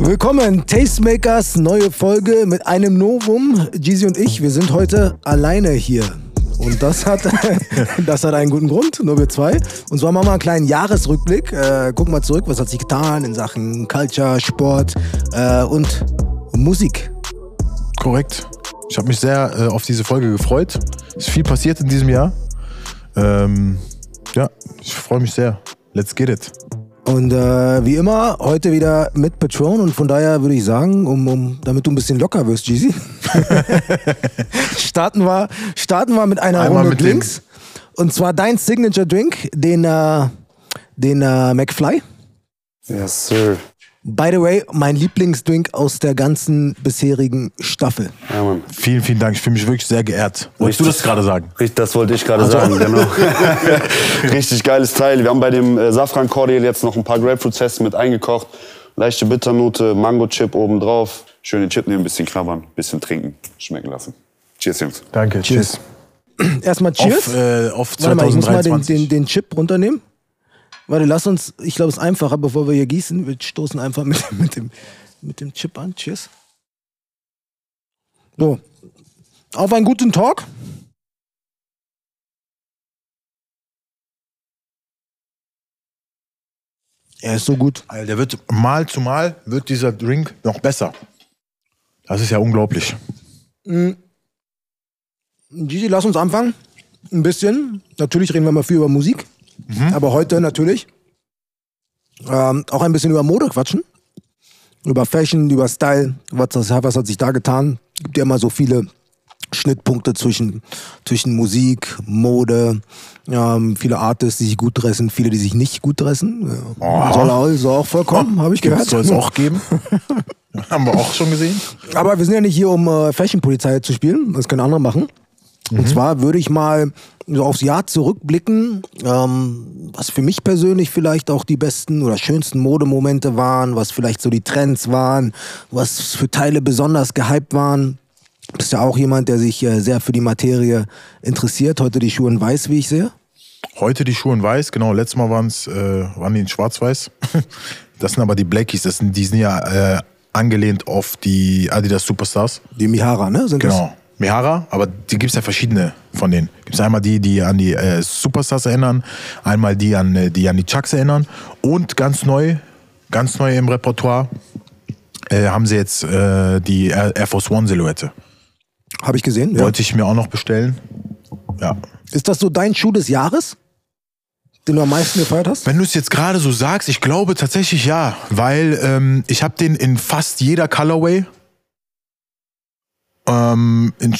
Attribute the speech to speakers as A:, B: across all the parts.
A: Willkommen, Tastemakers, neue Folge mit einem Novum. Jeezy und ich, wir sind heute alleine hier. Und das hat, das hat einen guten Grund, nur wir zwei. Und zwar machen wir einen kleinen Jahresrückblick. Äh, gucken mal zurück, was hat sich getan in Sachen Culture, Sport äh, und Musik.
B: Korrekt. Ich habe mich sehr äh, auf diese Folge gefreut. Es ist viel passiert in diesem Jahr. Ähm, ja, ich freue mich sehr. Let's get it.
A: Und äh, wie immer, heute wieder mit Patron und von daher würde ich sagen, um, um, damit du ein bisschen locker wirst, Jeezy, starten, wir, starten wir mit einer
B: Einmal
A: Runde
B: mit
A: Drinks. Und zwar dein Signature Drink, den, äh, den äh, McFly.
C: Yes, sir.
A: By the way, mein Lieblingsdrink aus der ganzen bisherigen Staffel.
C: Ja, Mann.
B: Vielen, vielen Dank. Ich fühle mich wirklich sehr geehrt. Wolltest du das gerade sagen?
C: Richtig, das wollte ich gerade sagen, genau. Richtig geiles Teil. Wir haben bei dem äh, Safran Cordial jetzt noch ein paar Grapefruit-Zeste mit eingekocht. Leichte Bitternote, Mango-Chip oben drauf. Schöne Chip nehmen, ein bisschen knabbern, ein bisschen trinken, schmecken lassen. Cheers, Jungs.
B: Danke.
A: Cheers. Erstmal Cheers.
B: Auf, äh, auf
A: Warte mal, ich muss mal den,
B: 2023.
A: den, den Chip runternehmen. Warte, lass uns, ich glaube, es ist einfacher, bevor wir hier gießen. Wir stoßen einfach mit, mit, dem, mit dem Chip an. Cheers. So. Auf einen guten Talk. Er ist so gut.
B: Alter, der wird mal zu mal wird dieser Drink noch besser. Das ist ja unglaublich.
A: Gigi, lass uns anfangen. Ein bisschen. Natürlich reden wir mal viel über Musik. Aber heute natürlich ähm, auch ein bisschen über Mode quatschen. Über Fashion, über Style. Was, das, was hat sich da getan? Gibt ja immer so viele Schnittpunkte zwischen, zwischen Musik, Mode, ähm, viele Artists, die sich gut dressen, viele, die sich nicht gut dressen. Ja. Soll, auch, soll auch vollkommen, habe ich gehört.
B: Soll es auch geben. Haben wir auch schon gesehen.
A: Aber wir sind ja nicht hier, um äh, Fashion-Polizei zu spielen. Das können andere machen. Und zwar würde ich mal so aufs Jahr zurückblicken, ähm, was für mich persönlich vielleicht auch die besten oder schönsten Modemomente waren, was vielleicht so die Trends waren, was für Teile besonders gehypt waren. Du bist ja auch jemand, der sich äh, sehr für die Materie interessiert. Heute die Schuhe in weiß, wie ich sehe.
B: Heute die Schuhe in weiß, genau. Letztes Mal waren's, äh, waren die in schwarz-weiß. Das sind aber die Blackies, das sind, die sind ja äh, angelehnt auf die Adidas Superstars.
A: Die Mihara, ne? Sind
B: Genau. Mihara, aber die gibt es ja verschiedene von denen. Gibt es einmal die, die an die äh, Superstars erinnern, einmal die an, äh, die an die Chucks erinnern und ganz neu, ganz neu im Repertoire äh, haben sie jetzt äh, die Air Force One Silhouette.
A: Habe ich gesehen. Ja.
B: Wollte ich mir auch noch bestellen. Ja.
A: Ist das so dein Schuh des Jahres? Den du am meisten gefeiert hast?
B: Wenn du es jetzt gerade so sagst, ich glaube tatsächlich ja, weil ähm, ich habe den in fast jeder Colorway. Ähm, in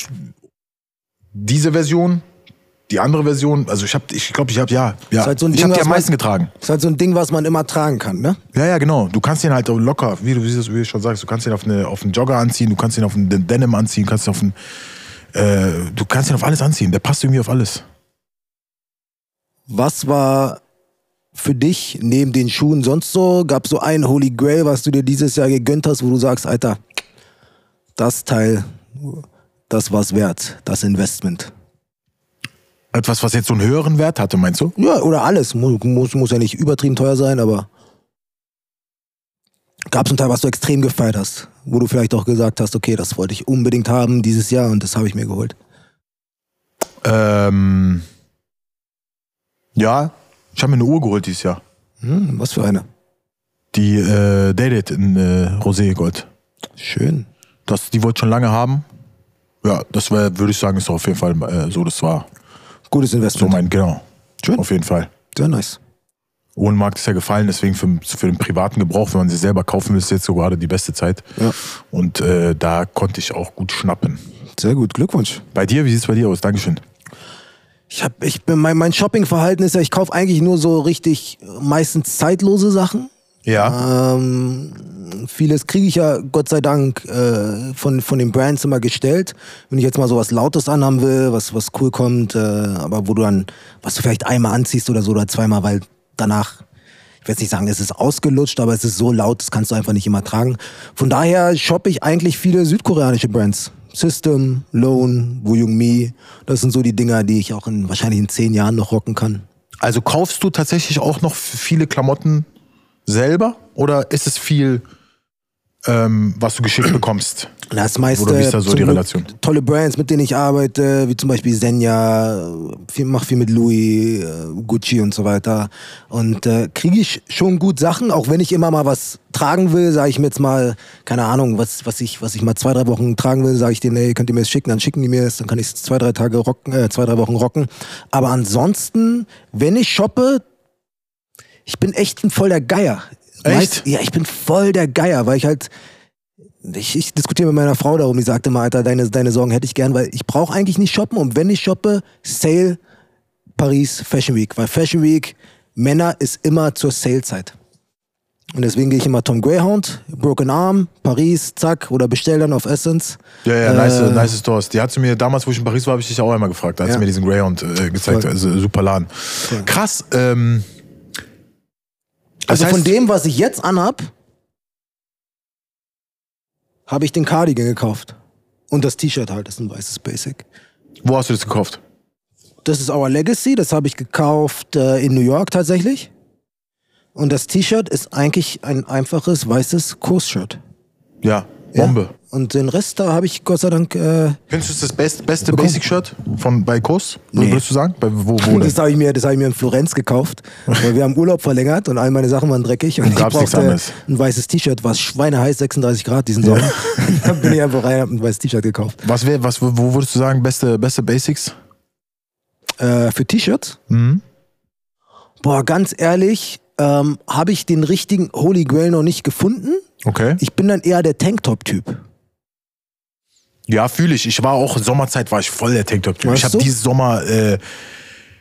B: diese Version, die andere Version, also ich habe, ich glaube, ich habe ja, ja,
A: halt so
B: ich habe die am
A: man-
B: meisten getragen.
A: Ist halt so ein Ding, was man immer tragen kann, ne?
B: Ja, ja, genau. Du kannst den halt locker, wie du, wie du wie du schon sagst, du kannst den auf, eine, auf einen Jogger anziehen, du kannst den auf einen Denim anziehen, du kannst den auf einen, äh, du kannst den auf alles anziehen. Der passt irgendwie auf alles.
A: Was war für dich neben den Schuhen sonst so? Gab so ein Holy Grail, was du dir dieses Jahr gegönnt hast, wo du sagst, Alter, das Teil, das war's wert, das Investment.
B: Etwas, was jetzt so einen höheren Wert hatte, meinst du?
A: Ja, oder alles. Muss, muss, muss ja nicht übertrieben teuer sein, aber gab es ein Teil, was du extrem gefeiert hast, wo du vielleicht auch gesagt hast, okay, das wollte ich unbedingt haben dieses Jahr und das habe ich mir geholt.
B: Ähm, ja, ich habe mir eine Uhr geholt dieses Jahr.
A: Hm, was für eine.
B: Die äh, Dated in äh, Roségold.
A: Schön.
B: Das, die wollte ich schon lange haben. Ja, das würde ich sagen, ist auf jeden Fall äh, so, das war
A: Gutes
B: so
A: Investment.
B: mein, genau.
A: Schön.
B: Auf jeden Fall.
A: Sehr nice.
B: Ohne ist ja gefallen, deswegen für, für den privaten Gebrauch, wenn man sie selber kaufen will, ist jetzt so gerade die beste Zeit.
A: Ja.
B: Und äh, da konnte ich auch gut schnappen.
A: Sehr gut. Glückwunsch.
B: Bei dir, wie sieht es bei dir aus? Dankeschön.
A: Ich hab, ich bin, mein, mein Shoppingverhalten ist ja, ich kaufe eigentlich nur so richtig meistens zeitlose Sachen.
B: Ja.
A: Ähm, vieles kriege ich ja Gott sei Dank äh, von, von den Brands immer gestellt. Wenn ich jetzt mal so was Lautes anhaben will, was, was cool kommt, äh, aber wo du dann, was du vielleicht einmal anziehst oder so oder zweimal, weil danach, ich will jetzt nicht sagen, es ist ausgelutscht, aber es ist so laut, das kannst du einfach nicht immer tragen. Von daher shoppe ich eigentlich viele südkoreanische Brands. System, Lone, Woo Young Mi, das sind so die Dinger, die ich auch in, wahrscheinlich in zehn Jahren noch rocken kann.
B: Also kaufst du tatsächlich auch noch viele Klamotten selber oder ist es viel ähm, was du geschickt bekommst?
A: Das meiste
B: Oder wie ist da so die Relation?
A: tolle Brands, mit denen ich arbeite, wie zum Beispiel Senja, viel, mach viel mit Louis, äh, Gucci und so weiter. Und äh, kriege ich schon gut Sachen, auch wenn ich immer mal was tragen will, sage ich mir jetzt mal, keine Ahnung, was, was, ich, was ich mal zwei, drei Wochen tragen will, sage ich denen, ey, könnt ihr mir das schicken, dann schicken die mir das, dann kann ich es zwei, drei Tage rocken, äh, zwei, drei Wochen rocken. Aber ansonsten, wenn ich shoppe, ich bin echt ein voll der Geier.
B: Echt?
A: ja, ich bin voll der Geier, weil ich halt ich, ich diskutiere mit meiner Frau darum, die sagte mal, Alter, deine, deine Sorgen hätte ich gern, weil ich brauche eigentlich nicht shoppen und wenn ich shoppe, Sale, Paris, Fashion Week, weil Fashion Week, Männer ist immer zur Sale-Zeit. Und deswegen gehe ich immer Tom Greyhound, Broken Arm, Paris, zack, oder bestell dann auf Essence.
B: Ja, ja,
A: Äh,
B: nice, nice Stores. Die hat sie mir damals, wo ich in Paris war, habe ich dich auch einmal gefragt. Da hat
A: Ja.
B: sie mir diesen Greyhound äh, gezeigt.
A: Voll.
B: Also super Laden. Krass. Ähm, das
A: Also von
B: heißt-
A: dem, was ich jetzt anhab, habe ich den Cardigan gekauft. Und das T-Shirt halt, das ist ein weißes Basic.
B: Wo hast du das gekauft?
A: Das ist Our Legacy, das habe ich gekauft äh, in New York tatsächlich. Und das T-Shirt ist eigentlich ein einfaches weißes Kursshirt.
B: Ja,
A: Ja. Und den Rest da habe ich Gott sei Dank. Äh,
B: Findest du das best, beste. Basic-Shirt von bei Kurs?
A: Nee.
B: Würdest du sagen? Bei, wo, wo
A: das habe ich, mir- das hab ich mir in Florenz gekauft. Weil wir haben Urlaub verlängert und all meine Sachen waren dreckig. Und,
B: Und
A: ich brauchte ein weißes T-Shirt, war schweineheiß, 36 Grad diesen Sommer. Dann bin ich einfach rein und habe ein weißes T-Shirt gekauft.
B: Was wär, was, wo wo würdest du sagen, beste, beste Basics?
A: Äh, für T-Shirts?
B: Mhm.
A: Boah, ganz ehrlich, ähm, habe ich den richtigen Holy Grail noch nicht gefunden.
B: Okay.
A: Ich bin dann eher der Tanktop-Typ.
B: Ja, fühle ich. Ich war auch, Sommerzeit war ich voll der Tanktop-Typ. Ich habe diesen Sommer, äh,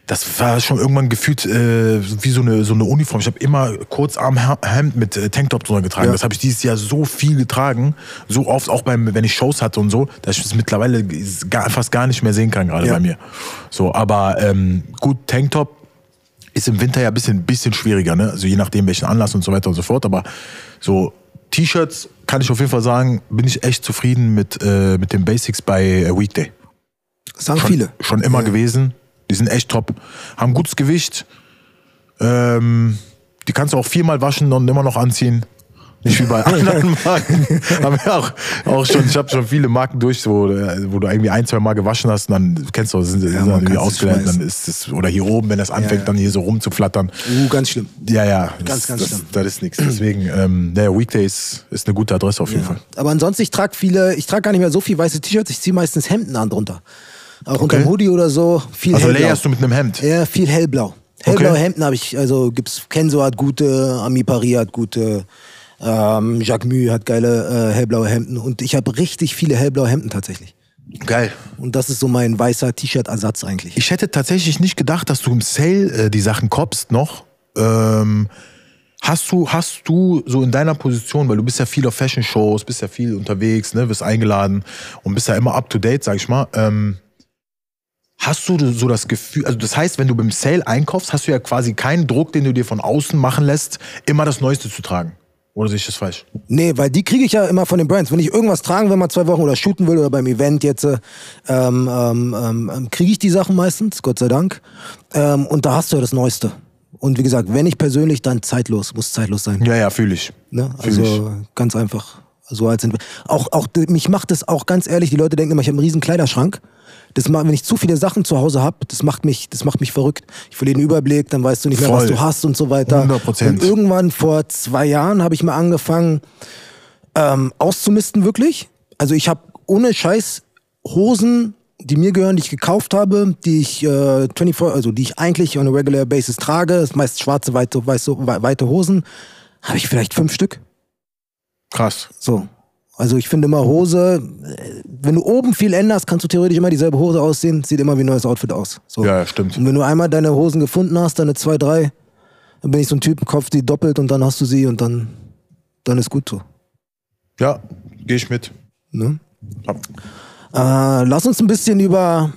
B: das war schon irgendwann gefühlt äh, wie so eine, so eine Uniform. Ich habe immer Kurzarmhemd mit äh, Tanktop drunter getragen.
A: Ja.
B: Das habe ich dieses Jahr so viel getragen, so oft, auch beim, wenn ich Shows hatte und so, dass ich das mittlerweile gar, fast gar nicht mehr sehen kann, gerade
A: Ja.
B: bei mir. So, aber ähm, gut, Tanktop ist im Winter ja ein bisschen, bisschen schwieriger, ne? Also je nachdem, welchen Anlass und so weiter und so fort. Aber so T-Shirts kann ich auf jeden Fall sagen, bin ich echt zufrieden mit, äh, mit den Basics bei äh, Weekday.
A: Das sagen
B: Schon,
A: viele.
B: Schon immer gewesen. Die sind echt top. Haben gutes Gewicht. Ähm, die kannst du auch viermal waschen und immer noch anziehen. Nicht wie bei anderen Marken. Haben wir auch, auch schon, ich habe schon viele Marken durch, wo, wo du irgendwie ein, zwei Mal gewaschen hast und dann kennst du, sind, sind
A: man
B: dann irgendwie ausgelernt, dann ist es, oder hier oben, wenn das anfängt,
A: ja.
B: dann hier so rumzuflattern.
A: Uh, ganz schlimm.
B: Ja, ja.
A: Ganz,
B: das,
A: ganz
B: das,
A: schlimm.
B: Das ist nichts. Deswegen, ähm, naja, Weekdays ist eine gute Adresse auf jeden Fall.
A: Aber ansonsten, ich trage viele, ich trage gar nicht mehr so viel weiße T-Shirts, ich ziehe meistens Hemden an drunter. Auch unter dem Hoodie oder so. Viel
B: Also
A: hellblau.
B: layerst du mit einem Hemd.
A: Ja, viel hellblau. Hellblaue
B: Okay.
A: Hemden habe ich, also gibt's, Kenzo hat gute, Ami Paris hat gute, ähm, Jacques Mue hat geile äh, hellblaue Hemden und ich habe richtig viele hellblaue Hemden tatsächlich.
B: Geil.
A: Und das ist so mein weißer T-Shirt-Ersatz eigentlich.
B: Ich hätte tatsächlich nicht gedacht, dass du im Sale äh, die Sachen kopst noch. Ähm, hast du, hast du so in deiner Position, weil du bist ja viel auf Fashion-Shows, bist ja viel unterwegs, ne, wirst eingeladen und bist ja immer up to date, sag ich mal. Ähm, hast du so das Gefühl, also das heißt, wenn du beim Sale einkaufst, hast du ja quasi keinen Druck, den du dir von außen machen lässt, immer das Neueste zu tragen. Oder sehe ich das falsch?
A: Nee, weil die kriege ich ja immer von den Brands. Wenn ich irgendwas tragen will, mal zwei Wochen oder shooten will oder beim Event jetzt, äh, ähm, ähm, ähm, kriege ich die Sachen meistens, Gott sei Dank. Ähm, und da hast du ja das Neueste. Und wie gesagt, wenn ich persönlich, dann zeitlos, muss zeitlos sein.
B: Ja, ja, fühle ich.
A: Ne?
B: Fühl
A: Also ganz einfach. So als auch, auch mich macht das auch ganz ehrlich, die Leute denken immer, ich habe einen riesen Kleiderschrank. Das macht, wenn ich zu viele Sachen zu Hause habe, das macht mich, das macht mich verrückt. Ich verliere den Überblick, dann weißt du nicht mehr, was
B: Voll.
A: du hast und so weiter.
B: 100%.
A: Und irgendwann vor zwei Jahren habe ich mal angefangen ähm, auszumisten wirklich. Also ich habe ohne Scheiß Hosen, die mir gehören, die ich gekauft habe, die ich äh, 24, also die ich eigentlich on a regular basis trage, das ist meist schwarze weite, weiße, weite Hosen, habe ich vielleicht fünf Stück.
B: Krass.
A: So. Also ich finde immer Hose, äh, wenn du oben viel änderst, kannst du theoretisch immer dieselbe Hose aussehen, sieht immer wie ein neues Outfit aus. So.
B: Ja, stimmt.
A: Und wenn du einmal deine Hosen gefunden hast, deine zwei, drei, dann bin ich so ein Typ, kauf die doppelt und dann hast du sie und dann, dann ist gut so.
B: Ja, gehe ich mit.
A: Ne?
B: Hab-
A: Äh, lass uns ein bisschen über,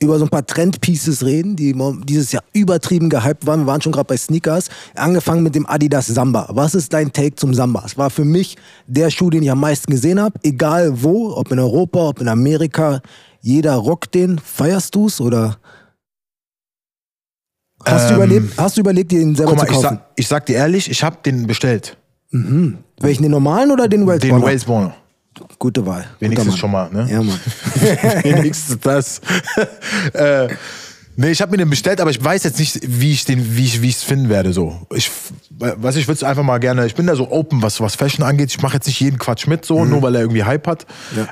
A: über so ein paar Trendpieces reden, die dieses Jahr übertrieben gehypt waren. Wir waren schon gerade bei Sneakers. Angefangen mit dem Adidas Samba. Was ist dein Take zum Samba? Es war für mich der Schuh, den ich am meisten gesehen habe. Egal wo, ob in Europa, ob in Amerika. Jeder rockt den. Feierst du's oder? Hast, du
B: Ähm,
A: überlebt, hast du überlegt, dir den selber
B: mal,
A: zu
B: ich
A: kaufen?
B: sag, ich sag dir ehrlich, ich habe den bestellt.
A: Welchen, den normalen oder den Wales
B: Den? Wales Bonner.
A: Gute Wahl.
B: Wenigstens schon mal, ne?
A: Ja, Mann.
B: Wenigstens das. äh, nee, ich habe mir den bestellt, aber ich weiß jetzt nicht, wie ich den, wie ich, wie ich's finden werde. So, ich, was ich würde einfach mal gerne. Ich bin da so open, was was Fashion angeht. Ich mache jetzt nicht jeden Quatsch mit, so nur weil er irgendwie Hype hat.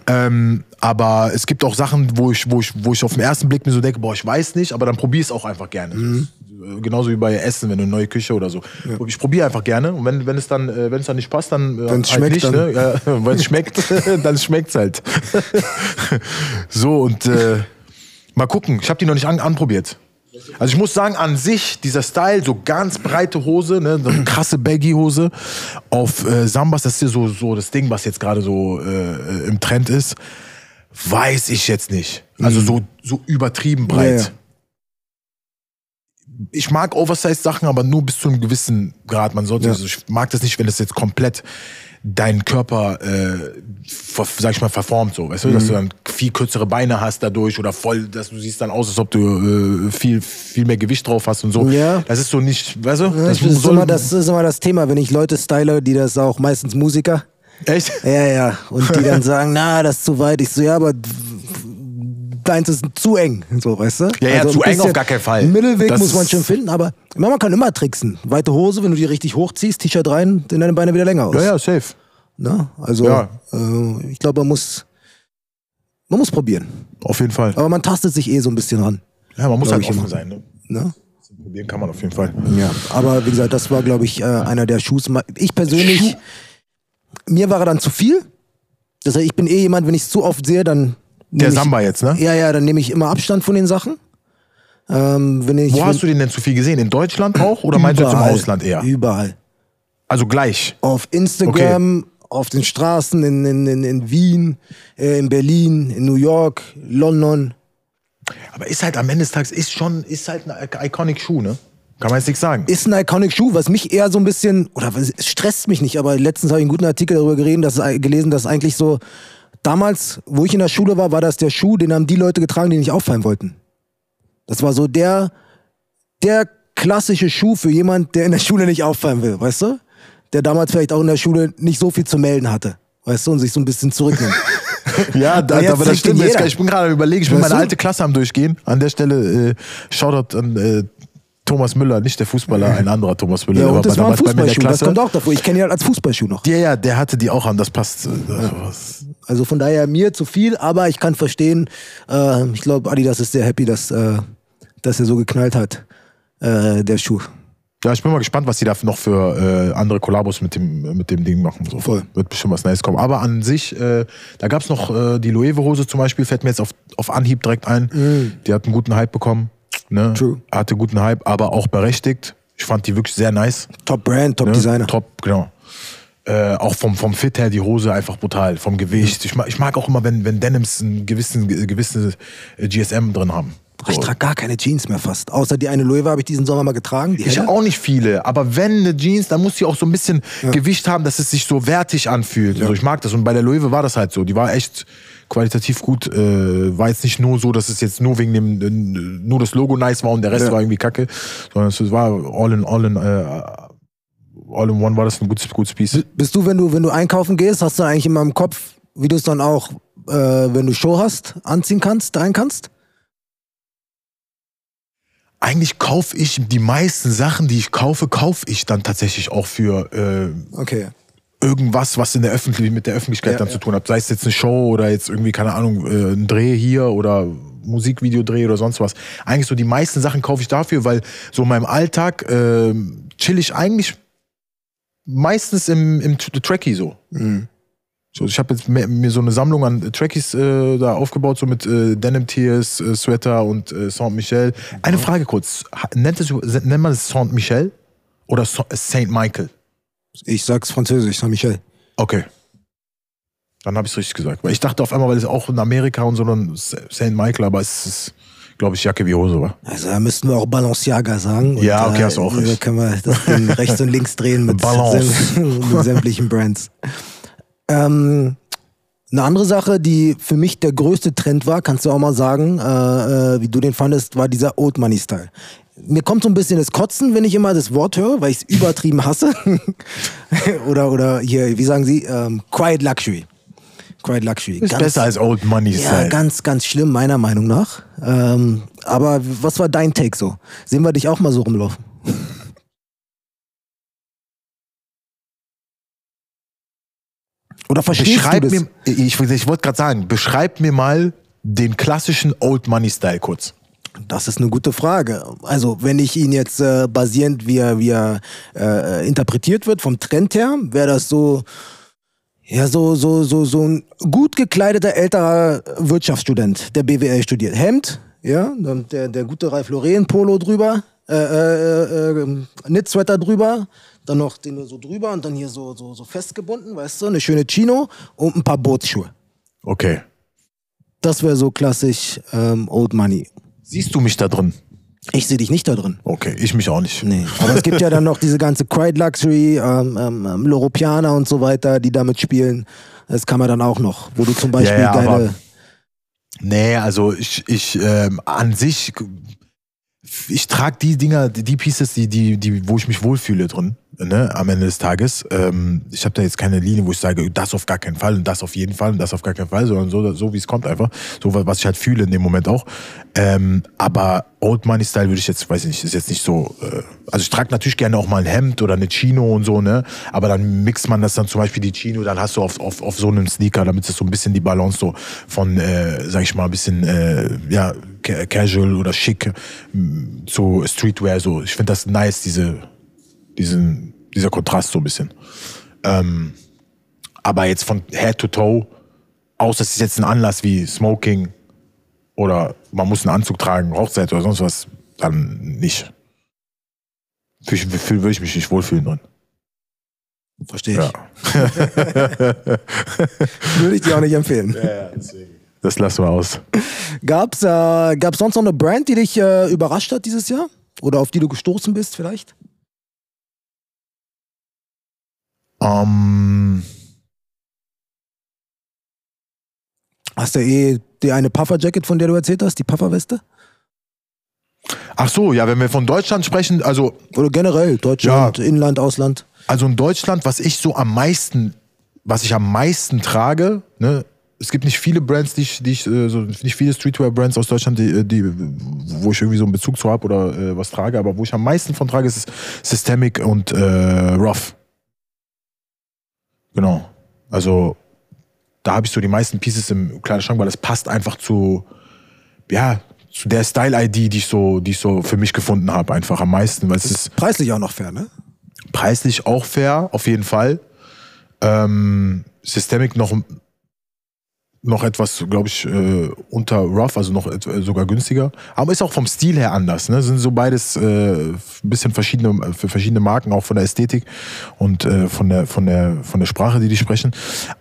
B: Ähm, aber es gibt auch Sachen, wo ich, wo ich, wo ich auf den ersten Blick mir so denke, boah, ich weiß nicht, aber dann probier es auch einfach gerne. Äh, Genauso wie bei Essen, wenn du eine neue Küche oder so. Ich probiere einfach gerne. Und wenn, wenn es dann, äh, wenn es dann nicht passt, dann äh,
A: Wenn's
B: halt
A: schmeckt,
B: nicht,
A: dann-
B: ne? Ja, wenn es schmeckt, dann schmeckt's halt. so und äh, mal gucken. Ich habe die noch nicht an, anprobiert. Also ich muss sagen, an sich, dieser Style, so ganz breite Hose, ne, so eine krasse Baggy-Hose auf äh, Sambas, das ist ja so, so das Ding, was jetzt gerade so äh, im Trend ist, weiß ich jetzt nicht. Also so, so übertrieben breit.
A: Ja, ja.
B: Ich mag Oversize-Sachen, aber nur bis zu einem gewissen Grad. Man sollte,
A: Ja.
B: also ich mag das nicht, wenn das jetzt komplett deinen Körper, äh, sag ich mal, verformt so, weißt du,
A: Mhm.
B: dass du dann viel kürzere Beine hast dadurch oder voll, dass du siehst dann aus, als ob du äh, viel, viel mehr Gewicht drauf hast und so.
A: Ja.
B: Das ist so nicht, weißt du?
A: Das, ist immer, das ist immer das Thema, wenn ich Leute style, die das auch meistens Musiker.
B: echt?
A: Ja, ja. Und die dann sagen, na, das ist zu weit. Ich so, ja, aber deins ist zu eng. So, weißt du? Also
B: Ja, ja,
A: ein
B: zu eng auf gar keinen Fall.
A: Mittelweg
B: Das
A: muss man schon finden, aber man kann immer tricksen. Weite Hose, wenn du die richtig hochziehst, T-Shirt rein, sehen deine Beine wieder länger aus.
B: Ja, ja, safe.
A: Ne? Also,
B: Ja.
A: äh, ich glaube, man muss, man muss probieren.
B: Auf jeden Fall.
A: Aber man tastet sich eh so ein bisschen ran.
B: Ja, man muss halt offen
A: immer.
B: sein. Ne?
A: Ne?
B: Probieren kann man auf jeden Fall.
A: Ja, aber wie gesagt, das war, glaube ich, äh, einer der Schuhs. Ich persönlich, mir war er dann zu viel. Das heißt, ich bin eh jemand, wenn ich es zu oft sehe, dann.
B: Der
A: nehm ich,
B: Samba jetzt, ne?
A: Ja, ja, dann nehme ich immer Abstand von den Sachen. Ähm, wenn ich,
B: Wo hast du den denn zu viel gesehen? In Deutschland auch oder meinst du jetzt im. Ausland eher?
A: Überall.
B: Also gleich.
A: Auf Instagram, auf den Straßen in, in, in, in Wien, äh, in Berlin, in New York, London.
B: Aber ist halt am Ende des Tages, ist schon, ist halt ein iconic Schuh, ne? Kann man jetzt nichts sagen.
A: Ist ein iconic Schuh, was mich eher so ein bisschen, oder es stresst mich nicht, aber letztens habe ich einen guten Artikel darüber geredet, dass, gelesen, dass eigentlich so, damals, wo ich in der Schule war, war das der Schuh, den haben die Leute getragen, die nicht auffallen wollten. Das war so der, der klassische Schuh für jemand, der in der Schule nicht auffallen will, weißt du? Der damals vielleicht auch in der Schule nicht so viel zu melden hatte, weißt du, und sich so ein bisschen zurücknimmt.
B: Ja,
A: da- aber das stimmt.
B: Jetzt, ich bin gerade überlegen, ich bin
A: Weißt
B: meine
A: du?
B: alte Klasse am Durchgehen. An der Stelle äh, Shoutout an äh, Thomas Müller, nicht der Fußballer, ein anderer Thomas Müller.
A: ja, und das war ein Fußballschuh, das kommt auch davor. Ich kenne ihn halt als Fußballschuh noch.
B: Ja, ja, der hatte die auch an, das passt. Äh, was-
A: Also von daher mir zu viel, aber ich kann verstehen, äh, ich glaube, Adidas ist sehr happy, dass, äh, dass er so geknallt hat, äh, der Schuh.
B: Ja, ich bin mal gespannt, was die da noch für äh, andere Kollabos mit dem, mit dem Ding machen. So.
A: Voll.
B: Wird bestimmt was Neues kommen. Aber an sich, äh, da gab es noch äh, die Loewe-Hose zum Beispiel, fällt mir jetzt auf, auf Anhieb direkt ein. Die hat einen guten Hype bekommen. Ne?
A: True.
B: Hatte guten Hype, aber auch berechtigt. Ich fand die wirklich sehr nice.
A: Top Brand, Top
B: Ne?
A: Designer.
B: Top, genau. Äh, auch vom, vom Fit her die Hose einfach brutal, vom Gewicht. Ich, mag, ich mag auch immer, wenn, wenn Denims einen gewissen, gewisse äh, GSM drin haben.
A: Ach, Ich trage gar keine Jeans mehr fast. Außer die eine Loewe habe ich diesen Sommer mal getragen.
B: Ich auch nicht viele, aber wenn eine Jeans, dann muss sie auch so ein bisschen Gewicht haben, dass es sich so wertig anfühlt. Also ich mag das und bei der Loewe war das halt so. Die war echt qualitativ gut. Äh, war jetzt nicht nur so, dass es jetzt nur wegen dem äh, nur das Logo nice war und der Rest
A: Ja.
B: war irgendwie kacke, sondern es war all in all in äh, all in one war das ein gutes gutes Piece.
A: Bist du, wenn du, wenn du einkaufen gehst, hast du eigentlich immer im Kopf, wie du es dann auch, äh, wenn du Show hast, anziehen kannst, tragen kannst?
B: Eigentlich kaufe ich die meisten Sachen, die ich kaufe, kaufe ich dann tatsächlich auch für äh,
A: Okay.
B: Irgendwas, was in der Öffentlich mit der Öffentlichkeit
A: Ja,
B: dann
A: ja.
B: zu tun hat. Sei es jetzt eine Show oder jetzt irgendwie, keine Ahnung, äh, ein Dreh hier oder Musikvideodreh oder sonst was. Eigentlich so die meisten Sachen kaufe ich dafür, weil so in meinem Alltag äh, chill ich eigentlich meistens im, im T- Trackie so.
A: Mhm.
B: So, ich habe jetzt mir, so eine Sammlung an Trackies äh, da aufgebaut, so mit äh, Denim Tears, äh, Sweater und äh, Saint Michel. Eine Frage kurz: nennt, es, nennt man es Saint Michel oder Sa- Saint Michael?
A: Ich sag's französisch, Saint-Michel.
B: Okay. Dann habe ich es richtig gesagt. Weil ich dachte auf einmal, weil es auch in Amerika und so ein St. Michael, aber es ist, glaube ich, Jacke wie Hose, war.
A: Also da müssten wir auch Balenciaga sagen.
B: Ja, okay,
A: äh,
B: hast du auch
A: Da
B: recht.
A: können wir das rechts und links drehen mit, säm- mit sämtlichen Brands. Ähm, Eine andere Sache, die für mich der größte Trend war, kannst du auch mal sagen, äh, äh, wie du den fandest, war dieser Old Money Style. Mir kommt so ein bisschen das Kotzen, wenn ich immer das Wort höre, weil ich es übertrieben hasse. oder, oder hier, wie sagen sie, ähm, Quiet Luxury. Quiet Luxury.
B: Ist besser als Old Money
A: Ja,
B: Style.
A: ganz, ganz schlimm, meiner Meinung nach. Ähm, aber was war dein Take so? Sehen wir dich auch mal so rumlaufen? Oder verstehst
B: Beschreib
A: du das?
B: mir, ich, ich wollte gerade sagen, beschreib mir mal den klassischen Old Money Style kurz.
A: Das ist eine gute Frage. Also, wenn ich ihn jetzt äh, basierend, wie er, wie er äh, interpretiert wird, vom Trend her, wäre das so, ja, so, so, so, so ein gut gekleideter älterer Wirtschaftsstudent, der BWL studiert. Hemd, ja, der, der gute Ralf Lauren Polo drüber, äh, äh, äh, Knit-Sweater drüber, dann noch den nur so drüber und dann hier so, so, so festgebunden, weißt du, eine schöne Chino und ein paar Bootsschuhe.
B: Okay.
A: Das wäre so klassisch ähm, Old Money.
B: Siehst du mich da drin?
A: Ich sehe dich nicht da drin.
B: Okay, ich mich auch nicht.
A: Nee, aber es gibt ja dann noch diese ganze Quiet Luxury, ähm, ähm, ähm, Loropiana und so weiter, die damit spielen. Das kann man dann auch noch, wo du zum Beispiel
B: ja, aber-
A: geile.
B: Nee, also ich, ich ähm, an sich, ich trage die Dinger, die die Pieces, die, die, die, wo ich mich wohlfühle drin, ne, am Ende des Tages. Ähm, ich habe da jetzt keine Linie, wo ich sage, das auf gar keinen Fall und das auf jeden Fall und das auf gar keinen Fall, sondern so, so wie es kommt einfach. So, was ich halt fühle in dem Moment auch. Ähm, aber Old Money Style würde ich jetzt, weiß ich nicht, ist jetzt nicht so. Äh, also ich trage natürlich gerne auch mal ein Hemd oder eine Chino und so, ne? Aber dann mixt man das dann zum Beispiel die Chino, dann hast du auf, auf, auf so einem Sneaker, damit es so ein bisschen die Balance so von, äh, sag ich mal, ein bisschen äh, ja, ca- casual oder schick m, zu Streetwear. So. Ich finde das nice, diese, diesen, dieser Kontrast so ein bisschen. Ähm, aber jetzt von Head to Toe, außer es ist jetzt ein Anlass wie Smoking oder man muss einen Anzug tragen, Hochzeit oder sonst was, dann nicht. Fühl, fühl, würde ich mich nicht wohlfühlen drin.
A: Verstehe ich.
B: Ja.
A: Würde ich dir auch nicht empfehlen.
B: Das lassen wir aus.
A: Gab's, äh, gab's sonst noch eine Brand, die dich äh, überrascht hat dieses Jahr? Oder auf die du gestoßen bist vielleicht?
B: Ähm,
A: Hast du eh die eine Puffer-Jacket, von der du erzählt hast, die Pufferweste?
B: ach so, ja, wenn wir von Deutschland sprechen, also
A: Oder generell, Deutschland, Inland, Ausland?
B: Also in Deutschland, was ich so am meisten, was ich am meisten trage, ne, es gibt nicht viele Brands, die ich, die ich äh, so, nicht viele Streetwear-Brands aus Deutschland, die, die, wo ich irgendwie so einen Bezug zu habe oder äh, was trage, aber wo ich am meisten von trage, ist Systemic und äh, Rough. Genau. Also da habe ich so die meisten Pieces im Kleiderschrank, weil das passt einfach zu, ja, zu der Style-ID, die ich so, die ich so für mich gefunden habe, einfach am meisten, weil es ist
A: Preislich auch noch fair, ne?
B: preislich auch fair, auf jeden Fall. Ähm, Systemic noch, noch etwas, glaube ich, äh, unter Rough, also noch äh, sogar günstiger. Aber ist auch vom Stil her anders. Ne? Sind so beides äh, bisschen verschiedene, für verschiedene Marken, auch von der Ästhetik und äh, von, der, von, der, von der Sprache, die die sprechen.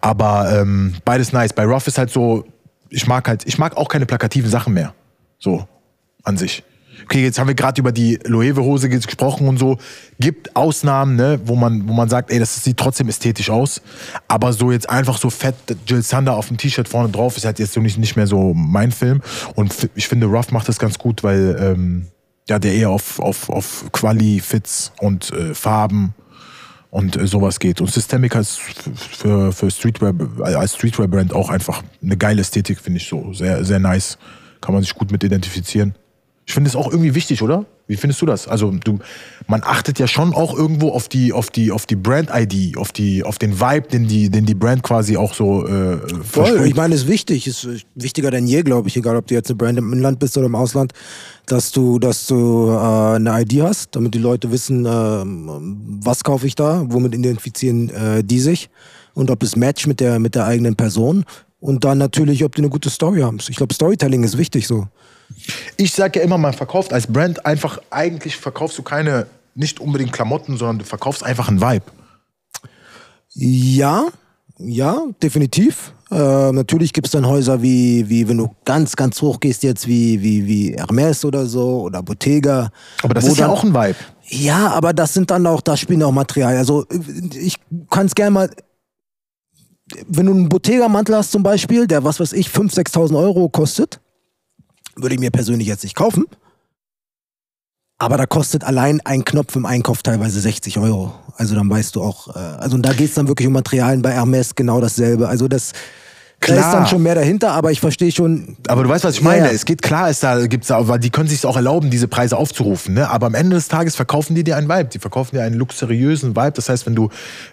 B: Aber ähm, beides nice. Bei Rough ist halt so, ich mag halt, ich mag auch keine plakativen Sachen mehr. So, an sich. Okay, jetzt haben wir gerade über die Loewe-Hose gesprochen und so. Gibt Ausnahmen, ne, wo man, wo man sagt, ey, das sieht trotzdem ästhetisch aus. Aber so jetzt einfach so fett Jill Sander auf dem T-Shirt vorne drauf ist halt jetzt so nicht, nicht mehr so mein Film. Und ich finde, Ruff macht das ganz gut, weil ähm, ja, der eher auf, auf, auf Quali, Fits und äh, Farben und äh, sowas geht. Und Systemic f- für, für Streetwear, als Streetwear-Brand auch einfach eine geile Ästhetik, finde ich so. Sehr, sehr nice. Kann man sich gut mit identifizieren. Ich finde es auch irgendwie wichtig, oder? Wie findest du das? Also du, man achtet ja schon auch irgendwo auf die, auf die, auf die Brand-ID, auf die, auf den Vibe, den die, den die Brand quasi auch so äh,
A: Voll, ich meine, ist wichtig, ist äh, wichtiger denn je, glaube ich, egal ob du jetzt eine Brand im Inland bist oder im Ausland, dass du, dass du äh, eine ID hast, damit die Leute wissen, ähm, was kaufe ich da, womit identifizieren äh, die sich und ob es matcht mit der, mit der eigenen Person und dann natürlich, ob die eine gute Story haben. Ich glaube, Storytelling ist wichtig so.
B: Ich sage ja immer, man verkauft als Brand einfach, eigentlich verkaufst du keine, nicht unbedingt Klamotten, sondern du verkaufst einfach einen Vibe.
A: Ja, ja, definitiv. Äh, natürlich gibt es dann Häuser wie, wie, wenn du ganz, ganz hoch gehst jetzt, wie, wie, wie Hermes oder so oder Bottega.
B: Aber das ist ja auch ein Vibe.
A: Ja, aber das sind dann auch, da spielen auch Material. Also ich kann es gerne mal. wenn du einen Bottega-Mantel hast zum Beispiel, der was weiß ich, 5.000, 6.000 Euro kostet, würde ich mir persönlich jetzt nicht kaufen. Aber da kostet allein ein Knopf im Einkauf teilweise 60 Euro. Also dann weißt du auch, äh, also da geht es dann wirklich um Materialien bei Hermes genau dasselbe. Also das da ist
B: Klar.
A: dann schon mehr dahinter, aber ich verstehe schon.
B: Aber du weißt, was ich meine.
A: ja.
B: Es geht klar, es da gibt's da, weil die können sich auch erlauben, diese Preise aufzurufen. Ne? Aber am Ende des Tages verkaufen die dir einen Vibe. Die verkaufen dir einen luxuriösen Vibe. Das heißt, wenn du,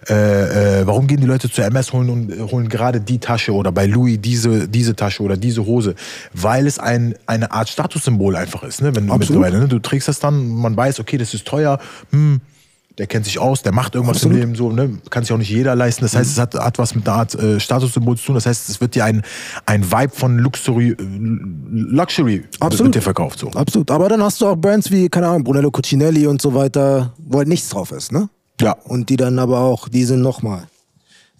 B: äh, äh, warum gehen die Leute zu MS holen und äh, holen gerade die Tasche oder bei Louis diese, diese Tasche oder diese Hose? Weil es ein, eine Art Statussymbol einfach ist. Ne? Wenn du
A: Absolut.
B: mittlerweile, ne? du trägst das dann, man weiß, okay, das ist teuer. Hm, der kennt sich aus, der macht irgendwas
A: Absolut.
B: im Leben so, ne? kann sich auch nicht jeder leisten. Das heißt, es hat, hat was mit einer Art äh, Statussymbol zu tun. Das heißt, es wird dir ein, ein Vibe von Luxury, äh, Luxury
A: Absolut.
B: wird dir verkauft. So.
A: Absolut. Aber dann hast du auch Brands wie, keine Ahnung, Brunello Cucinelli und so weiter, wo halt nichts drauf ist, ne?
B: Ja.
A: Und die dann aber auch, die sind nochmal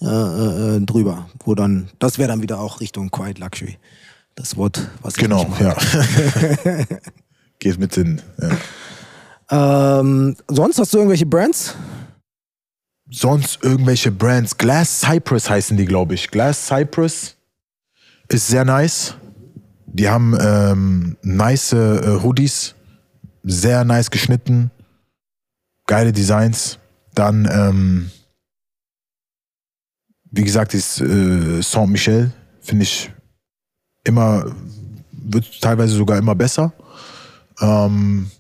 A: äh, äh, äh, drüber. Wo dann, das wäre dann wieder auch Richtung Quiet Luxury. Das Wort, was ich
B: Genau, ja. Geht mit Sinn. Ja.
A: Ähm, sonst hast du irgendwelche Brands?
B: Sonst irgendwelche Brands. Glass Cypress heißen die, glaube ich. Glass Cypress ist sehr nice. Die haben ähm, nice äh, Hoodies, sehr nice geschnitten, geile Designs. Dann, ähm, wie gesagt, ist äh, Saint-Michel, finde ich immer, wird teilweise sogar immer besser. Ähm,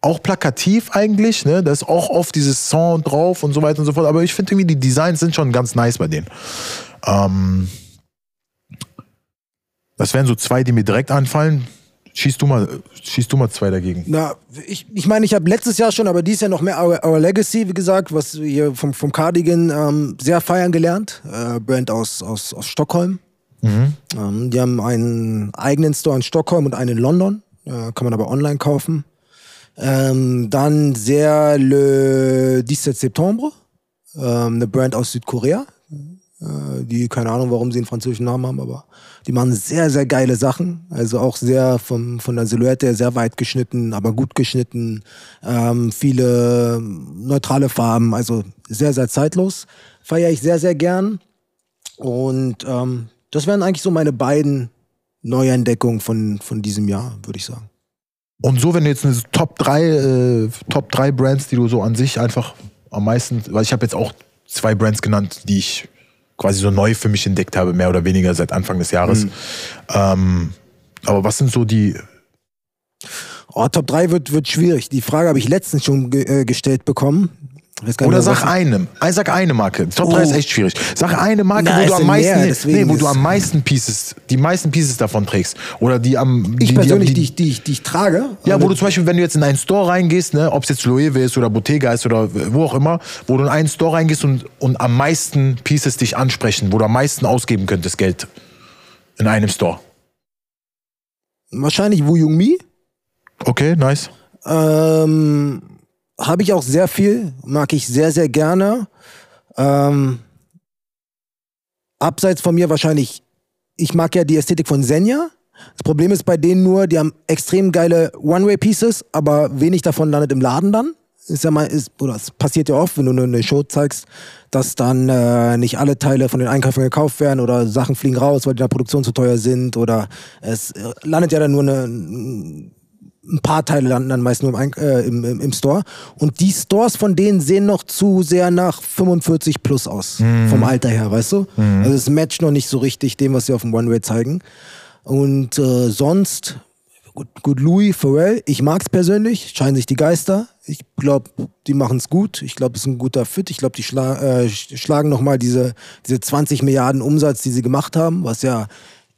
B: auch plakativ eigentlich, ne? Da ist auch oft dieses Song drauf und so weiter und so fort. Aber ich finde irgendwie, die Designs sind schon ganz nice bei denen. Ähm, das wären so zwei, die mir direkt anfallen. Schießt du mal, schießt du mal zwei dagegen.
A: Na, ich, ich meine, ich habe letztes Jahr schon, aber dies Jahr noch mehr Our, Our Legacy, wie gesagt, was wir hier vom, vom Cardigan ähm, sehr feiern gelernt. Äh, Brand aus, aus, aus Stockholm. Ähm, die haben einen eigenen Store in Stockholm und einen in London. Äh, kann man aber online kaufen. Ähm, dann sehr Le 17 Septembre, ähm, eine Brand aus Südkorea. Äh, die, keine Ahnung, warum sie einen französischen Namen haben, aber die machen sehr, sehr geile Sachen. Also auch sehr vom, von der Silhouette her sehr weit geschnitten, aber gut geschnitten. Ähm, viele neutrale Farben, also sehr, sehr zeitlos. Feiere ich sehr, sehr gern. Und ähm, das wären eigentlich so meine beiden Neuentdeckungen von, von diesem Jahr, würde ich sagen.
B: Und so, wenn du jetzt eine Top 3, äh, Top 3 Brands, die du so an sich einfach am meisten, weil ich habe jetzt auch zwei Brands genannt, die ich quasi so neu für mich entdeckt habe, mehr oder weniger seit Anfang des Jahres. Ähm, aber was sind so die,
A: Oh, Top 3 wird, wird schwierig. Die Frage habe ich letztens schon ge äh, gestellt bekommen. Ich
B: Oder sag einem. Ein- Sag eine Marke. Top 3
A: Oh.
B: ist echt schwierig. Sag eine Marke,
A: Na,
B: wo du am meisten,
A: mehr,
B: nee, wo du am meisten Pieces, die meisten Pieces davon trägst. Oder die am.
A: Ich
B: die,
A: persönlich, die,
B: die,
A: ich- die, ich- die ich trage.
B: Ja, wo du zum Beispiel, wenn du jetzt in einen Store reingehst, ne, ob es jetzt Loewe ist oder Bottega ist oder wo auch immer, wo du in einen Store reingehst und, und am meisten Pieces dich ansprechen, wo du am meisten ausgeben könntest Geld in einem Store.
A: wahrscheinlich Wu Jung Mi.
B: Okay, nice.
A: Ähm, Habe ich auch sehr viel, mag ich sehr, sehr gerne. Ähm, abseits von mir wahrscheinlich, ich mag ja die Ästhetik von Senja. Das Problem ist bei denen nur, die haben extrem geile One-Way-Pieces, aber wenig davon landet im Laden dann. Ist ja mal, ist, oder es passiert ja oft, wenn du nur eine Show zeigst, dass dann äh, nicht alle Teile von den Einkäufern gekauft werden oder Sachen fliegen raus, weil die in der Produktion zu teuer sind oder es äh, landet ja dann nur eine, ein paar Teile landen dann meist nur im, äh, im, im, im Store. Und die Stores von denen sehen noch zu sehr nach 45 plus aus. Vom Alter her, weißt du? Also es matcht noch nicht so richtig dem, was sie auf dem One-Way zeigen. Und äh, sonst, gut, gut, Louis, Pharrell, ich mag's persönlich, scheinen sich die Geister. Ich glaube, die machen's gut. Ich glaube, es ist ein guter Fit. Ich glaube, die schla äh, sch- schlagen nochmal diese, diese 20 Milliarden Umsatz, die sie gemacht haben, was ja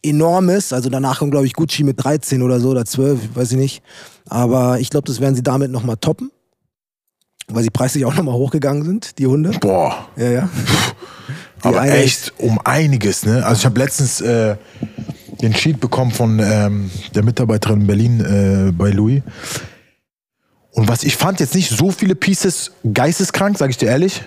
A: enorm ist. Also danach kommt, glaube ich, Gucci mit 13 oder so oder 12, weiß ich nicht. Aber ich glaube, das werden sie damit nochmal toppen. Weil sie preislich auch nochmal hochgegangen sind, die Hunde.
B: Boah.
A: Ja, ja. Die
B: Aber echt um einiges, ne? Also ich habe letztens äh, den Sheet bekommen von ähm, der Mitarbeiterin in Berlin äh, bei Louis. Und was ich fand jetzt nicht so viele Pieces geisteskrank, sage ich dir ehrlich.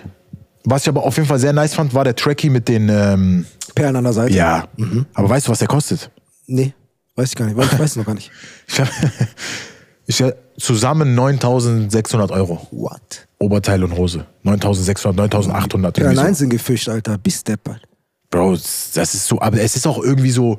B: Was ich aber auf jeden Fall sehr nice fand, war der Tracky mit den ähm,
A: Perlen an der Seite.
B: ja. Aber weißt du, was der kostet?
A: Nee, weiß ich gar nicht. Weil Ich weiß es noch gar nicht.
B: Ich hab, ich hab zusammen 9.600 Euro.
A: What?
B: Oberteil und Hose. 9.600, 9.800.
A: Ja,
B: so.
A: nein, sind gefischt, Alter. Bis deppert.
B: Bro, das ist so, aber es ist auch irgendwie so.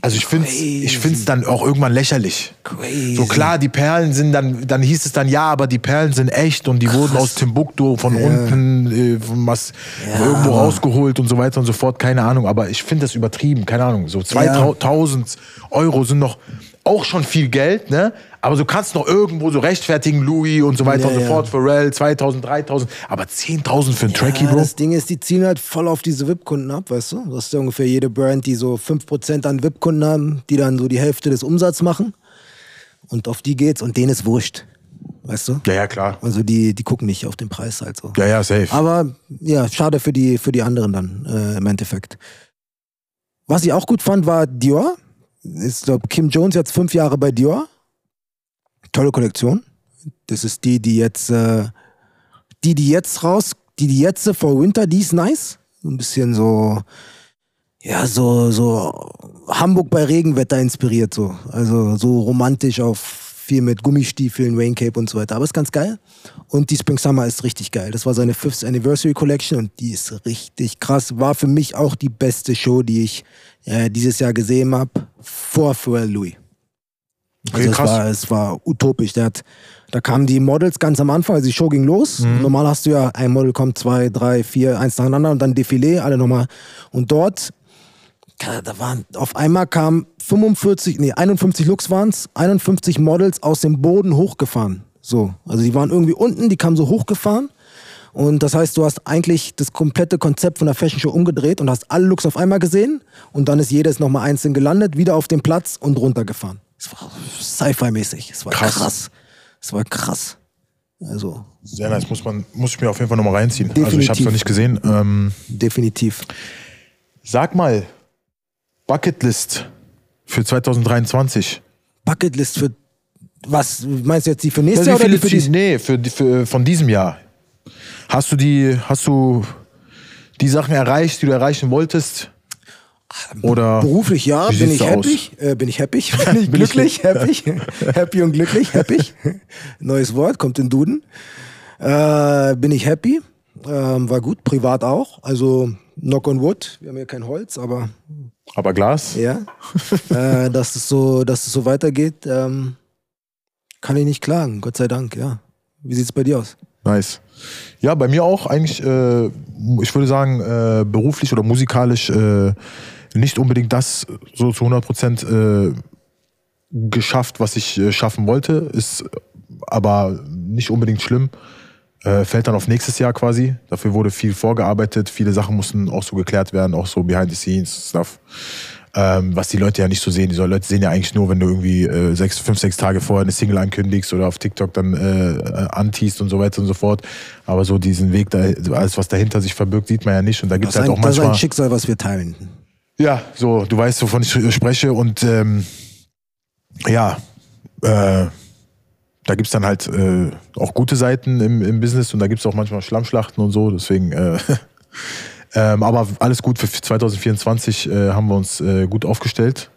B: Also ich finde ich find's dann auch irgendwann lächerlich.
A: Crazy.
B: So klar, die Perlen sind dann, dann hieß es dann, ja, aber die Perlen sind echt und die wurden aus Timbuktu von unten äh, was,
A: Ja,
B: irgendwo rausgeholt und so weiter und so fort, keine Ahnung. Aber ich finde das übertrieben, keine Ahnung. So 2000 Euro sind noch auch schon viel Geld, ne? Aber du kannst noch irgendwo so rechtfertigen, Louis und so weiter
A: Ja,
B: und so
A: ja.
B: fort, Pharrell, 2000, 3000, aber 10.000 für ein Tracky,
A: Ja,
B: Bro?
A: das Ding ist, die ziehen halt voll auf diese VIP-Kunden ab, weißt du? Das ist ja ungefähr jede Brand, die so 5% an VIP-Kunden haben, die dann so die Hälfte des Umsatzes machen. Und auf die geht's und denen ist wurscht. Weißt du?
B: Ja, ja, klar.
A: Also die, die gucken nicht auf den Preis halt so.
B: Ja, ja, safe.
A: Aber ja, schade für die, für die anderen dann äh, im Endeffekt. Was ich auch gut fand, war Dior. Ich glaube, Kim Jones jetzt fünf Jahre bei Dior. Tolle Kollektion. Das ist die, die jetzt, äh, die, die jetzt raus, die, die jetzt vor Winter, die ist nice. So ein bisschen so, ja, so, so Hamburg bei Regenwetter inspiriert, so. Also so romantisch auf viel mit Gummistiefeln, Raincape und so weiter. Aber ist ganz geil. Und die Spring Summer ist richtig geil. Das war seine Fifth Anniversary Collection und die ist richtig krass. War für mich auch die beste Show, die ich äh, dieses Jahr gesehen habe, vor Pharrell Louis.
B: Okay,
A: Also es war, es war utopisch. Hat, da kamen die Models ganz am Anfang, also die Show ging los.
B: Mhm.
A: Normal hast du ja, ein Model kommt, zwei, drei, vier, eins nacheinander und dann Defilé, alle nochmal. Und dort, da waren, auf einmal kamen 45, nee, 51 Looks waren es, 51 Models aus dem Boden hochgefahren. So, also die waren irgendwie unten, die kamen so hochgefahren. Und das heißt, du hast eigentlich das komplette Konzept von der Fashion Show umgedreht und hast alle Looks auf einmal gesehen und dann ist jedes nochmal einzeln gelandet, wieder auf den Platz und runtergefahren. Es war Sci-Fi-mäßig. Es war
B: Krass.
A: krass. Es war krass. Also,
B: Sehr nice, muss, man, muss ich mir auf jeden Fall nochmal reinziehen. Also ich habe es
A: Definitiv.
B: noch nicht gesehen. Ähm,
A: definitiv.
B: sag mal, Bucketlist für 2023.
A: Bucketlist für was meinst du jetzt die für nächstes
B: Ja,
A: Jahr oder die für
B: Ziele?
A: die?
B: Nee, für, für, von diesem Jahr. Hast du die, hast du die Sachen erreicht, die du erreichen wolltest? Oder
A: Beruflich ja, bin ich happy, äh, bin ich happy, bin ich
B: Bin ich-
A: glücklich, happy, happy und glücklich, happy. Neues Wort, kommt in Duden. Äh, bin ich happy, ähm, war gut, privat auch. Also knock on wood, wir haben hier kein Holz, aber
B: aber Glas?
A: ja, äh, dass es so, dass es so weitergeht, ähm, kann ich nicht klagen, Gott sei Dank, ja. Wie sieht's bei dir aus?
B: Nice. Ja, bei mir auch eigentlich, äh, ich würde sagen, äh, beruflich oder musikalisch äh, nicht unbedingt das so zu 100 Prozent äh, geschafft, was ich äh, schaffen wollte. Ist aber nicht unbedingt schlimm. Äh, fällt dann auf nächstes Jahr quasi. Dafür wurde viel vorgearbeitet. Viele Sachen mussten auch so geklärt werden, auch so behind the scenes Stuff. Ähm, was die Leute ja nicht so sehen. Die Leute sehen ja eigentlich nur, wenn du irgendwie äh, sechs, fünf, sechs Tage vorher eine Single ankündigst oder auf TikTok dann äh, äh, antiest und so weiter und so fort. Aber so diesen Weg, da, alles was dahinter sich verbirgt, sieht man ja nicht. Und da gibt es halt
A: ein,
B: auch
A: das ist
B: manchmal.
A: ein Schicksal, was wir teilen.
B: Ja, so, du weißt, wovon ich spreche und ähm, ja, äh, da gibt's dann halt äh, auch gute Seiten im, im Business und da gibt's auch manchmal Schlammschlachten und so, deswegen, äh, ähm, aber alles gut für 2024 äh, haben wir uns äh, gut aufgestellt.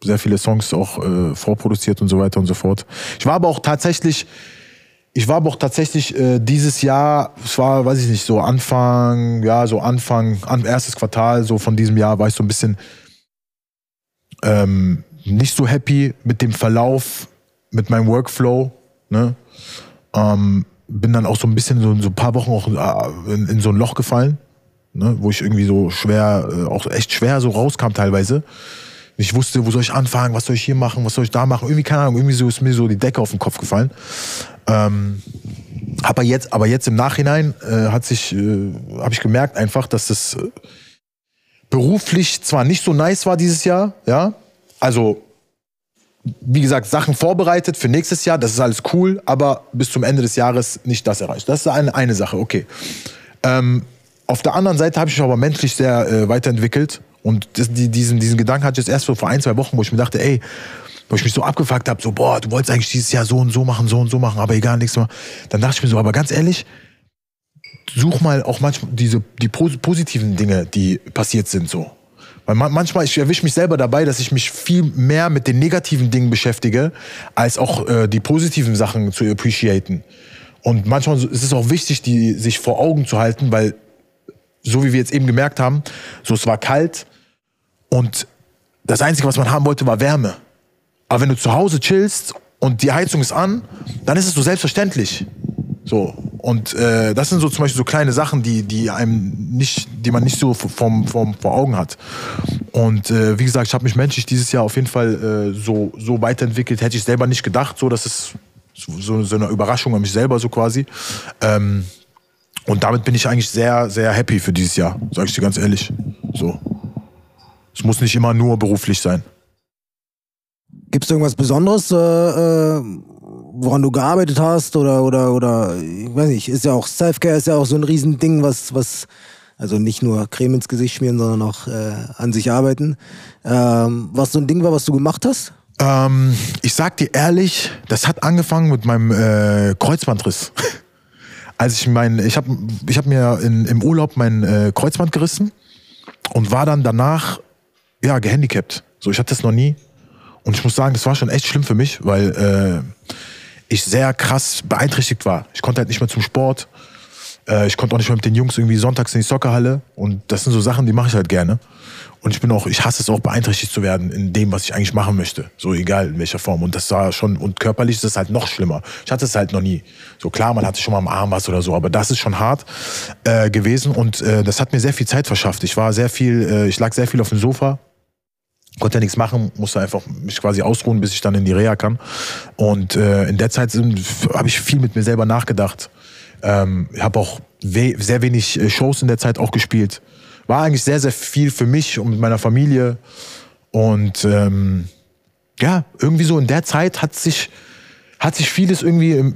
B: Sehr viele Songs auch äh, vorproduziert und so weiter und so fort. Ich war aber auch tatsächlich, ich war aber auch tatsächlich äh, dieses Jahr, es war, weiß ich nicht, so Anfang, ja, so Anfang, an, erstes Quartal so von diesem Jahr war ich so ein bisschen ähm, nicht so happy mit dem Verlauf, mit meinem Workflow. Ne? Ähm, bin dann auch so ein bisschen so, so ein paar Wochen auch äh, in, in so ein Loch gefallen, ne? wo ich irgendwie so schwer, äh, auch echt schwer so rauskam teilweise. Ich wusste, wo soll ich anfangen, was soll ich hier machen, was soll ich da machen. Irgendwie, keine Ahnung, irgendwie so ist mir so die Decke auf den Kopf gefallen. Ähm, aber jetzt, aber jetzt im Nachhinein äh, hat sich, äh, habe ich gemerkt einfach, dass das äh, beruflich zwar nicht so nice war dieses Jahr, ja, also wie gesagt, Sachen vorbereitet für nächstes Jahr, das ist alles cool, aber bis zum Ende des Jahres nicht das erreicht. Das ist eine, eine Sache, okay. Ähm, auf der anderen Seite habe ich mich aber menschlich sehr äh, weiterentwickelt und das, die, diesen, diesen Gedanken hatte ich jetzt erst so vor ein, zwei Wochen, wo ich mir dachte, ey, wo ich mich so abgefuckt habe, so, boah, du wolltest eigentlich dieses Jahr so und so machen, so und so machen, aber egal, nächstes Mal. Dann dachte ich mir so, aber ganz ehrlich, such mal auch manchmal diese, die pos- positiven Dinge, die passiert sind, so. Weil man, manchmal, ich erwische mich selber dabei, dass ich mich viel mehr mit den negativen Dingen beschäftige, als auch äh, die positiven Sachen zu appreciaten. Und manchmal ist es auch wichtig, die sich vor Augen zu halten, weil so wie wir jetzt eben gemerkt haben, so es war kalt und das Einzige, was man haben wollte, war Wärme. Aber wenn du zu Hause chillst und die Heizung ist an, dann ist es so selbstverständlich. So. Und äh, das sind so zum Beispiel so kleine Sachen, die, die einem nicht, die man nicht so vom, vom, vor Augen hat. Und äh, wie gesagt, ich habe mich menschlich dieses Jahr auf jeden Fall äh, so, so weiterentwickelt. Hätte ich selber nicht gedacht, so dass es so, so eine Überraschung an mich selber so quasi. Ähm, und damit bin ich eigentlich sehr, sehr happy für dieses Jahr, sage ich dir ganz ehrlich. So. Es muss nicht immer nur beruflich sein.
A: Gibt es irgendwas Besonderes, äh, äh, woran du gearbeitet hast oder oder oder ich weiß nicht, ist ja auch Selfcare ist ja auch so ein Riesending, was was also nicht nur Creme ins Gesicht schmieren, sondern auch äh, an sich arbeiten. Ähm, was so ein Ding war, was du gemacht hast?
B: Ähm, ich sag dir ehrlich, das hat angefangen mit meinem äh, Kreuzbandriss. Als ich mein, ich habe ich hab mir in, im Urlaub mein äh, Kreuzband gerissen und war dann danach ja gehandicapt. So, ich hatte das noch nie. Und ich muss sagen, das war schon echt schlimm für mich, weil äh, ich sehr krass beeinträchtigt war. Ich konnte halt nicht mehr zum Sport. Äh, ich konnte auch nicht mehr mit den Jungs irgendwie sonntags in die Soccerhalle. Und das sind so Sachen, die mache ich halt gerne. Und ich bin auch, ich hasse es auch, beeinträchtigt zu werden in dem, was ich eigentlich machen möchte. So egal in welcher Form. Und das war schon, und körperlich ist es halt noch schlimmer. Ich hatte es halt noch nie. So klar, man hatte schon mal am Arm was oder so, aber das ist schon hart äh, gewesen. Und äh, das hat mir sehr viel Zeit verschafft. Ich war sehr viel, äh, ich lag sehr viel auf dem Sofa, konnte ja nichts machen, musste einfach mich quasi ausruhen, bis ich dann in die Reha kann. Und äh, in der Zeit habe ich viel mit mir selber nachgedacht. Ähm, ich habe auch we sehr wenig äh, Shows in der Zeit auch gespielt. War eigentlich sehr, sehr viel für mich und mit meiner Familie. Und ähm, ja, irgendwie so in der Zeit hat sich, hat sich vieles irgendwie äh,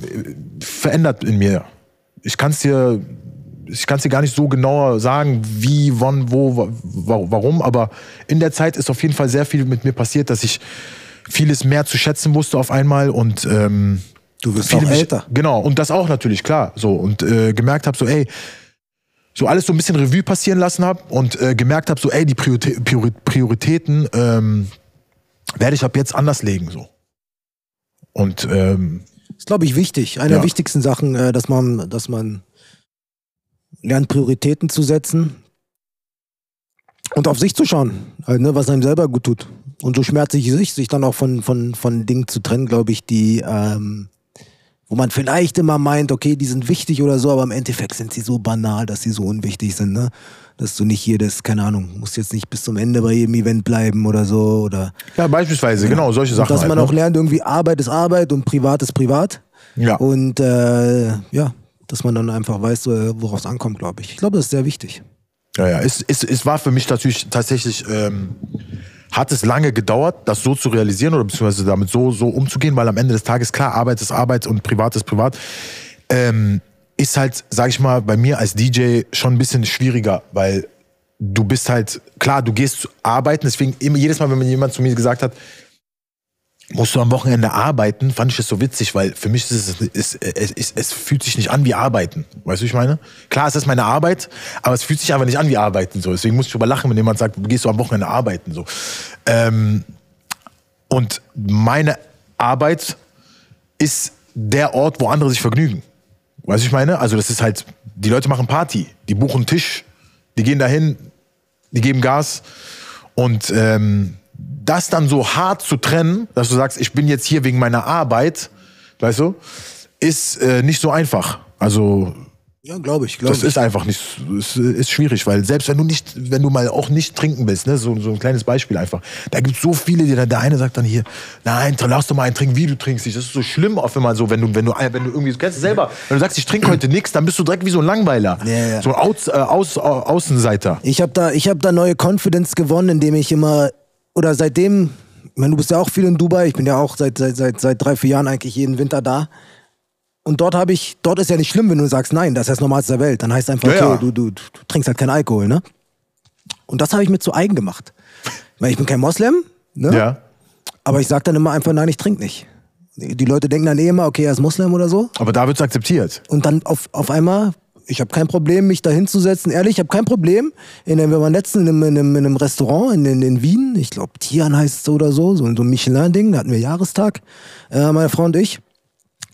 B: verändert in mir. Ich kann es dir ich kann es dir gar nicht so genauer sagen, wie, wann, wo, warum, aber in der Zeit ist auf jeden Fall sehr viel mit mir passiert, dass ich vieles mehr zu schätzen wusste auf einmal und ähm,
A: du wirst auch älter.
B: Genau und das auch natürlich klar so und äh, gemerkt habe so ey so alles so ein bisschen Revue passieren lassen habe und äh, gemerkt habe so ey die Prioritä Prioritäten ähm, werde ich ab jetzt anders legen so und ähm,
A: ist glaube ich wichtig eine ja. der wichtigsten Sachen äh, dass man dass man lernt Prioritäten zu setzen und auf sich zu schauen, halt, ne, was einem selber gut tut. Und so schmerzlich sich, sich dann auch von, von, von Dingen zu trennen, glaube ich, die, ähm, wo man vielleicht immer meint, okay, die sind wichtig oder so, aber im Endeffekt sind sie so banal, dass sie so unwichtig sind, ne? Dass du nicht jedes, keine Ahnung, musst jetzt nicht bis zum Ende bei jedem Event bleiben oder so. Oder,
B: ja, beispielsweise, ja. genau, solche Sachen.
A: Und dass man
B: halt,
A: auch ne? lernt, irgendwie Arbeit ist Arbeit und Privat ist Privat.
B: Ja.
A: Und äh, ja, dass man dann einfach weiß, worauf es ankommt, glaube ich. Ich glaube, das ist sehr wichtig.
B: Ja, ja. Es, es, es war für mich natürlich tatsächlich, ähm, hat es lange gedauert, das so zu realisieren oder beziehungsweise damit so, so umzugehen, weil am Ende des Tages, klar, Arbeit ist Arbeit und Privat ist Privat. Ähm, ist halt, sag ich mal, bei mir als DJ schon ein bisschen schwieriger, weil du bist halt, klar, du gehst arbeiten, deswegen immer, jedes Mal, wenn mir jemand zu mir gesagt hat, musst du am Wochenende arbeiten, fand ich es so witzig, weil für mich ist es, ist, es, es fühlt sich nicht an wie Arbeiten. Weißt du, ich meine? Klar, es ist meine Arbeit, aber es fühlt sich einfach nicht an wie Arbeiten. So. Deswegen muss ich überlachen, wenn jemand sagt, gehst du am Wochenende arbeiten. So. Ähm, und meine Arbeit ist der Ort, wo andere sich vergnügen. Weißt du, ich meine? Also das ist halt, die Leute machen Party, die buchen einen Tisch, die gehen dahin, die geben Gas und ähm, das dann so hart zu trennen, dass du sagst, ich bin jetzt hier wegen meiner Arbeit, weißt du, ist äh, nicht so einfach. Also
A: ja, glaube ich. Glaub
B: das
A: ich.
B: ist einfach nicht, ist, ist schwierig, weil selbst wenn du nicht, wenn du mal auch nicht trinken willst, ne, so, so ein kleines Beispiel einfach, da gibt es so viele, die der eine sagt dann hier, nein, lass doch mal einen trinken, wie du trinkst nicht. Das ist so schlimm oft immer so, wenn du, wenn du, wenn du irgendwie, du kennst du selber, wenn du sagst, ich trinke heute nichts, dann bist du direkt wie so ein Langweiler,
A: ja, ja.
B: so ein Aus, äh, Aus, Außenseiter.
A: Ich habe da, ich habe da neue Confidence gewonnen, indem ich immer oder seitdem, ich meine, du bist ja auch viel in Dubai, ich bin ja auch seit, seit, seit, seit drei, vier Jahren eigentlich jeden Winter da. Und dort habe ich, dort ist ja nicht schlimm, wenn du sagst, nein, das ist das Normalste der Welt. Dann heißt einfach, okay, ja, ja. Du, du, du trinkst halt keinen Alkohol, ne? Und das habe ich mir zu eigen gemacht. Weil ich bin kein Moslem, ne?
B: Ja.
A: Aber ich sage dann immer einfach, nein, ich trinke nicht. Die Leute denken dann eh immer, okay, er ist Moslem oder so.
B: Aber da wird es akzeptiert.
A: Und dann auf, auf einmal ich habe kein Problem, mich da hinzusetzen. Ehrlich, ich habe kein Problem. In, wir waren letztens in einem, in einem, in einem Restaurant in, in, in Wien, ich glaube Tian heißt es oder so, so, so ein Michelin-Ding, da hatten wir Jahrestag, äh, meine Frau und ich.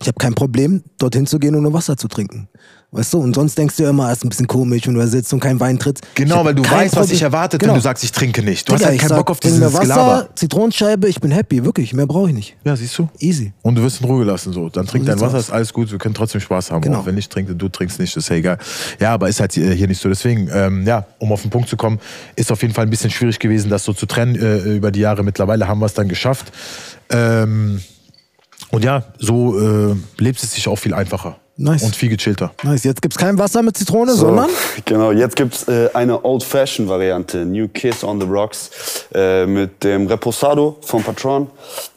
A: Ich habe kein Problem, dorthin zu gehen und nur Wasser zu trinken. Weißt du, und sonst denkst du ja immer, es ist ein bisschen komisch, wenn du sitzt und kein Wein trittst. Ich
B: Genau, weil du weißt, was
A: Problem-
B: dich erwartet,
A: Genau.
B: wenn du sagst, ich trinke nicht. Du
A: Digga,
B: hast halt
A: ich
B: keinen
A: sag,
B: Bock auf dieses
A: Wasser,
B: Gelaber.
A: Zitronenscheibe, ich bin happy, wirklich. Mehr brauche ich nicht.
B: Ja, siehst du?
A: Easy.
B: Und du wirst in Ruhe gelassen. So. Dann trink dein Wasser, ist alles gut, wir können trotzdem Spaß haben.
A: Genau.
B: Auch wenn ich trinke, du trinkst nicht, ist ja egal. Ja, aber ist halt hier hier nicht so. Deswegen, ähm, ja, um auf den Punkt zu kommen, ist auf jeden Fall ein bisschen schwierig gewesen, das so zu trennen äh, über die Jahre. Mittlerweile haben wir es dann geschafft. Ähm, und ja, so äh, lebt es sich auch viel einfacher.
A: Nice.
B: Und viel gechillter.
A: Nice. Jetzt gibt's kein Wasser mit Zitrone,
C: So,
A: sondern
C: Genau, jetzt gibt es äh, eine Old-Fashioned-Variante, New Kiss on the Rocks, äh, mit dem Reposado vom Patron,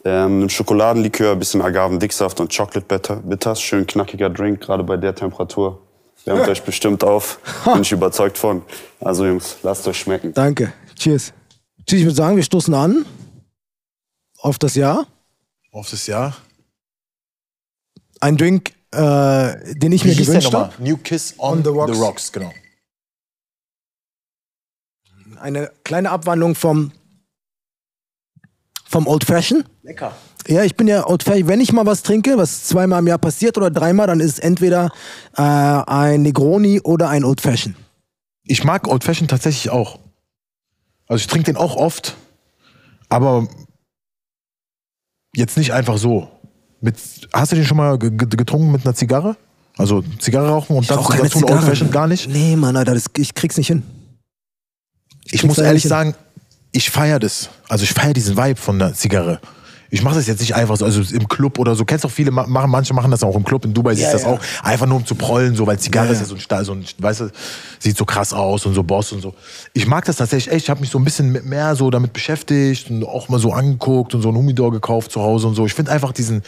C: ähm, einem Schokoladenlikör, bisschen Agavendicksaft und Chocolate Bitter, Bitters. Schön knackiger Drink, gerade bei der Temperatur. Wärmt euch bestimmt auf, bin ich überzeugt von. Also Jungs, lasst euch schmecken.
A: Danke. Cheers. Cheers, ich würde sagen, wir stoßen an auf das Jahr.
B: Auf das Jahr.
A: Ein Drink, äh, den ich mir
B: hieß
A: gewünscht habe.
B: New Kiss on,
A: On the
B: the,
A: Rocks.
B: rocks. genau.
A: Eine kleine Abwandlung vom, vom Old Fashion.
B: Lecker.
A: Ja, ich bin ja Old Fashion. Wenn ich mal was trinke, was zweimal im Jahr passiert oder dreimal, dann ist es entweder äh, ein Negroni oder ein Old Fashion.
B: Ich mag Old Fashion tatsächlich auch. Also ich trinke den auch oft, aber jetzt nicht einfach so. Mit, hast du den schon mal ge- ge- getrunken mit einer Zigarre? Also Zigarre rauchen und dann dazu Old
A: Zigarre.
B: Fashion gar nicht?
A: Nee, Mann, Alter, das, ich krieg's nicht hin.
B: Ich
A: krieg's
B: muss ehrlich sagen, ich feiere das. Also ich feiere diesen Vibe von der Zigarre. Ich mache das jetzt nicht einfach so, also im Club oder so. Kennst auch viele, ma- machen, manche machen das auch im Club. In Dubai siehst
A: Ja,
B: du das
A: ja.
B: auch. Einfach nur um zu prollen, so, weil Zigarre
A: Ja,
B: ist
A: ja.
B: so ein, Sta- so ein, weißt du, sieht so krass aus und so Boss und so. Ich mag das tatsächlich echt. Ich habe mich so ein bisschen mehr so damit beschäftigt und auch mal so angeguckt und so ein Humidor gekauft zu Hause und so. Ich finde einfach diesen,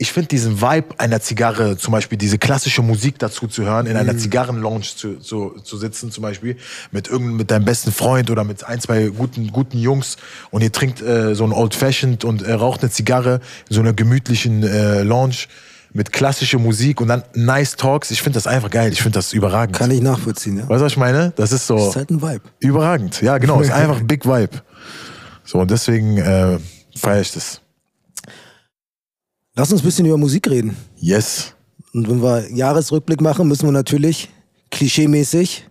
B: ich finde diesen Vibe einer Zigarre, zum Beispiel diese klassische Musik dazu zu hören, in einer
A: Mhm.
B: Zigarrenlounge zu, zu, zu sitzen, zum Beispiel, mit irgendeinem, mit deinem besten Freund oder mit ein, zwei guten, guten Jungs und ihr trinkt äh, so ein Old Fashioned und äh, raucht eine Zigarre in so einer gemütlichen äh, Lounge mit klassischer Musik und dann nice Talks. Ich finde das einfach geil. Ich finde das überragend.
A: Kann ich nachvollziehen, ja.
B: weißt du, was ich meine? Das ist so
A: Das ist halt ein Vibe.
B: überragend. Ja, genau. Ist einfach Big Vibe. So, und deswegen äh, feiere ich das.
A: Lass uns ein bisschen über Musik reden.
B: Yes.
A: Und wenn wir Jahresrückblick machen, müssen wir natürlich klischeemäßig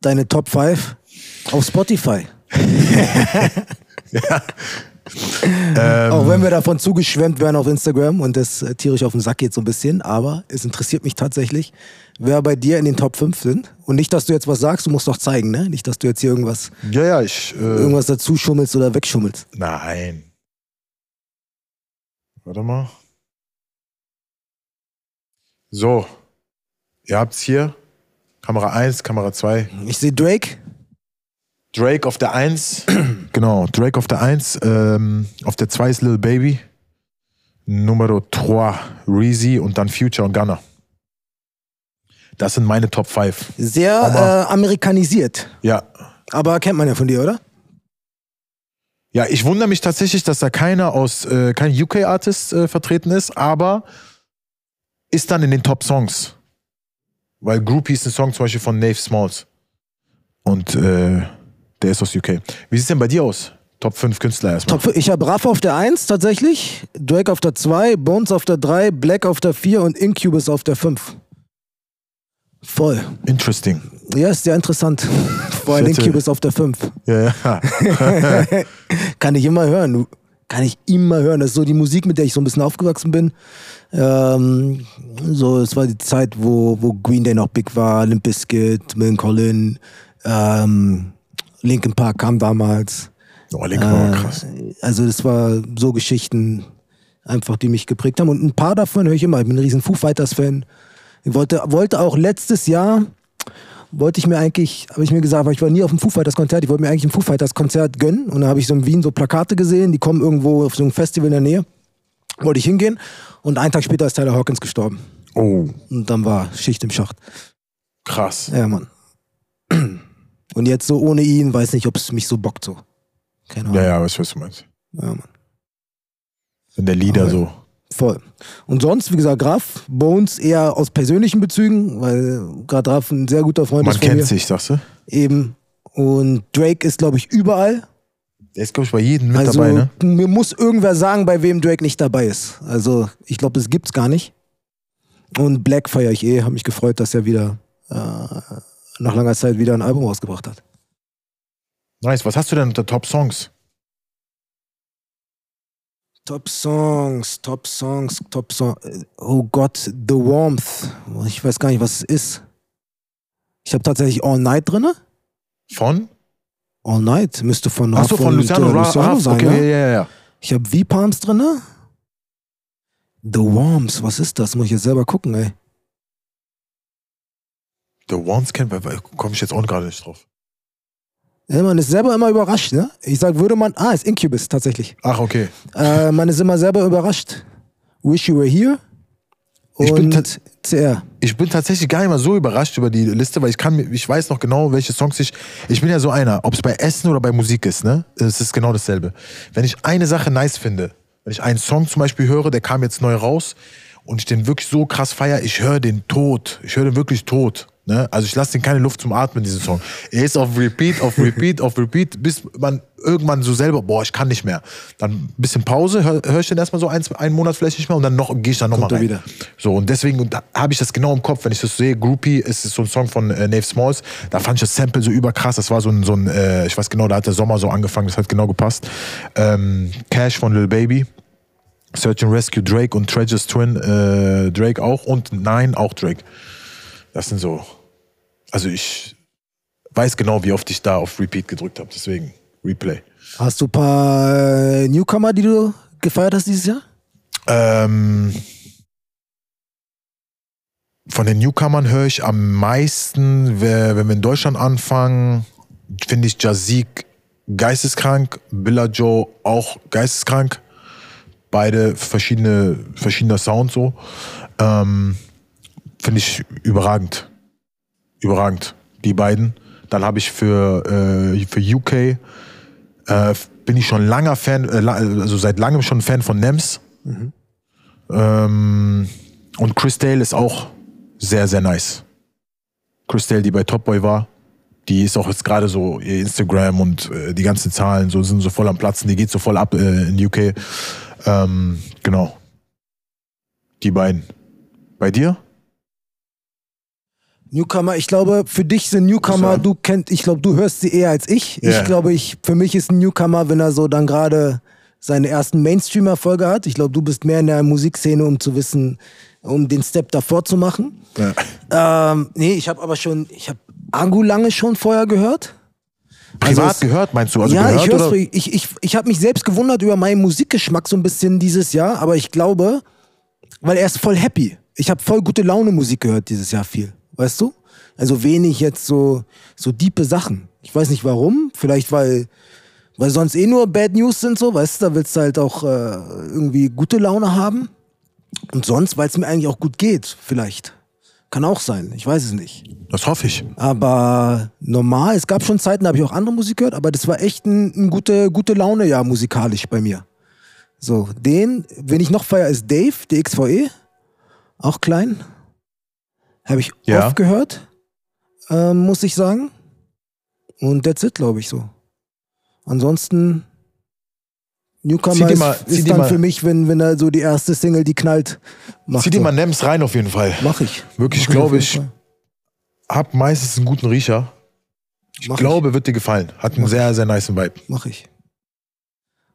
A: deine Top 5 auf Spotify.
B: Ähm,
A: Auch wenn wir davon zugeschwemmt werden auf Instagram und das äh, tierisch auf den Sack geht so ein bisschen, aber es interessiert mich tatsächlich, wer bei dir in den Top 5 sind. Und nicht, dass du jetzt was sagst, du musst doch zeigen, ne? Nicht, dass du jetzt hier irgendwas,
B: Ja, ja, ich. Äh,
A: irgendwas dazu schummelst oder wegschummelst.
B: Nein. Warte mal. So. Ihr habt's hier. Kamera 1, Kamera 2.
A: Ich sehe Drake.
B: Drake auf der 1. genau, Drake auf der 1. Ähm, auf der 2 ist Lil Baby. Nummer 3 Reezy und dann Future und Gunner. Das sind meine Top 5.
A: Sehr äh, amerikanisiert.
B: Ja.
A: Aber kennt man ja von dir, oder?
B: Ja, ich wundere mich tatsächlich, dass da keiner aus, äh, kein UK-Artist äh, vertreten ist, aber ist dann in den Top-Songs. Weil Groupie ist ein Song zum Beispiel von Nave Smalls. Und äh, der ist aus UK. Wie sieht's denn bei dir aus? Top 5 Künstler erstmal.
A: Top 5. Ich habe Raff auf der 1 tatsächlich, Drake auf der 2, Bones auf der 3, Black auf der 4 und Incubus auf der 5. Voll.
B: Interesting.
A: Ja, ist sehr interessant. Vor allem
B: hätte-
A: Incubus auf der 5.
B: Ja, ja.
A: Kann ich immer hören. Kann ich immer hören. Das ist so die Musik, mit der ich so ein bisschen aufgewachsen bin. Ähm, so, es war die Zeit, wo, wo Green Day noch big war, Limp Bizkit, Millen Collin, ähm, Linkin Park kam damals.
B: Oh, Linkin Park,
A: Äh,
B: krass.
A: Also das war so Geschichten einfach, die mich geprägt haben. Und ein paar davon höre ich immer. Ich bin ein riesen Foo Fighters Fan. Ich wollte, wollte auch letztes Jahr, wollte ich mir eigentlich, habe ich mir gesagt, weil ich war nie auf dem Foo Fighters Konzert, ich wollte mir eigentlich ein Foo Fighters Konzert gönnen. Und dann habe ich so in Wien so Plakate gesehen, die kommen irgendwo auf so ein Festival in der Nähe. Wollte ich hingehen. Und einen Tag später ist Tyler Hawkins gestorben.
B: Oh,
A: Und dann war Schicht im Schacht.
B: krass.
A: Ja, Mann. Und jetzt so ohne ihn, weiß nicht, ob es mich so bockt so. Keine Ahnung.
B: Ja, ja, was, was du meinst.
A: ja Mann.
B: Wenn der Lieder so.
A: Voll. Und sonst, wie gesagt, Graf, Bones eher aus persönlichen Bezügen, weil gerade Graf ein sehr guter Freund
B: Man
A: ist von
B: kennt
A: mir.
B: sich, sagst du?
A: Eben. Und Drake ist, glaube ich, überall.
B: Der ist, glaube ich, bei jedem mit
A: also
B: dabei, ne?
A: mir muss irgendwer sagen, bei wem Drake nicht dabei ist. Also ich glaube, das gibt's gar nicht. Und Black feiere ich eh. Habe mich gefreut, dass er wieder äh, nach langer Zeit wieder ein Album rausgebracht hat.
B: Nice. Was hast du denn unter Top Songs?
A: Top Songs, Top Songs, Top Songs. Oh Gott, The Warmth. Ich weiß gar nicht, was es ist. Ich habe tatsächlich All Night drinne.
B: Von?
A: All Night müsste von
B: Achso, von Luciano,
A: äh,
B: Ra Raff,
A: sein.
B: Okay,
A: ja?
B: ja, ja, ja.
A: Ich habe V-Palms drinne. The Worms, was ist das? Muss ich jetzt selber gucken, ey.
B: The Ones kennt man, komme ich jetzt auch gerade nicht drauf.
A: Ja, man ist selber immer überrascht, ne? Ich sag, würde man. Ah, ist Incubus tatsächlich.
B: Ach, okay.
A: Äh, man ist immer selber überrascht. Wish You Were Here.
B: Ich bin
A: CR.
B: Ich bin tatsächlich gar nicht mal so überrascht über die Liste, weil ich kann, ich weiß noch genau, welche Songs ich. Ich bin ja so einer, ob es bei Essen oder bei Musik ist, ne? Es ist genau dasselbe. Wenn ich eine Sache nice finde, wenn ich einen Song zum Beispiel höre, der kam jetzt neu raus und ich den wirklich so krass feier, ich höre den tot. Ich höre den wirklich tot. Ne? Also ich lasse den keine Luft zum Atmen, diesen Song. Er ist auf Repeat, auf Repeat, auf Repeat, bis man irgendwann so selber, boah, ich kann nicht mehr. Dann ein bisschen Pause, höre hör ich den erstmal so ein, einen Monat vielleicht nicht mehr und dann noch gehe ich dann nochmal rein.
A: wieder.
B: So, und deswegen habe ich das genau im Kopf, wenn ich das sehe. Groupie ist so ein Song von äh, Nave Smalls. Da fand ich das Sample so überkrass. Das war so ein, so ein äh, ich weiß genau, da hat der Sommer so angefangen, das hat genau gepasst. Ähm, Cash von Lil Baby. Search and Rescue Drake und Treasures Twin äh, Drake auch und Nine auch Drake. Das sind so. Also ich weiß genau, wie oft ich da auf Repeat gedrückt habe. Deswegen Replay.
A: Hast du ein paar äh, Newcomer, die du gefeiert hast dieses Jahr?
B: Ähm, von den Newcomern höre ich am meisten, wenn wir in Deutschland anfangen, finde ich Jazik geisteskrank, Billa Joe auch geisteskrank. Beide verschiedene, verschiedener Sound so. Ähm, finde ich überragend. Überragend. Die beiden. Dann habe ich für, äh, für UK äh, bin ich schon langer Fan, äh, also seit langem schon Fan von Nems. Ähm, und Chris Dale ist auch sehr, sehr nice. Chris Dale, die bei Top Boy war, die ist auch jetzt gerade so, ihr Instagram und äh, die ganzen Zahlen so, sind so voll am Platzen, die geht so voll ab äh, in UK. Ähm, genau. Die beiden. Bei dir?
A: Newcomer, ich glaube, für dich sind Newcomer, du kennst, ich glaube, du hörst sie eher als ich.
B: Ja.
A: Ich glaube, ich, für mich ist ein Newcomer, wenn er so dann gerade seine ersten Mainstream-Erfolge hat. Ich glaube, du bist mehr in der Musikszene, um zu wissen, um den Step davor zu machen.
B: Ja.
A: Ähm, nee, ich habe aber schon, ich habe Angu lange schon vorher gehört.
B: Privat
A: Also
B: gehört, meinst du? Also
A: ja,
B: gehört,
A: ich hör's,
B: oder?
A: ich, ich, ich habe mich selbst gewundert über meinen Musikgeschmack so ein bisschen dieses Jahr, aber ich glaube, weil er ist voll happy. Ich habe voll gute Laune Musik gehört dieses Jahr viel, weißt du? Also wenig jetzt so so diepe Sachen. Ich weiß nicht warum, vielleicht weil weil sonst eh nur Bad News sind so, weißt du, da willst du halt auch äh, irgendwie gute Laune haben. Und sonst, weil es mir eigentlich auch gut geht, vielleicht. Kann auch sein, ich weiß es nicht.
B: Das hoffe ich.
A: Aber normal, es gab schon Zeiten, da habe ich auch andere Musik gehört, aber das war echt ein, ein gute, gute Laune, ja, musikalisch bei mir. So, den, wen ich noch feier, ist Dave, DXVE. Auch klein. Habe ich
B: Ja.
A: oft gehört, ähm, muss ich sagen. Und that's it, glaube ich, so. Ansonsten, Newcomer ist,
B: mal-
A: ist dann
B: mal-
A: für mich, wenn, wenn er so die erste Single, die knallt, macht.
B: Zieh dir
A: so.
B: mal Nems rein auf jeden Fall.
A: Mach ich.
B: Wirklich, glaube ich,
A: Fall.
B: hab meistens einen guten Riecher. Ich
A: Mach
B: glaube, wird dir gefallen. Hat einen
A: Mach
B: sehr, sehr nice Vibe.
A: Mach ich.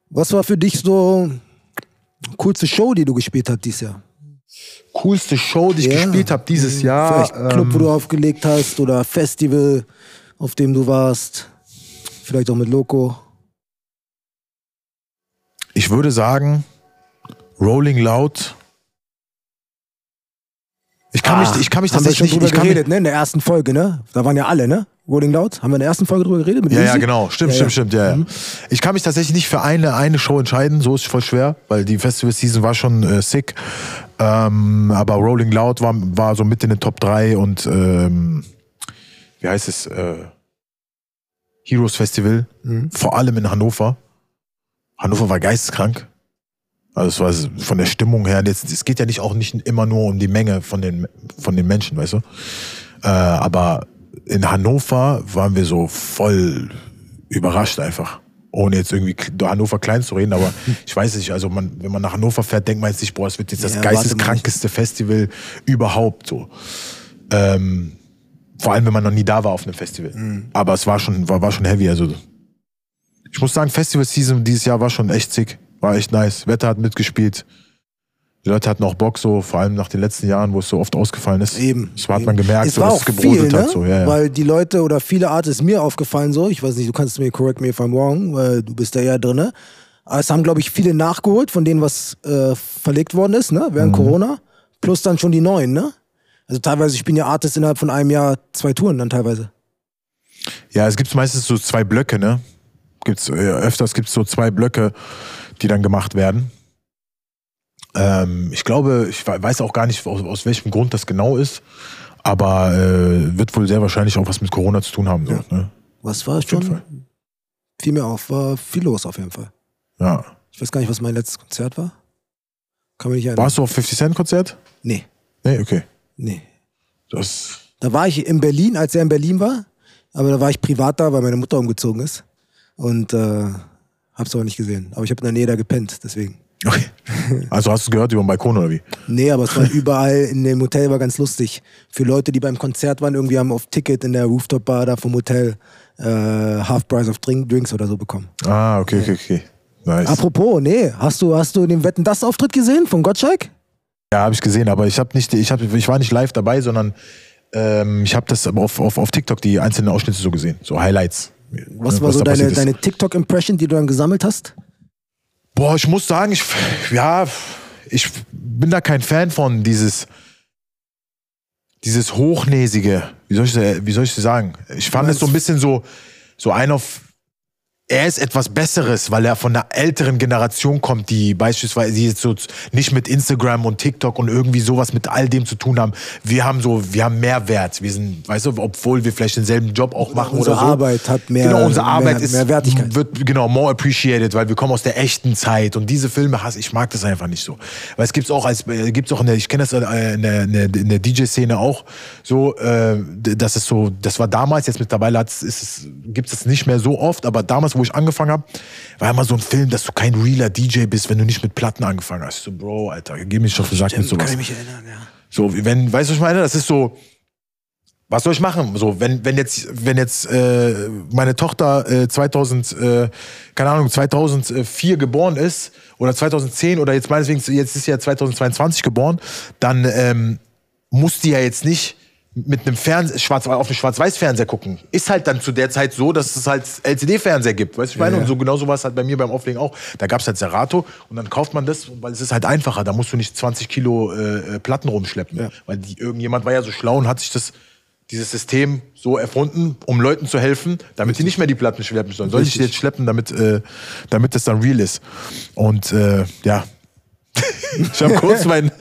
A: Was war für dich so coolste Show, die du gespielt hast dieses Jahr?
B: Coolste Show, die ich
A: Ja.
B: gespielt habe dieses Jahr.
A: Vielleicht Club, wo
B: ähm,
A: du aufgelegt hast oder Festival, auf dem du warst. Vielleicht auch mit Loco.
B: ich würde sagen, Rolling Loud. Ich kann mich, ich kann mich
A: Ah, haben wir
B: tatsächlich
A: schon
B: nicht.
A: drüber geredet, ne? In der ersten Folge, ne? Da waren ja alle, ne? Rolling Loud. Haben wir in der ersten Folge drüber geredet?
B: Ja, ja, genau. Stimmt,
A: Ja,
B: stimmt,
A: ja.
B: stimmt. Ja, ja. Ich kann mich tatsächlich nicht für eine, eine Show entscheiden. So ist es voll schwer, weil die Festival-Season war schon äh, sick. Ähm, aber Rolling Loud war, war so mit in den Top 3 und ähm, wie heißt es? Äh, Heroes Festival.
A: Mhm.
B: Vor allem in Hannover. Hannover war geisteskrank. Also es war von der Stimmung her, jetzt, es geht ja nicht auch nicht immer nur um die Menge von den, von den Menschen, weißt du? Äh, aber in Hannover waren wir so voll überrascht einfach. Ohne jetzt irgendwie Hannover klein zu reden, aber ich weiß nicht, also man, wenn man nach Hannover fährt, denkt man jetzt nicht, boah, es wird jetzt das
A: Ja,
B: geisteskrankeste Festival überhaupt so. Ähm, vor allem, wenn man noch nie da war auf einem Festival.
A: Mhm.
B: Aber es war schon, war, war schon heavy. Also ich muss sagen, Festival Season dieses Jahr war schon echt sick. War echt nice. Wetter hat mitgespielt. Die Leute hatten auch Bock so, vor allem nach den letzten Jahren, wo es so oft ausgefallen ist.
A: Eben.
B: Das hat man gemerkt,
A: es
B: so, dass es gebrodelt
A: viel,
B: hat.
A: ne?
B: So. Ja, ja.
A: Weil die Leute oder viele Artists mir aufgefallen so, ich weiß nicht, du kannst mir correct me if I'm wrong, weil du bist da ja drinne. Aber es haben, glaube ich, viele nachgeholt von denen, was äh, verlegt worden ist, ne,
B: Mhm.
A: während Corona. Plus dann schon die neuen, ne? Also teilweise spielen ja Artists innerhalb von einem Jahr zwei Touren dann teilweise.
B: Ja, es gibt meistens so zwei Blöcke, ne? Gibt's, äh, öfters gibt es so zwei Blöcke, die dann gemacht werden. Ähm, ich glaube, ich we- weiß auch gar nicht, aus, aus welchem Grund das genau ist, aber äh, wird wohl sehr wahrscheinlich auch was mit Corona zu tun haben. So, ne?
A: Was war
B: jeden
A: schon? Fiel mir auf, war viel los auf jeden Fall.
B: ja.
A: Ich weiß gar nicht, was mein letztes Konzert war. Kann mich nicht erinnern.
B: Warst du auf 50 Cent Konzert?
A: Nee,
B: Nee, okay.
A: nee.
B: Das,
A: Da war ich in Berlin, als er in Berlin war. Aber da war ich privat da, weil meine Mutter umgezogen ist. Und äh, hab's aber nicht gesehen. Aber ich habe in der Nähe da gepennt, deswegen.
B: Okay. Also hast du es gehört über den Balkon oder wie?
A: Nee, aber es war überall in dem Hotel, war ganz lustig. Für Leute, die beim Konzert waren, irgendwie haben auf Ticket in der Rooftop-Bar da vom Hotel äh, Half Price of Drink, Drinks oder so bekommen.
B: Ah, okay, okay, okay. Nice.
A: Apropos, nee, hast du, hast du den Wetten das Auftritt gesehen von Gottschalk?
B: Ja, habe ich gesehen, aber ich habe nicht, ich habe, ich war nicht live dabei, sondern ähm, ich habe das auf, auf, auf TikTok die einzelnen Ausschnitte so gesehen, so Highlights.
A: Was war so
B: da
A: deine, deine TikTok-Impression, die du dann gesammelt hast?
B: Boah, ich muss sagen, ich, ja, ich bin da kein Fan von dieses, dieses hochnäsige. Wie soll ich, wie soll ich das sagen? Ich fand es so ein bisschen so, so ein auf, er ist etwas Besseres, weil er von einer älteren Generation kommt, die beispielsweise die jetzt so nicht mit Instagram und TikTok und irgendwie sowas mit all dem zu tun haben. Wir haben so, wir haben Mehrwert. Wir sind, weißt du, obwohl wir vielleicht denselben Job auch machen
A: unsere
B: oder so.
A: Arbeit hat mehr-
B: Genau, unsere
A: mehr-
B: Arbeit ist
A: mehr Wertigkeit.
B: wird genau more appreciated, weil wir kommen aus der echten Zeit und diese Filme hasse ich mag das einfach nicht so. Weil es gibt's auch als äh, gibt's auch in der ich kenne das äh, in der, in der, DJ Szene auch so äh, das ist so das war damals jetzt mittlerweile hat's, ist es gibt's es nicht mehr so oft, aber damals wo ich angefangen habe, war immer so ein Film, dass du kein realer DJ bist, wenn du nicht mit Platten angefangen hast. So Bro, Alter, geh mich doch gesagt mit sowas.
A: Kann ich mich erinnern, ja.
B: So, wenn, weißt du, was ich meine? Das ist so, was soll ich machen? So, wenn, wenn jetzt, wenn jetzt äh, meine Tochter äh, 2000, äh, keine Ahnung, 2004 geboren ist oder 2010 oder jetzt meinetwegen, jetzt ist sie ja 2022 geboren, dann ähm, muss die ja jetzt nicht mit einem Fernseher, schwarz, auf einem Schwarz-Weiß-Fernseher gucken. Ist halt dann zu der Zeit so, dass es halt LCD-Fernseher gibt. Weißt du, ich meine?
A: Ja, ja.
B: Und so genauso war es halt bei mir beim Auflegen auch. Da gab es halt Serato und dann kauft man das, weil es ist halt einfacher. Da musst du nicht 20 Kilo äh, Platten rumschleppen.
A: Ja.
B: Weil die, irgendjemand war ja so schlau und hat sich das, dieses System so erfunden, um Leuten zu helfen, damit die nicht mehr die Platten schleppen sollen. Soll ich die jetzt schleppen, damit, äh, damit das dann real ist. Und äh, ja. ich habe kurz mein,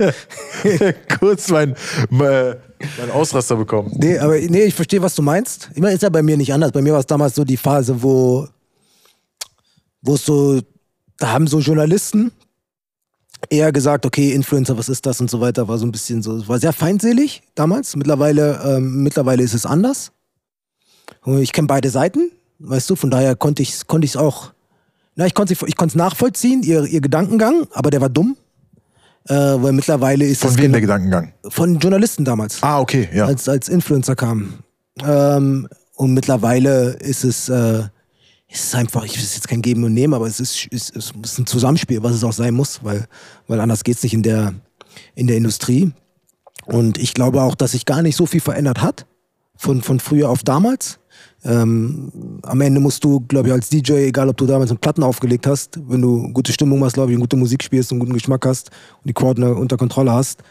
B: kurz mein, äh, mein Ausraster bekommen.
A: Nee, aber nee, ich verstehe, was du meinst. Ich meine, ist ja bei mir nicht anders. Bei mir war es damals so die Phase, wo, es so, da haben so Journalisten eher gesagt, okay, Influencer, was ist das und so weiter, war so ein bisschen so, war sehr feindselig damals. Mittlerweile, ähm, mittlerweile ist es anders. Ich kenne beide Seiten, weißt du, von daher konnte ich es konnte auch, na, ich konnte ich es nachvollziehen, ihr, ihr Gedankengang, aber der war dumm. Äh, weil mittlerweile ist
B: Von
A: es
B: wem
A: genau-
B: der Gedankengang?
A: von Journalisten damals
B: Ah, okay, ja.
A: als, als Influencer kam. Ähm, und mittlerweile ist es, äh, ist es einfach, ich will es jetzt kein Geben und Nehmen, aber es ist, ist, ist ein Zusammenspiel, was es auch sein muss, weil, weil anders geht's nicht in der, in der Industrie. Und ich glaube auch, dass sich gar nicht so viel verändert hat von, von früher auf damals. Ähm, am Ende musst du, glaube ich, als DJ, egal ob du damals einen Platten aufgelegt hast, wenn du gute Stimmung hast, glaube ich, und gute Musik spielst und guten Geschmack hast und die Crowd unter- unter Kontrolle hast,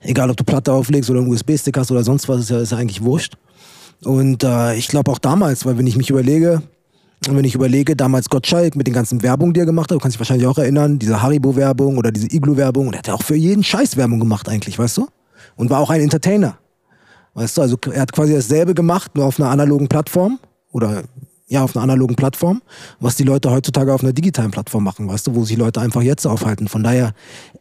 A: egal ob du Platte auflegst oder einen USB-Stick hast oder sonst was, ist ja, ist ja eigentlich wurscht. Und äh, ich glaube auch damals, weil wenn ich mich überlege, wenn ich überlege, damals Gottschalk mit den ganzen Werbungen, die er gemacht hat, du kannst dich wahrscheinlich auch erinnern, diese Haribo-Werbung oder diese Iglu-Werbung, und er hat ja auch für jeden Scheiß Werbung gemacht eigentlich, weißt du? Und war auch ein Entertainer. Weißt du, also er hat quasi dasselbe gemacht, nur auf einer analogen Plattform oder ja, auf einer analogen Plattform, was die Leute heutzutage auf einer digitalen Plattform machen, weißt du, wo sich Leute einfach jetzt aufhalten. Von daher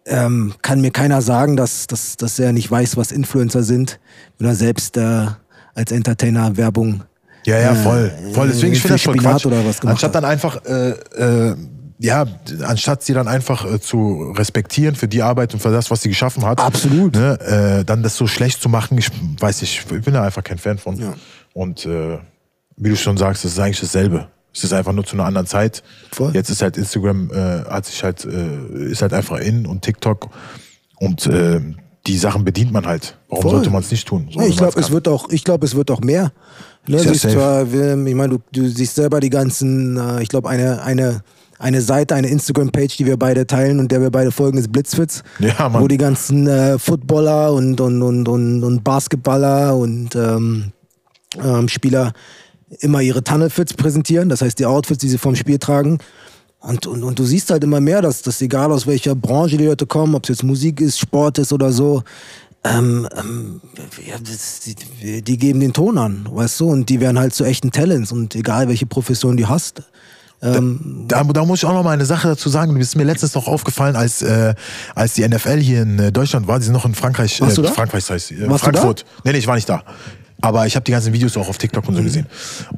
A: ähm, kann mir keiner sagen, dass, dass, dass er nicht weiß, was Influencer sind, wenn er selbst äh, als Entertainer Werbung
B: Ja, ja, voll. voll. Deswegen, ich finde das
A: Spinat
B: Quatsch.
A: oder was gemacht
B: Anstatt dann einfach, äh, äh, ja, anstatt sie dann einfach äh, zu respektieren für die Arbeit und für das, was sie geschaffen hat.
A: Absolut.
B: Ne, äh, dann das so schlecht zu machen, ich weiß nicht, ich bin da einfach kein Fan von.
A: Ja.
B: Und äh, wie du schon sagst, es ist eigentlich dasselbe. Es ist einfach nur zu einer anderen Zeit.
A: Voll.
B: Jetzt ist halt Instagram, äh, hat sich halt, äh, ist halt einfach in und TikTok und äh, die Sachen bedient man halt. Warum
A: Voll.
B: sollte man es nicht tun? So,
A: Ja, ich glaube, es wird auch, ich glaube, es wird auch mehr. Ne,
B: ja
A: zwar, ich meine, du, du siehst selber die ganzen, ich glaube, eine, eine, eine Seite, eine Instagram-Page, die wir beide teilen und der wir beide folgen, ist Blitzfits.
B: Ja, Mann.
A: Wo die ganzen äh, Footballer und, und, und, und, und Basketballer und ähm, ähm, Spieler immer ihre Tunnelfits präsentieren, das heißt die Outfits, die sie vom Spiel tragen. Und, und, und du siehst halt immer mehr, dass, dass egal aus welcher Branche die Leute kommen, ob es jetzt Musik ist, Sport ist oder so, ähm, ähm, ja, das, die, die geben den Ton an, weißt du, und die werden halt zu echten Talents und egal welche Profession du hast. Ähm,
B: Da, da muss ich auch noch mal eine Sache dazu sagen. Das ist mir letztens noch aufgefallen, als, äh, als die NFL hier in äh, Deutschland war. Die sind noch in Frankreich.
A: Warst du da?
B: Frankreich heißt äh,
A: Warst du?
B: Frankfurt. Nee, nee, ich war nicht da. Aber ich habe die ganzen Videos auch auf TikTok und
A: Mhm.
B: so gesehen.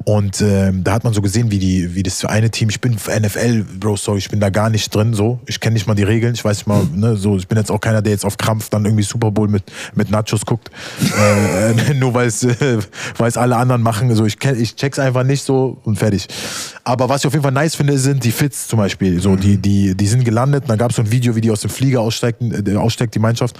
B: Und ähm, da hat man so gesehen, wie, die, wie das eine Team, ich bin NFL, Bro, sorry, ich bin da gar nicht drin, so. Ich kenne nicht mal die Regeln, ich weiß nicht mal, ne, so, ich bin jetzt auch keiner, der jetzt auf Krampf dann irgendwie Super Bowl mit, mit Nachos guckt. äh, nur weil es äh, alle anderen machen. So, ich, ich check's einfach nicht so und fertig. Aber was ich auf jeden Fall nice finde, sind die Fits zum Beispiel. So, die, die, die sind gelandet, dann gab es so ein Video, wie die aus dem Flieger aussteigten, äh, aussteigt, die Mannschaft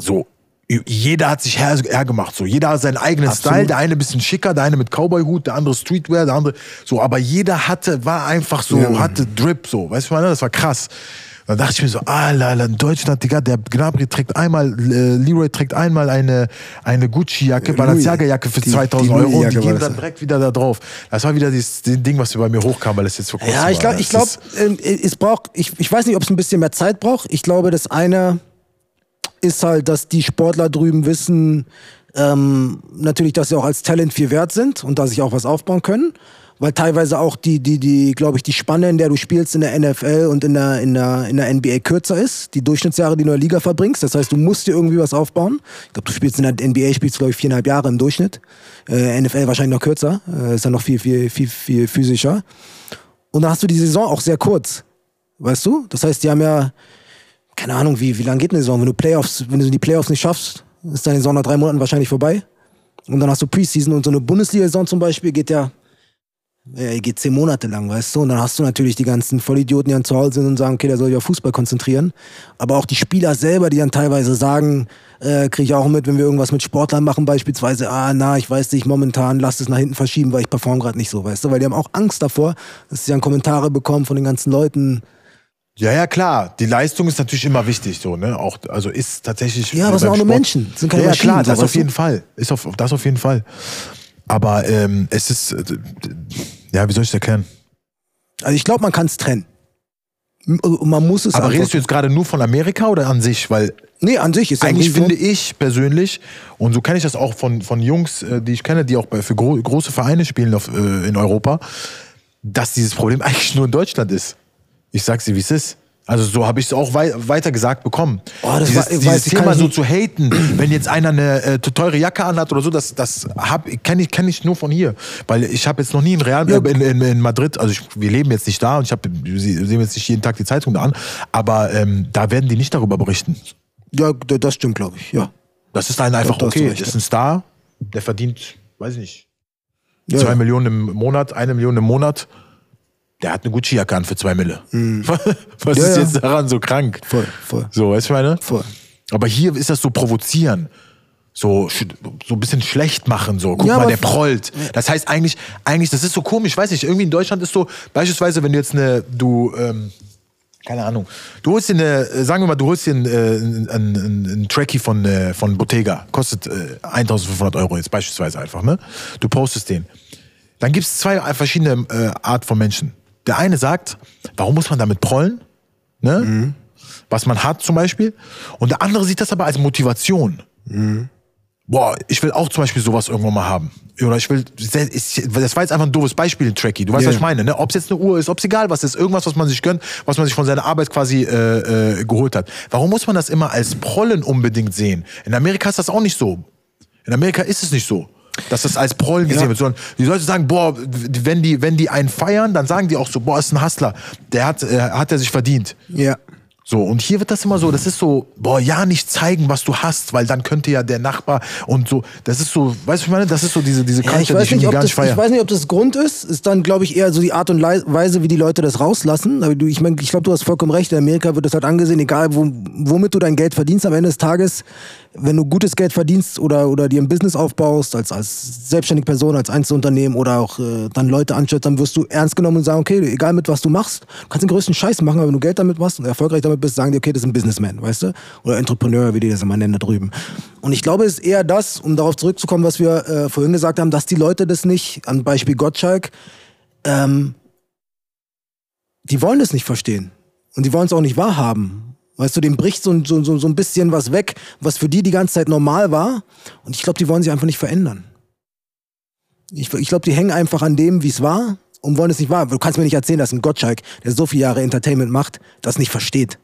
B: so, jeder hat sich her, hergemacht, so. Jeder hat seinen eigenen Style. Der eine ein bisschen schicker, der eine mit Cowboy-Hut, der andere Streetwear, der andere, so. Aber jeder hatte, war einfach so,
A: Ja,
B: hatte Drip, so. Weißt du, meine? das war krass. Dann dachte ich mir so, Alter, Alter, in Deutschland, Digga, der Gnabry trägt einmal, äh, Leroy trägt einmal eine, eine Gucci-Jacke,
A: Louis.
B: Balenciaga-Jacke für
A: Die-
B: 2000
A: die
B: Euro und die gehen dann direkt wieder da drauf. Das war wieder dieses Ding, was bei mir hochkam, weil es jetzt vor kurzem
A: Ja, ich glaube, ich glaube, ähm, es braucht, ich, ich weiß nicht, ob es ein bisschen mehr Zeit braucht. Ich glaube, das eine ist halt, dass die Sportler drüben wissen, ähm, natürlich, dass sie auch als Talent viel wert sind und dass sie auch was aufbauen können. Weil teilweise auch die, die, die, glaube ich, die Spanne, in der du spielst in der NFL und in der, in der, in der NBA kürzer ist. Die Durchschnittsjahre, die du in der Liga verbringst. Das heißt, du musst dir irgendwie was aufbauen. Ich glaube, du spielst in der NBA, spielst, glaube ich, viereinhalb Jahre im Durchschnitt. Äh, NFL wahrscheinlich noch kürzer. Äh, ist ja noch viel, viel, viel, viel physischer. Und dann hast du die Saison auch sehr kurz. Weißt du? Das heißt, die haben ja, keine Ahnung, wie, wie lange geht eine Saison? Wenn du Playoffs, wenn du die Playoffs nicht schaffst, ist deine Saison nach drei Monaten wahrscheinlich vorbei. Und dann hast du Preseason und so eine Bundesliga-Saison zum Beispiel geht ja, ja, geht zehn Monate lang, weißt du? Und dann hast du natürlich die ganzen Vollidioten, die dann zu Hause sind und sagen, okay, der soll sich auf Fußball konzentrieren. Aber auch die Spieler selber, die dann teilweise sagen, äh, kriege ich auch mit, wenn wir irgendwas mit Sportlern machen, beispielsweise, ah, na, ich weiß nicht, momentan lass es nach hinten verschieben, weil ich performe gerade nicht so, weißt du? Weil die haben auch Angst davor, dass sie dann Kommentare bekommen von den ganzen Leuten.
B: Ja, ja, klar. Die Leistung ist natürlich immer wichtig, so, ne? Auch, also ist tatsächlich.
A: Ja, aber es sind auch nur Menschen, sind keine
B: ja,
A: Maschinen,
B: klar, das auf jeden? Fall. Ist auf, das auf jeden Fall. Aber ähm, es ist, äh, ja, wie soll ich es erklären?
A: Also ich glaube, man kann es trennen. Und Man muss es
B: Aber redest du jetzt gerade nur von Amerika oder an sich? Weil
A: Nee, an sich ist
B: eigentlich finde ich persönlich, und so kenne ich das auch von, von Jungs, äh, die ich kenne, die auch bei, für gro große Vereine spielen auf, äh, in Europa, dass dieses Problem eigentlich nur in Deutschland ist. Ich sag's dir, wie es ist. Also so habe ich es auch wei weiter gesagt bekommen.
A: Oh, das
B: dieses
A: war-
B: dieses
A: weiß,
B: Thema so zu haten, wenn jetzt einer eine äh, teure Jacke anhat oder so, das, das kenne ich, kenn ich nur von hier. Weil ich habe jetzt noch nie in Real
A: Ja.
B: in, in, in Madrid, also ich, wir leben jetzt nicht da und ich hab, sehen jetzt nicht jeden Tag die Zeitung da an, aber ähm, da werden die nicht darüber berichten.
A: Ja, das stimmt, glaube ich, ja.
B: Das ist dann einfach
A: du
B: okay. Das ist
A: ja.
B: ein Star, der verdient, weiß ich nicht,
A: ja.
B: zwei Millionen im Monat, eine Million im Monat. Der hat eine Gucci-Jacke an für zwei Mille. Was
A: Mhm. Ja,
B: ist
A: ja.
B: jetzt daran so krank?
A: Voll, voll,
B: So, weißt du, was ich meine?
A: voll.
B: Aber hier ist das so provozieren. So, so ein bisschen schlecht machen, so. Guck
A: Ja,
B: mal, der prollt. Das heißt eigentlich, eigentlich, das ist so komisch, weiß ich, irgendwie in Deutschland ist so, beispielsweise, wenn du jetzt eine, du, ähm, keine Ahnung, du holst dir eine, äh, sagen wir mal, du holst dir einen, äh, einen, einen, einen Trackie von, äh, von Bottega, kostet äh, 1500 Euro jetzt beispielsweise einfach, ne? Du postest den. Dann gibt es zwei verschiedene äh, Art von Menschen. Der eine sagt, warum muss man damit prollen? Ne? Was man hat zum Beispiel. Und der andere sieht das aber als Motivation. Boah, ich will auch zum Beispiel sowas irgendwann mal haben. Oder ich will, das war jetzt einfach ein doofes Beispiel, Tracky. Du weißt,
A: Ja.
B: was ich meine, ne? Ob es jetzt eine Uhr ist, ob es egal was ist, irgendwas, was man sich gönnt, was man sich von seiner Arbeit quasi äh, äh, geholt hat. Warum muss man das immer als Prollen unbedingt sehen? In Amerika ist das auch nicht so. In Amerika ist es nicht so. Dass das als Prollen gesehen
A: Ja.
B: wird, sondern die Leute sagen, boah, wenn die, wenn die einen feiern, dann sagen die auch so, boah, ist ein Hustler, der hat, äh, hat er sich verdient.
A: Ja.
B: So, und hier wird das immer so, das ist so, boah, ja, nicht zeigen, was du hast, weil dann könnte ja der Nachbar und so, das ist so, weißt du, ich meine, das ist so diese, diese
A: Ja, ich, weiß
B: die ich
A: nicht, ob
B: gar
A: das, ich weiß nicht, ob das Grund ist. Ist dann, glaube ich, eher so die Art und Weise, wie die Leute das rauslassen. Aber du, ich meine, ich glaube, du hast vollkommen recht. In Amerika wird das halt angesehen, egal wo, womit du dein Geld verdienst am Ende des Tages. Wenn du gutes Geld verdienst oder, oder dir ein Business aufbaust, als, als selbstständige Person, als Einzelunternehmen oder auch äh, dann Leute anstellst, dann wirst du ernst genommen und sagen, okay, egal mit was du machst, du kannst den größten Scheiß machen, aber wenn du Geld damit machst und erfolgreich damit bist, sagen die, okay, das ist ein Businessman, weißt du? Oder Entrepreneur, wie die das immer nennen da drüben. Und ich glaube, es ist eher das, um darauf zurückzukommen, was wir äh, vorhin gesagt haben, dass die Leute das nicht, am Beispiel Gottschalk, ähm, die wollen das nicht verstehen. Und die wollen es auch nicht wahrhaben. Weißt du, dem bricht so, ein- so, so, so ein bisschen was weg, was für die die ganze Zeit normal war. Und ich glaube, die wollen sich einfach nicht verändern. Ich, ich glaube, die hängen einfach an dem, wie es war und wollen es nicht wahr. Du kannst mir nicht erzählen, dass ein Gottschalk, der so viele Jahre Entertainment macht, das nicht versteht.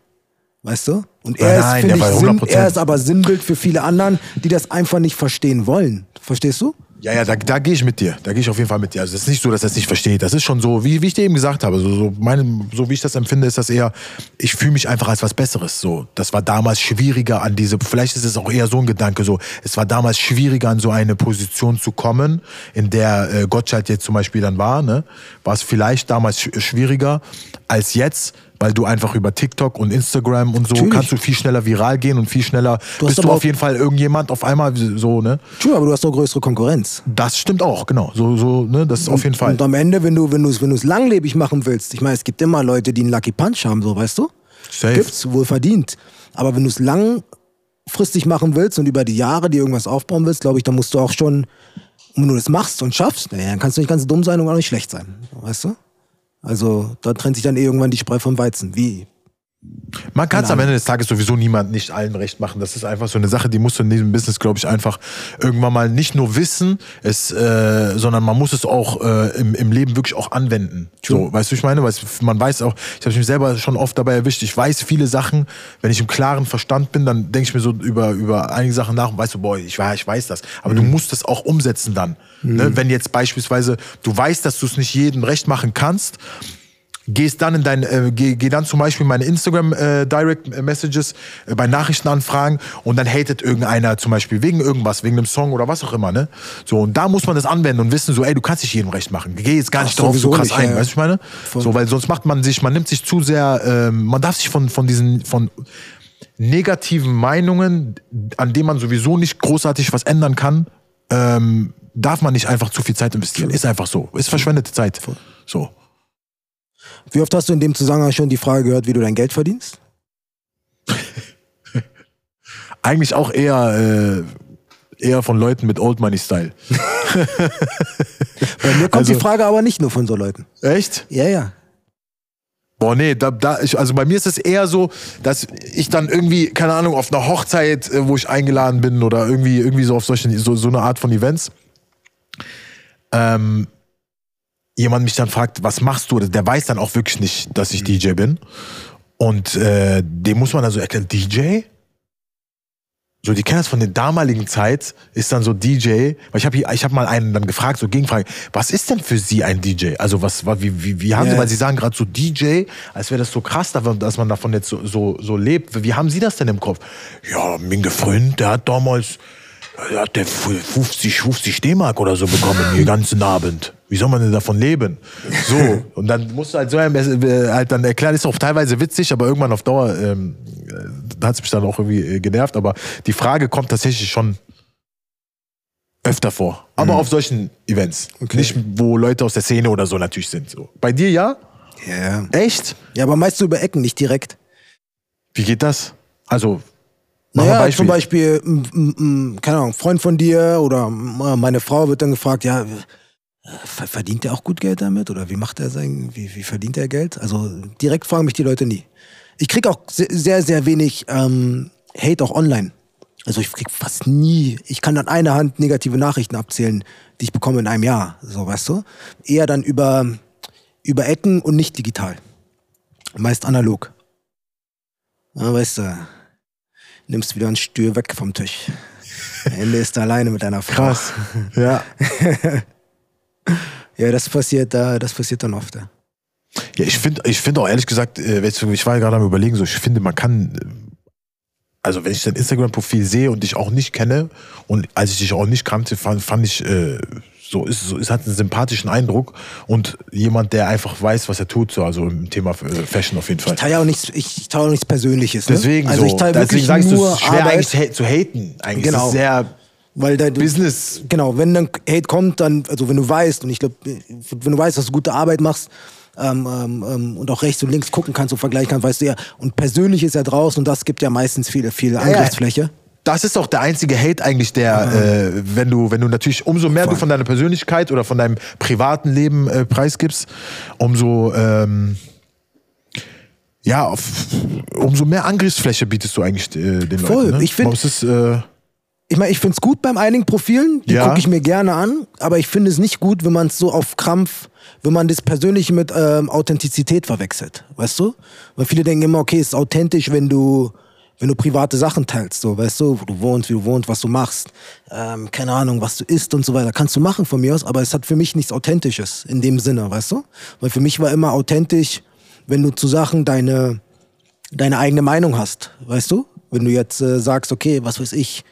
A: Weißt du? Und er,
B: Nein,
A: ist,
B: nein,
A: ich, Sinn,
B: 100%.
A: er ist aber Sinnbild für viele anderen, die das einfach nicht verstehen wollen. Verstehst du?
B: Ja, ja, da, da gehe ich mit dir. Da gehe ich auf jeden Fall mit dir. Also es ist nicht so, dass er es nicht versteht. Das ist schon so, wie, wie ich dir eben gesagt habe. So, so, meine, so wie ich das empfinde, ist das eher, ich fühle mich einfach als was Besseres. So, das war damals schwieriger an diese, vielleicht ist es auch eher so ein Gedanke, so, es war damals schwieriger an so eine Position zu kommen, in der äh, Gottschalk jetzt zum Beispiel dann war. Ne? War es vielleicht damals sch schwieriger als jetzt, weil du einfach über TikTok und Instagram und so
A: Natürlich.
B: kannst du viel schneller viral gehen und viel schneller
A: Du
B: bist du auf
A: auch-
B: jeden Fall irgendjemand auf einmal so, ne?
A: True, aber du hast doch größere Konkurrenz.
B: Das stimmt auch, genau. So, so, ne, das ist auf jeden Fall.
A: Und am Ende, wenn du wenn es wenn du's langlebig machen willst, ich meine, es gibt immer Leute, die einen Lucky Punch haben, so weißt du?
B: Safe.
A: Gibt's wohl verdient. Aber wenn du es langfristig machen willst und über die Jahre dir irgendwas aufbauen willst, glaube ich, dann musst du auch schon, wenn du das machst und schaffst, naja, dann kannst du nicht ganz dumm sein und auch nicht schlecht sein. Weißt du? Also da trennt sich dann eh irgendwann die Spreu vom Weizen. Wie?
B: Man kann es am Ende des Tages sowieso niemand nicht allen recht machen. Das ist einfach so eine Sache, die musst du in diesem Business, glaube ich, einfach irgendwann mal nicht nur wissen, es, äh, sondern man muss es auch äh, im, im Leben wirklich auch anwenden. So, weißt du, ich meine, weil man weiß auch, ich habe mich selber schon oft dabei erwischt. Ich weiß viele Sachen, wenn ich im klaren Verstand bin, dann denke ich mir so über, über einige Sachen nach und weißt du, boah, ich, weiß- ich weiß das. Aber du musst es auch umsetzen dann. Ne? Wenn jetzt beispielsweise du weißt, dass du es nicht jedem recht machen kannst, gehst dann in dein, äh, geh, geh dann zum Beispiel in meine Instagram äh, Direct Messages äh, bei Nachrichtenanfragen und dann hatet irgendeiner zum Beispiel wegen irgendwas, wegen einem Song oder was auch immer, ne? So, und da muss man das anwenden und wissen, so, ey, du kannst nicht jedem recht machen. Geh jetzt gar nicht
A: Ach,
B: drauf so krass
A: nicht,
B: ein,
A: ja, ja.
B: weißt du, ich meine? So, weil sonst macht man sich, man nimmt sich zu sehr, ähm, man darf sich von, von diesen, von negativen Meinungen, an denen man sowieso nicht großartig was ändern kann, ähm, darf man nicht einfach zu viel Zeit investieren. Ist einfach so. Ist verschwendete Zeit. So.
A: Wie oft hast du in dem Zusammenhang schon die Frage gehört, wie du dein Geld verdienst?
B: Eigentlich auch eher, äh, eher von Leuten mit Old Money Style.
A: Bei mir kommt
B: Also-
A: die Frage aber nicht nur von so Leuten.
B: Echt?
A: Ja, ja.
B: Boah, nee, da, da, ich, also bei mir ist es eher so, dass ich dann irgendwie, keine Ahnung, auf einer Hochzeit, äh, wo ich eingeladen bin oder irgendwie, irgendwie so auf solchen, so, so eine Art von Events, ähm, jemand mich dann fragt, was machst du? Der weiß dann auch wirklich nicht, dass ich DJ bin. Und äh, dem muss man dann so erklären, DJ? So, die kennen das von der damaligen Zeit, ist dann so DJ, weil ich habe ich hab mal einen dann gefragt, so Gegenfrage, was ist denn für Sie ein DJ? Also was, wie, wie, wie haben
A: Ja.
B: Sie, weil Sie sagen gerade so DJ, als wäre das so krass, dass man davon jetzt so, so, so lebt. Wie haben Sie das denn im Kopf? Ja, mein Freund, der hat damals, der hat der 50, 50 D-Mark oder so bekommen, den ganzen Abend. Wie soll man denn davon leben? So, und dann musst du halt so äh, halt dann erklären, ist auch teilweise witzig, aber irgendwann auf Dauer ähm, äh, hat es mich dann auch irgendwie äh, genervt. Aber die Frage kommt tatsächlich schon öfter vor. Aber auf solchen Events.
A: Okay.
B: Nicht, wo Leute aus der Szene oder so natürlich sind. So. Bei dir ja?
A: Ja, ja.
B: Echt?
A: Ja, aber meist so über Ecken, nicht direkt.
B: Wie geht das? Also,
A: Naja,
B: ein
A: zum Beispiel, m, m, m, keine Ahnung, Freund von dir oder meine Frau wird dann gefragt, ja, ver- verdient er auch gut Geld damit? Oder wie macht er sein, wie, wie verdient er Geld? Also direkt fragen mich die Leute nie. Ich krieg auch se- sehr, sehr wenig ähm, Hate auch online. Also ich krieg fast nie, ich kann an einer Hand negative Nachrichten abzählen, die ich bekomme in einem Jahr, so weißt du. Eher dann über, über Ecken und nicht digital. Meist analog. Ja, weißt du, nimmst wieder ein Stuhl weg vom Tisch. Am Ende ist er alleine mit einer Frau.
B: Krass. Ja.
A: Ja, das passiert da, das passiert dann oft. Ja.
B: Ja, ich finde ich find auch ehrlich gesagt, äh, ich war ja gerade am überlegen, so, ich finde, man kann, äh, also wenn ich dein Instagram-Profil sehe und dich auch nicht kenne und als ich dich auch nicht kannte, fand, fand ich, äh, so ist so, es hat einen sympathischen Eindruck und jemand, der einfach weiß, was er tut, so, also im Thema äh, Fashion auf jeden Fall.
A: Ich teile auch nichts, ich teile auch nichts Persönliches. Ne?
B: Deswegen
A: also
B: so,
A: ich teile
B: deswegen
A: wirklich
B: sag ich,
A: nur
B: es ist schwer
A: Arbeit,
B: eigentlich zu, ha- zu haten. Eigentlich
A: Genau.
B: ist es sehr
A: weil da,
B: Business.
A: Genau, wenn dann Hate kommt, dann, also wenn du weißt, und ich glaube, wenn du weißt, dass du gute Arbeit machst ähm, ähm, ähm, und auch rechts und links gucken kannst und vergleichen kannst, weißt du ja, und persönlich ist ja draußen und das gibt ja meistens viel, viel Angriffsfläche.
B: Das ist auch der einzige Hate eigentlich, der, äh, wenn du, wenn du natürlich, umso mehr du von deiner Persönlichkeit oder von deinem privaten Leben äh, preisgibst, umso, ähm, ja, auf, umso mehr Angriffsfläche bietest du eigentlich äh, den
A: Voll.
B: Leuten. Ne?
A: Ich find-
B: Man muss es, äh,
A: Ich meine, ich finde es gut beim einigen Profilen, die
B: Ja.
A: gucke ich mir gerne an, aber ich finde es nicht gut, wenn man es so auf Krampf, wenn man das Persönliche mit ähm, Authentizität verwechselt, weißt du? Weil viele denken immer, okay, es ist authentisch, wenn du, wenn du private Sachen teilst, so, weißt du, wo du wohnst, wie du wohnst, was du machst, ähm, keine Ahnung, was du isst und so weiter. Kannst du machen von mir aus, aber es hat für mich nichts Authentisches in dem Sinne, weißt du? Weil für mich war immer authentisch, wenn du zu Sachen deine, deine eigene Meinung hast, weißt du? Wenn du jetzt äh, sagst, okay, was weiß ich,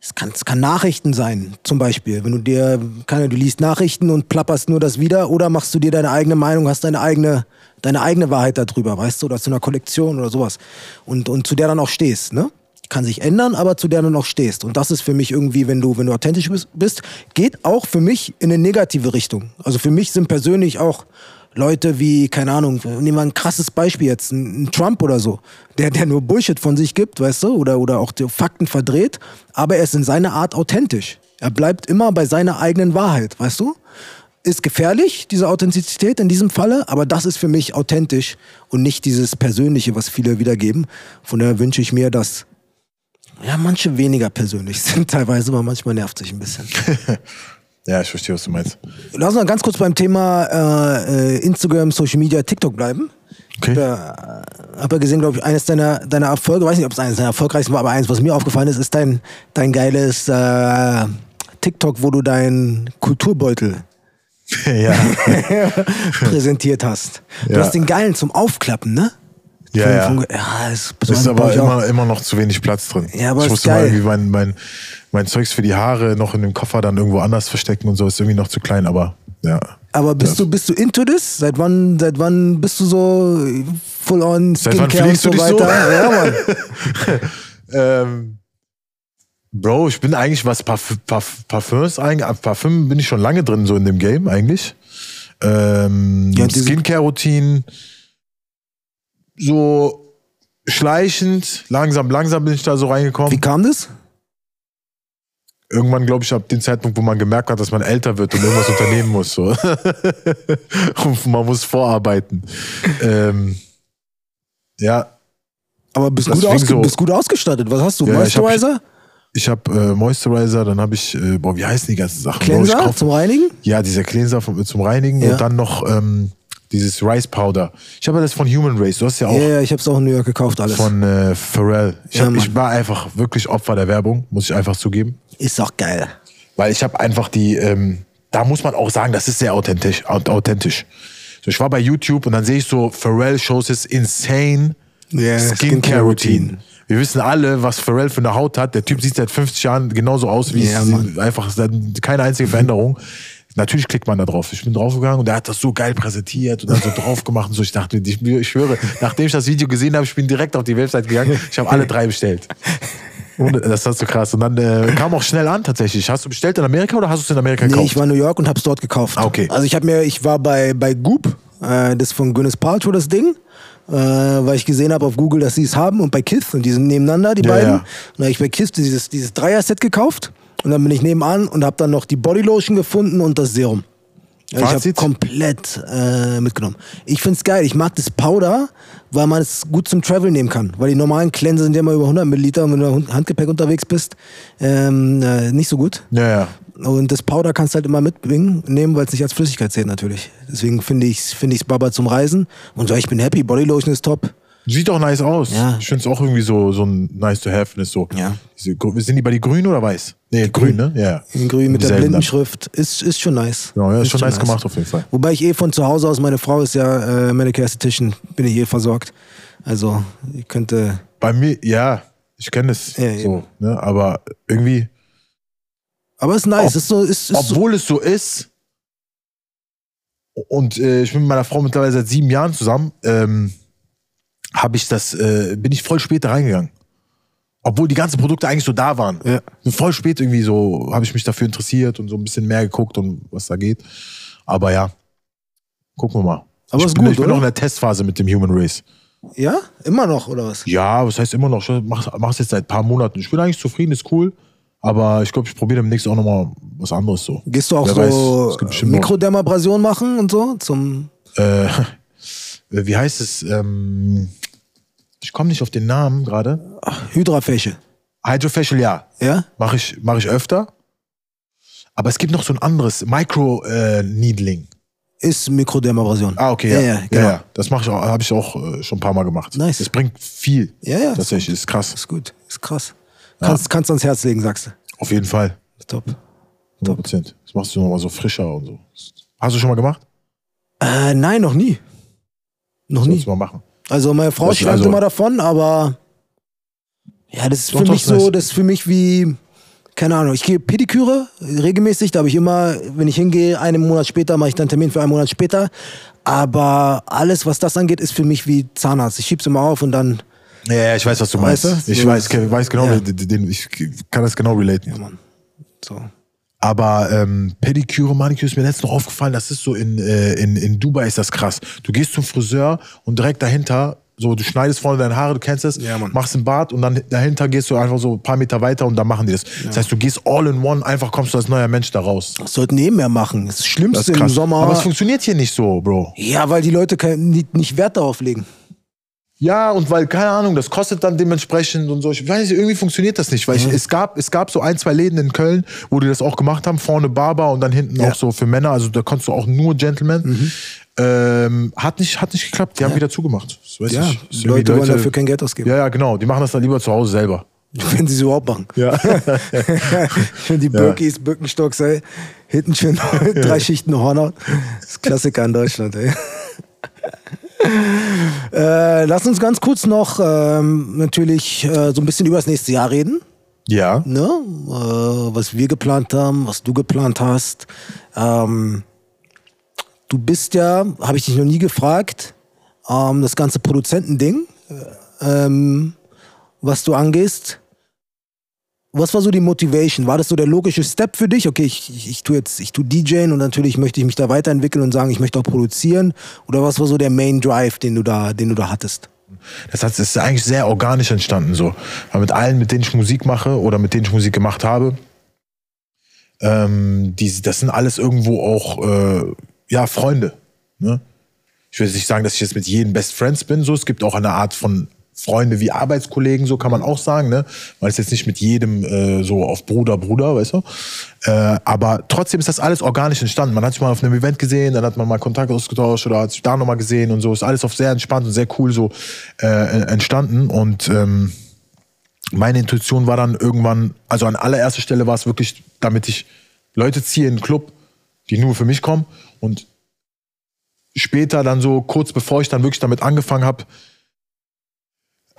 A: es kann, es kann Nachrichten sein, zum Beispiel. Wenn du dir, keine, du liest Nachrichten und plapperst nur das wieder oder machst du dir deine eigene Meinung, hast deine eigene, deine eigene Wahrheit darüber, weißt du, oder zu einer Kollektion oder sowas. Und, und zu der dann auch stehst, ne? Kann sich ändern, aber zu der du noch stehst. Und das ist für mich irgendwie, wenn du, wenn du authentisch bist, geht auch für mich in eine negative Richtung. Also für mich sind persönlich auch Leute wie, keine Ahnung, nehmen wir ein krasses Beispiel jetzt, ein ein Trump oder so, der, der nur Bullshit von sich gibt, weißt du, oder, oder auch die Fakten verdreht, aber er ist in seiner Art authentisch. Er bleibt immer bei seiner eigenen Wahrheit, weißt du? Ist gefährlich, diese Authentizität in diesem Falle, aber das ist für mich authentisch und nicht dieses Persönliche, was viele wiedergeben. Von daher wünsche ich mir, dass ja, manche weniger persönlich sind teilweise, aber manchmal nervt sich ein bisschen.
B: ja, ich verstehe, was du meinst.
A: Lass uns mal ganz kurz beim Thema äh, äh, Instagram, Social Media, TikTok bleiben.
B: Okay.
A: Ich habe ja, hab ja gesehen, glaube ich, eines deiner, deiner Erfolge, weiß nicht, ob es eines deiner erfolgreichsten war, aber eins, was mir aufgefallen ist, ist dein, dein geiles äh, TikTok, wo du deinen Kulturbeutel
B: ja.
A: präsentiert hast. Du
B: Ja.
A: hast den geilen zum Aufklappen, ne?
B: Ja,
A: Von-
B: ja.
A: von- ja
B: ist
A: brauch
B: aber immer, immer noch zu wenig Platz drin.
A: Ja, aber
B: ich
A: ist
B: musste mal irgendwie mein, mein, mein Zeugs für die Haare noch in dem Koffer dann irgendwo anders verstecken und so. Ist irgendwie noch zu klein, aber ja.
A: Aber bist du, bist du into this? Seit wann, seit wann bist du so full on
B: Seit wann
A: Skincare und so
B: du dich so?
A: weiter? Ja, Mann.
B: Ähm, Bro, ich bin eigentlich, was Parf Parf Parfüms eigentlich, ab Parfüm bin ich schon lange drin, so in dem Game eigentlich. Ähm,
A: Ja,
B: Skincare-Routinen, so schleichend, langsam, langsam bin ich da so reingekommen.
A: Wie kam das?
B: Irgendwann, glaube ich, ab dem Zeitpunkt, wo man gemerkt hat, dass man älter wird und irgendwas unternehmen muss. So. und man muss vorarbeiten. Ähm, ja,
A: Aber bist gut, ausge
B: so-
A: bist gut ausgestattet. Was hast du?
B: Ja,
A: Moisturizer?
B: Ich habe äh, Moisturizer, dann habe ich, äh, boah, wie heißen die ganzen Sachen? Bro,
A: Cleanser
B: kauf-
A: zum Reinigen?
B: Ja, dieser Cleanser vom, zum Reinigen
A: Ja.
B: und dann noch ähm, dieses Rice Powder. Ich habe ja das von Human Race. Du hast ja auch
A: Ja, ja, ich hab's auch in New York gekauft, alles.
B: von äh, Pharrell. Ich,
A: Ja,
B: hab, ich war einfach wirklich Opfer der Werbung, muss ich einfach zugeben.
A: Ist doch geil.
B: Weil ich habe einfach die, ähm, da muss man auch sagen, das ist sehr authentisch. aut- authentisch. So, ich war bei YouTube und dann sehe ich so, Pharrell shows his insane
A: Ja,
B: Skincare
A: Skincare
B: Routine.
A: Routine.
B: Wir wissen alle, was Pharrell für eine Haut hat. Der Typ sieht seit 50 Jahren genauso aus wie
A: Ja,
B: es, einfach keine einzige Veränderung. Natürlich klickt man da drauf. Ich bin draufgegangen und der hat das so geil präsentiert und dann so drauf gemacht und so. Ich dachte, ich, ich schwöre, nachdem ich das Video gesehen habe, ich bin direkt auf die Website gegangen. Ich habe alle drei bestellt. Und das ist so krass. Und dann äh, kam auch schnell an tatsächlich. Hast du bestellt in Amerika oder hast du es in Amerika
A: Nee,
B: gekauft?
A: ich war in New York und hab's dort gekauft.
B: Ah, okay.
A: Also ich habe mir, ich war bei, bei Goop, äh, das von Gwyneth Paltrow, das Ding. Äh, weil ich gesehen habe auf Google, dass sie es haben und bei Kith und die sind nebeneinander, die
B: Ja,
A: beiden.
B: ja.
A: Und dann habe ich bei Kith dieses, dieses Dreier-Set gekauft und dann bin ich nebenan und habe dann noch die Bodylotion gefunden und das Serum. Also ich habe komplett äh, mitgenommen. Ich find's geil. Ich mag das Powder, weil man es gut zum Travel nehmen kann. Weil die normalen Cleanser sind ja immer über 100 Milliliter und wenn du Handgepäck unterwegs bist, ähm, äh, nicht so gut.
B: ja, ja.
A: Und das Powder kannst du halt immer mitbringen, nehmen, weil es nicht als Flüssigkeit zählt natürlich. Deswegen finde ich es find ich's Baba zum Reisen. Und so, ich bin happy, Bodylotion ist top.
B: Sieht doch nice aus.
A: Ja.
B: Ich finde es auch irgendwie so, so ein nice to have. Ist so.
A: Ja.
B: Diese, sind die bei die grün oder weiß? Nee, grün, ne? Ja.
A: In grün mit der. Blindenschrift. Ist, ist schon nice.
B: Ja, ja, ist schon nice gemacht auf jeden Fall.
A: Wobei ich eh von zu Hause aus, meine Frau ist ja äh, Medicare Esthetician, bin ich eh versorgt. Also, ich könnte.
B: Bei mir, ja, ich kenne es
A: Ja,
B: so, ne? Aber irgendwie,
A: Aber ist nice.
B: Ob-
A: ist so, ist, ist so,
B: obwohl es so ist, und äh, ich bin mit meiner Frau mittlerweile seit sieben Jahren zusammen, ähm, habe ich das, äh, bin ich voll spät da reingegangen. Obwohl die ganzen Produkte eigentlich so da waren.
A: Ja.
B: Voll spät irgendwie so habe ich mich dafür interessiert und so ein bisschen mehr geguckt und was da geht. Aber ja, gucken wir mal.
A: Aber
B: ich
A: ist
B: bin,
A: gut,
B: ich bin
A: oder?
B: noch in der Testphase mit dem Human Race.
A: ja? Immer noch, oder was?
B: Ja, was heißt immer noch? Ich mach, mach's jetzt seit ein paar Monaten. Ich bin eigentlich zufrieden, ist cool. Aber ich glaube, ich probiere demnächst auch nochmal was anderes so.
A: Gehst du auch
B: Wer
A: so Mikrodermabrasion machen und so? Zum.
B: Äh, wie heißt es? Ähm, ich komme nicht auf den Namen gerade.
A: Hydrafacial.
B: Hydrofacial, ja.
A: Ja?
B: Mache ich, mach ich öfter. Aber es gibt noch so ein anderes, Micro-Needling.
A: Ist Mikrodermabrasion.
B: ah, okay,
A: Ja,
B: ja.
A: ja, genau.
B: Das mache ich auch, habe ich auch äh, schon ein paar Mal gemacht.
A: Nice.
B: Das bringt viel.
A: Ja, ja.
B: Tatsächlich, ist krass.
A: Ist gut. Ist krass. Kannst, kannst ans Herz legen, sagst du.
B: Auf jeden Fall.
A: Top.
B: 100 Prozent. Das machst du nochmal so frischer und so. Hast du schon mal gemacht?
A: Äh, nein, noch nie. Noch nie.
B: Sollst du mal machen.
A: Also meine Frau schreibt
B: also-
A: immer davon, aber ja, das ist
B: Doch,
A: für
B: doch,
A: mich so,
B: nice.
A: das ist für mich wie, keine Ahnung, ich gehe Pediküre regelmäßig, da habe ich immer, wenn ich hingehe, einen Monat später mache ich dann Termin für einen Monat später. Aber alles, was das angeht, ist für mich wie Zahnarzt. Ich schieb's immer auf und dann,
B: Ja, ja, ich weiß, was du meinst.
A: Weißt du?
B: Ich
A: So-
B: weiß, weiß genau,
A: Ja.
B: den, den, ich kann das genau relaten.
A: ja Mann, so.
B: Aber ähm, Pediküre, Maniküre ist mir letztens noch aufgefallen, das ist so in, äh, in, in Dubai ist das krass. Du gehst zum Friseur und direkt dahinter, so du schneidest vorne deine Haare, du kennst es,
A: Ja,
B: machst ein Bad und dann dahinter gehst du einfach so ein paar Meter weiter und dann machen die das. Das heißt, du gehst all in one, einfach kommst du als neuer Mensch da raus.
A: Das sollten eh mehr machen. Das,
B: Das
A: Schlimmste
B: ist
A: im. Sommer.
B: Aber es funktioniert hier nicht so, Bro.
A: ja, weil die Leute kein, nicht, nicht Wert darauf legen.
B: Ja, und weil, keine Ahnung, das kostet dann dementsprechend und so. Ich weiß nicht, irgendwie funktioniert das nicht. Weil ich, es, gab, es gab so ein, zwei Läden in Köln, wo die das auch gemacht haben. Vorne Barber und dann hinten
A: Ja.
B: auch so für Männer. Also da konntest du auch nur Gentleman. Ähm, hat, nicht, hat nicht geklappt. Die haben wieder zugemacht.
A: Ja,
B: ich.
A: Leute wollen dafür kein Geld ausgeben.
B: Ja, ja, genau. Die machen das dann lieber zu Hause selber.
A: Wenn sie es überhaupt machen.
B: Ja.
A: Schön die Birkis, Birkenstocks, ey. Hinten schön drei Schichten Hornhaut. Das ist Klassiker in Deutschland, ey. Äh, lass uns ganz kurz noch ähm, natürlich äh, so ein bisschen über das nächste Jahr reden.
B: ja.
A: Ne? Äh, was wir geplant haben, was du geplant hast. Ähm, du bist ja, habe ich dich noch nie gefragt, ähm, das ganze Produzentending, äh, ähm, was du angehst. Was war so die Motivation? War das so der logische Step für dich? Okay, ich, ich, ich tue jetzt, ich tue DJen und natürlich möchte ich mich da weiterentwickeln und sagen, ich möchte auch produzieren. Oder was war so der Main Drive, den du da, den du da hattest?
B: Das, hat, ist eigentlich sehr organisch entstanden so. Weil mit allen, mit denen ich Musik mache oder mit denen ich Musik gemacht habe, ähm, die, das sind alles irgendwo auch äh, ja, Freunde. Ne? Ich will jetzt nicht sagen, dass ich jetzt mit jedem Best Friends bin. So. Es gibt auch eine Art von Freunde wie Arbeitskollegen, so kann man auch sagen, ne? Weil es jetzt nicht mit jedem äh, so auf Bruder, Bruder, weißt du? Äh, aber trotzdem ist das alles organisch entstanden. Man hat sich mal auf einem Event gesehen, dann hat man mal Kontakt ausgetauscht oder hat sich da nochmal gesehen und so. Ist alles auf sehr entspannt und sehr cool so äh, entstanden. Und ähm, meine Intuition war dann irgendwann, also an allererster Stelle war es wirklich, damit ich Leute ziehe in einen Club, die nur für mich kommen. Und später dann so, kurz bevor ich dann wirklich damit angefangen habe,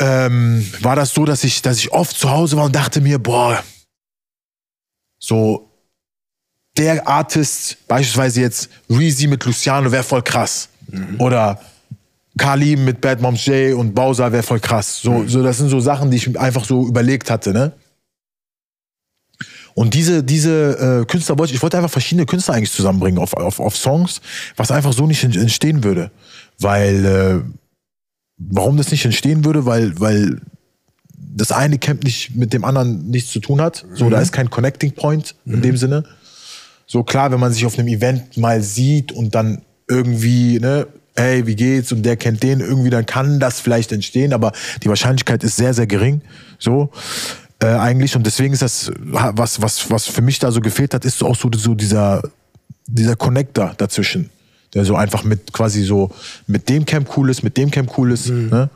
B: ähm, war das so, dass ich, dass ich oft zu Hause war und dachte mir, boah, so der Artist, beispielsweise jetzt Reezy mit Luciano, wäre voll krass. Oder Kalim mit Bad Moms J und Bowser wäre voll krass. So, so, das sind so Sachen, die ich einfach so überlegt hatte, ne? Und diese, diese äh, Künstler wollte ich, ich wollte einfach verschiedene Künstler eigentlich zusammenbringen auf, auf, auf Songs, was einfach so nicht entstehen würde. Weil, äh, warum das nicht entstehen würde? Weil, weil das eine Camp nicht mit dem anderen nichts zu tun hat. So, da ist kein Connecting Point in dem Sinne. So klar, wenn man sich auf einem Event mal sieht und dann irgendwie, ne, hey, wie geht's? Und der kennt den irgendwie, dann kann das vielleicht entstehen, aber die Wahrscheinlichkeit ist sehr, sehr gering. So. Äh, eigentlich. Und deswegen ist das, was, was, was für mich da so gefehlt hat, ist auch so, so dieser, dieser Connector dazwischen. Der so einfach mit quasi so mit dem Camp cool ist, mit dem Camp cool ist. Ne?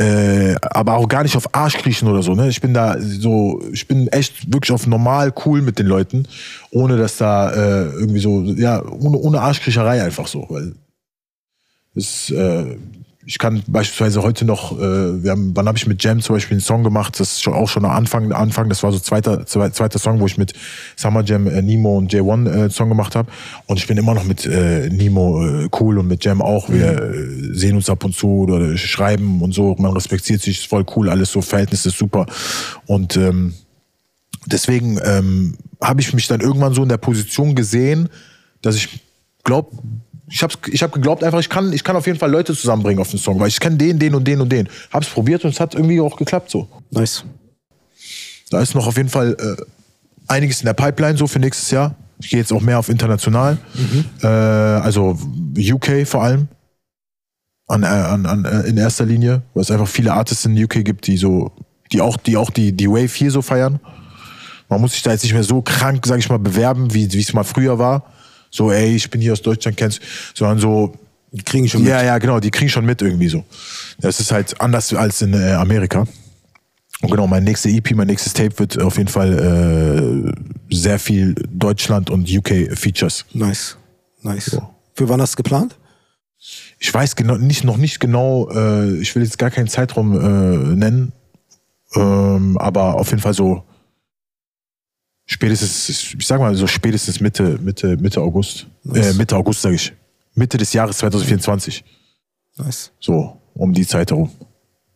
B: äh, aber auch gar nicht auf Arsch kriechen oder so. Ne? Ich bin da so, ich bin echt wirklich auf normal cool mit den Leuten, ohne dass da äh, irgendwie so, ja, ohne, ohne Arschkriecherei einfach so. Weil es, äh, ich kann beispielsweise heute noch, äh, wir haben, wann habe ich mit Jam zum Beispiel einen Song gemacht, das ist schon, auch schon am Anfang, Anfang, das war so zweiter, zweiter Song, wo ich mit Summer Jam, äh, Nemo und J1 äh, Song gemacht habe. Und ich bin immer noch mit äh, Nemo äh, cool und mit Jam auch. Wir äh, sehen uns ab und zu oder schreiben und so. Man respektiert sich, ist voll cool, alles so, Verhältnis ist super. Und ähm, deswegen ähm, habe ich mich dann irgendwann so in der Position gesehen, dass ich glaube, ich habe ich hab geglaubt einfach, ich kann, ich kann auf jeden Fall Leute zusammenbringen auf den Song, weil ich kenne den, den und den und den. Hab's probiert und es hat irgendwie auch geklappt so.
A: Nice.
B: Da ist noch auf jeden Fall äh, einiges in der Pipeline so für nächstes Jahr. Ich gehe jetzt auch mehr auf international. Äh, also UK vor allem. An, äh, an, an, äh, in erster Linie, weil es einfach viele Artists in UK gibt, die so, die auch, die auch die, die Wave hier so feiern. Man muss sich da jetzt nicht mehr so krank, sag ich mal, bewerben, wie es mal früher war. So, ey, ich bin hier aus Deutschland, kennst, sondern so,
A: Die kriegen schon mit.
B: ja, ja, genau, die kriegen schon mit irgendwie so. Das ist halt anders als in äh, Amerika. Und genau, mein nächste EP, mein nächstes Tape wird auf jeden Fall äh, sehr viel Deutschland und UK Features.
A: Nice. Nice. Für wann hast du geplant?
B: Ich weiß genau, nicht, noch nicht genau, äh, ich will jetzt gar keinen Zeitraum äh, nennen, ähm, aber auf jeden Fall so spätestens, ich sag mal so spätestens Mitte, Mitte, Mitte August. Äh, Mitte August sage ich. Mitte des Jahres 2024.
A: Nice.
B: So, um die Zeit herum.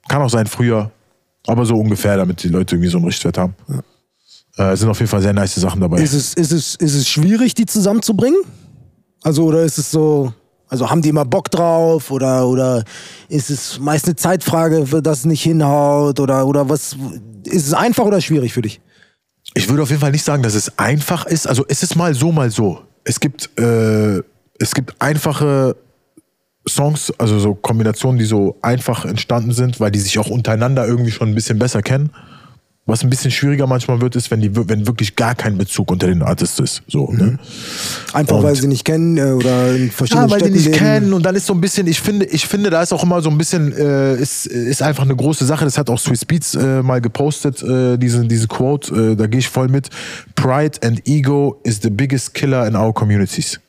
B: Kann auch sein früher, aber so ungefähr, damit die Leute irgendwie so einen Richtwert haben. Äh, sind auf jeden Fall sehr nice Sachen dabei.
A: Ist es, ist, es, ist es schwierig, die zusammenzubringen? Also, oder ist es so, also haben die immer Bock drauf? Oder, oder ist es meist eine Zeitfrage, für das nicht hinhaut? Oder, oder was? Ist es einfach oder schwierig für dich?
B: Ich würde auf jeden Fall nicht sagen, dass es einfach ist. Also es ist mal so, mal so. Es gibt, äh, es gibt einfache Songs, also so Kombinationen, die so einfach entstanden sind, weil die sich auch untereinander irgendwie schon ein bisschen besser kennen. Was ein bisschen schwieriger manchmal wird, ist, wenn die wenn wirklich gar kein Bezug unter den Artists ist. So, ne?
A: Einfach
B: Und-
A: weil sie nicht kennen äh, oder in verschiedenen
B: Ja, weil die
A: Städten
B: nicht
A: leben.
B: kennen und dann ist so ein bisschen, ich finde, ich finde, da ist auch immer so ein bisschen, äh, ist, ist einfach eine große Sache. Das hat auch Swiss Beats äh, mal gepostet, äh, diese, diese Quote, äh, da gehe ich voll mit. Pride and ego is the biggest killer in our communities.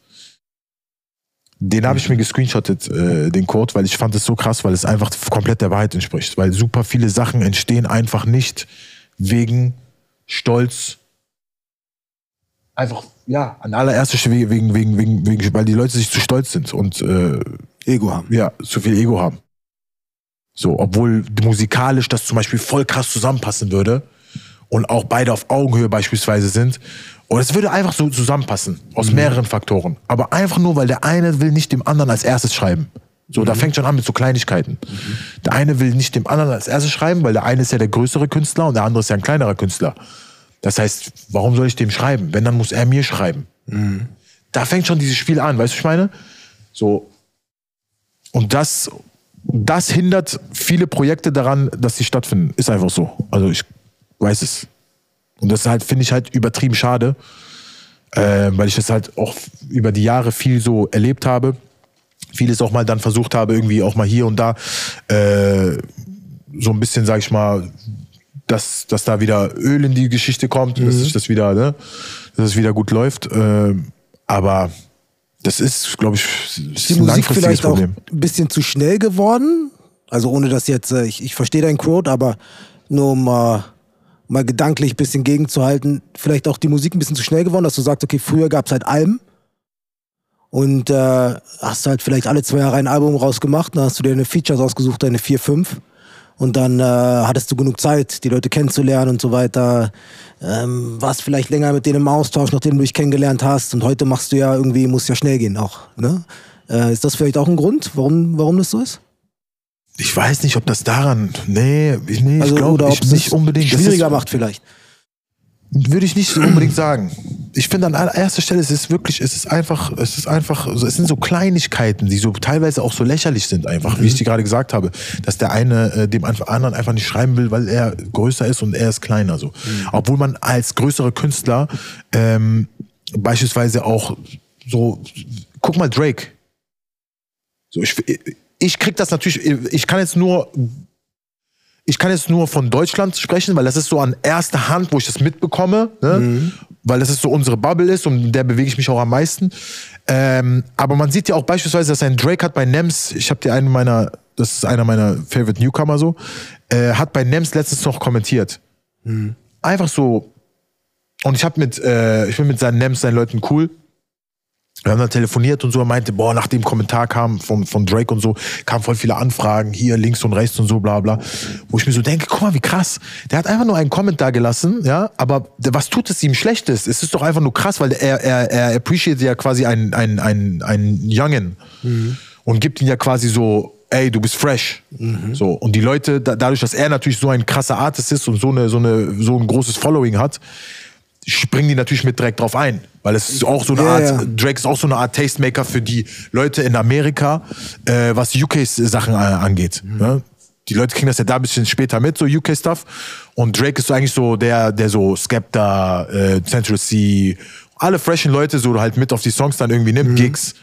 B: Den habe ich mir gescreenshottet, äh, den Quote, weil ich fand es so krass, weil es einfach komplett der Wahrheit entspricht. Weil super viele Sachen entstehen einfach nicht wegen Stolz, einfach, ja, an allererster Stelle wegen, wegen, wegen, wegen, weil die Leute sich zu stolz sind und äh,
A: Ego haben.
B: ja, zu viel Ego haben. So, obwohl musikalisch das zum Beispiel voll krass zusammenpassen würde und auch beide auf Augenhöhe beispielsweise sind. Und es würde einfach so zusammenpassen, aus mehreren Faktoren. Aber einfach nur, weil der eine will nicht dem anderen als erstes schreiben. So, da fängt schon an mit so Kleinigkeiten. Der eine will nicht dem anderen als erstes schreiben, weil der eine ist ja der größere Künstler und der andere ist ja ein kleinerer Künstler. Das heißt, warum soll ich dem schreiben? Wenn, dann muss er mir schreiben. Da fängt schon dieses Spiel an, weißt du, was ich meine? So. Und das, das hindert viele Projekte daran, dass sie stattfinden. Ist einfach so. Also ich weiß es. Und das halt, finde ich halt übertrieben schade, äh, weil ich das halt auch über die Jahre viel so erlebt habe. Vieles auch mal dann versucht habe, irgendwie auch mal hier und da äh, so ein bisschen, sag ich mal, dass, dass da wieder Öl in die Geschichte kommt, dass sich das wieder, ne, dass es wieder gut läuft. Ähm, aber das ist, glaube ich, ist
A: die Musik vielleicht auch
B: Problem.
A: ein bisschen zu schnell geworden? Also ohne dass jetzt, äh, ich, ich verstehe dein Quote, aber nur um äh, mal gedanklich ein bisschen gegenzuhalten, vielleicht auch die Musik ein bisschen zu schnell geworden, dass du sagst, okay, früher gab es halt Alben und äh, hast halt vielleicht alle zwei Jahre ein Album rausgemacht, dann hast du dir deine Features ausgesucht, deine vier, fünf und dann äh, hattest du genug Zeit, die Leute kennenzulernen und so weiter. Ähm, warst vielleicht länger mit denen im Austausch, nachdem du dich kennengelernt hast. Und heute machst du ja irgendwie, muss ja schnell gehen auch. Ne? Äh, ist das vielleicht auch ein Grund, warum, warum das so ist?
B: Ich weiß nicht, ob das daran. Nee, ich, nee,
A: Also,
B: ich glaube nicht unbedingt.
A: Schwieriger macht vielleicht.
B: Würde ich nicht so unbedingt sagen. Ich finde an erster Stelle, es ist wirklich, es ist einfach, es ist einfach, es sind so Kleinigkeiten, die so teilweise auch so lächerlich sind einfach, wie ich dir gerade gesagt habe, dass der eine äh, dem anderen einfach nicht schreiben will, weil er größer ist und er ist kleiner so. Obwohl man als größerer Künstler ähm, beispielsweise auch so, guck mal Drake. So, ich, ich krieg das natürlich, ich kann jetzt nur ich kann jetzt nur von Deutschland sprechen, weil das ist so an erster Hand, wo ich das mitbekomme, ne?
A: Mhm.
B: weil das ist so unsere Bubble ist und in der bewege ich mich auch am meisten. Ähm, aber man sieht ja auch beispielsweise, dass ein Drake hat bei Nems, ich habe dir einen meiner, das ist einer meiner Favorite Newcomer so, äh, hat bei Nems letztens noch kommentiert.
A: Mhm.
B: Einfach so. Und ich habe mit, äh, ich bin mit seinen Nems, seinen Leuten cool. Wir haben dann telefoniert und so. Er meinte, boah, nach dem Kommentar kam von, von Drake und so, kamen voll viele Anfragen, hier links und rechts und so, bla bla. Wo ich mir so denke, guck mal, wie krass. Der hat einfach nur einen Kommentar gelassen, ja, aber was tut es ihm Schlechtes? Es ist doch einfach nur krass, weil er, er, er appreciated ja quasi einen, einen, einen, einen Youngin und gibt ihn ja quasi so, ey, du bist fresh. So. Und die Leute, da, dadurch, dass er natürlich so ein krasser Artist ist und so, eine, so, eine, so ein großes Following hat, springen die natürlich mit direkt drauf ein. Weil es ist auch so eine
A: Ja,
B: Art,
A: ja.
B: Drake ist auch so eine Art Tastemaker für die Leute in Amerika, äh, was UKs Sachen äh, angeht. Ne? Die Leute kriegen das ja da ein bisschen später mit, so UK-Stuff. Und Drake ist so eigentlich so der, der so Skepta, äh, Central C, alle freshen Leute so halt mit auf die Songs dann irgendwie nimmt, Gigs.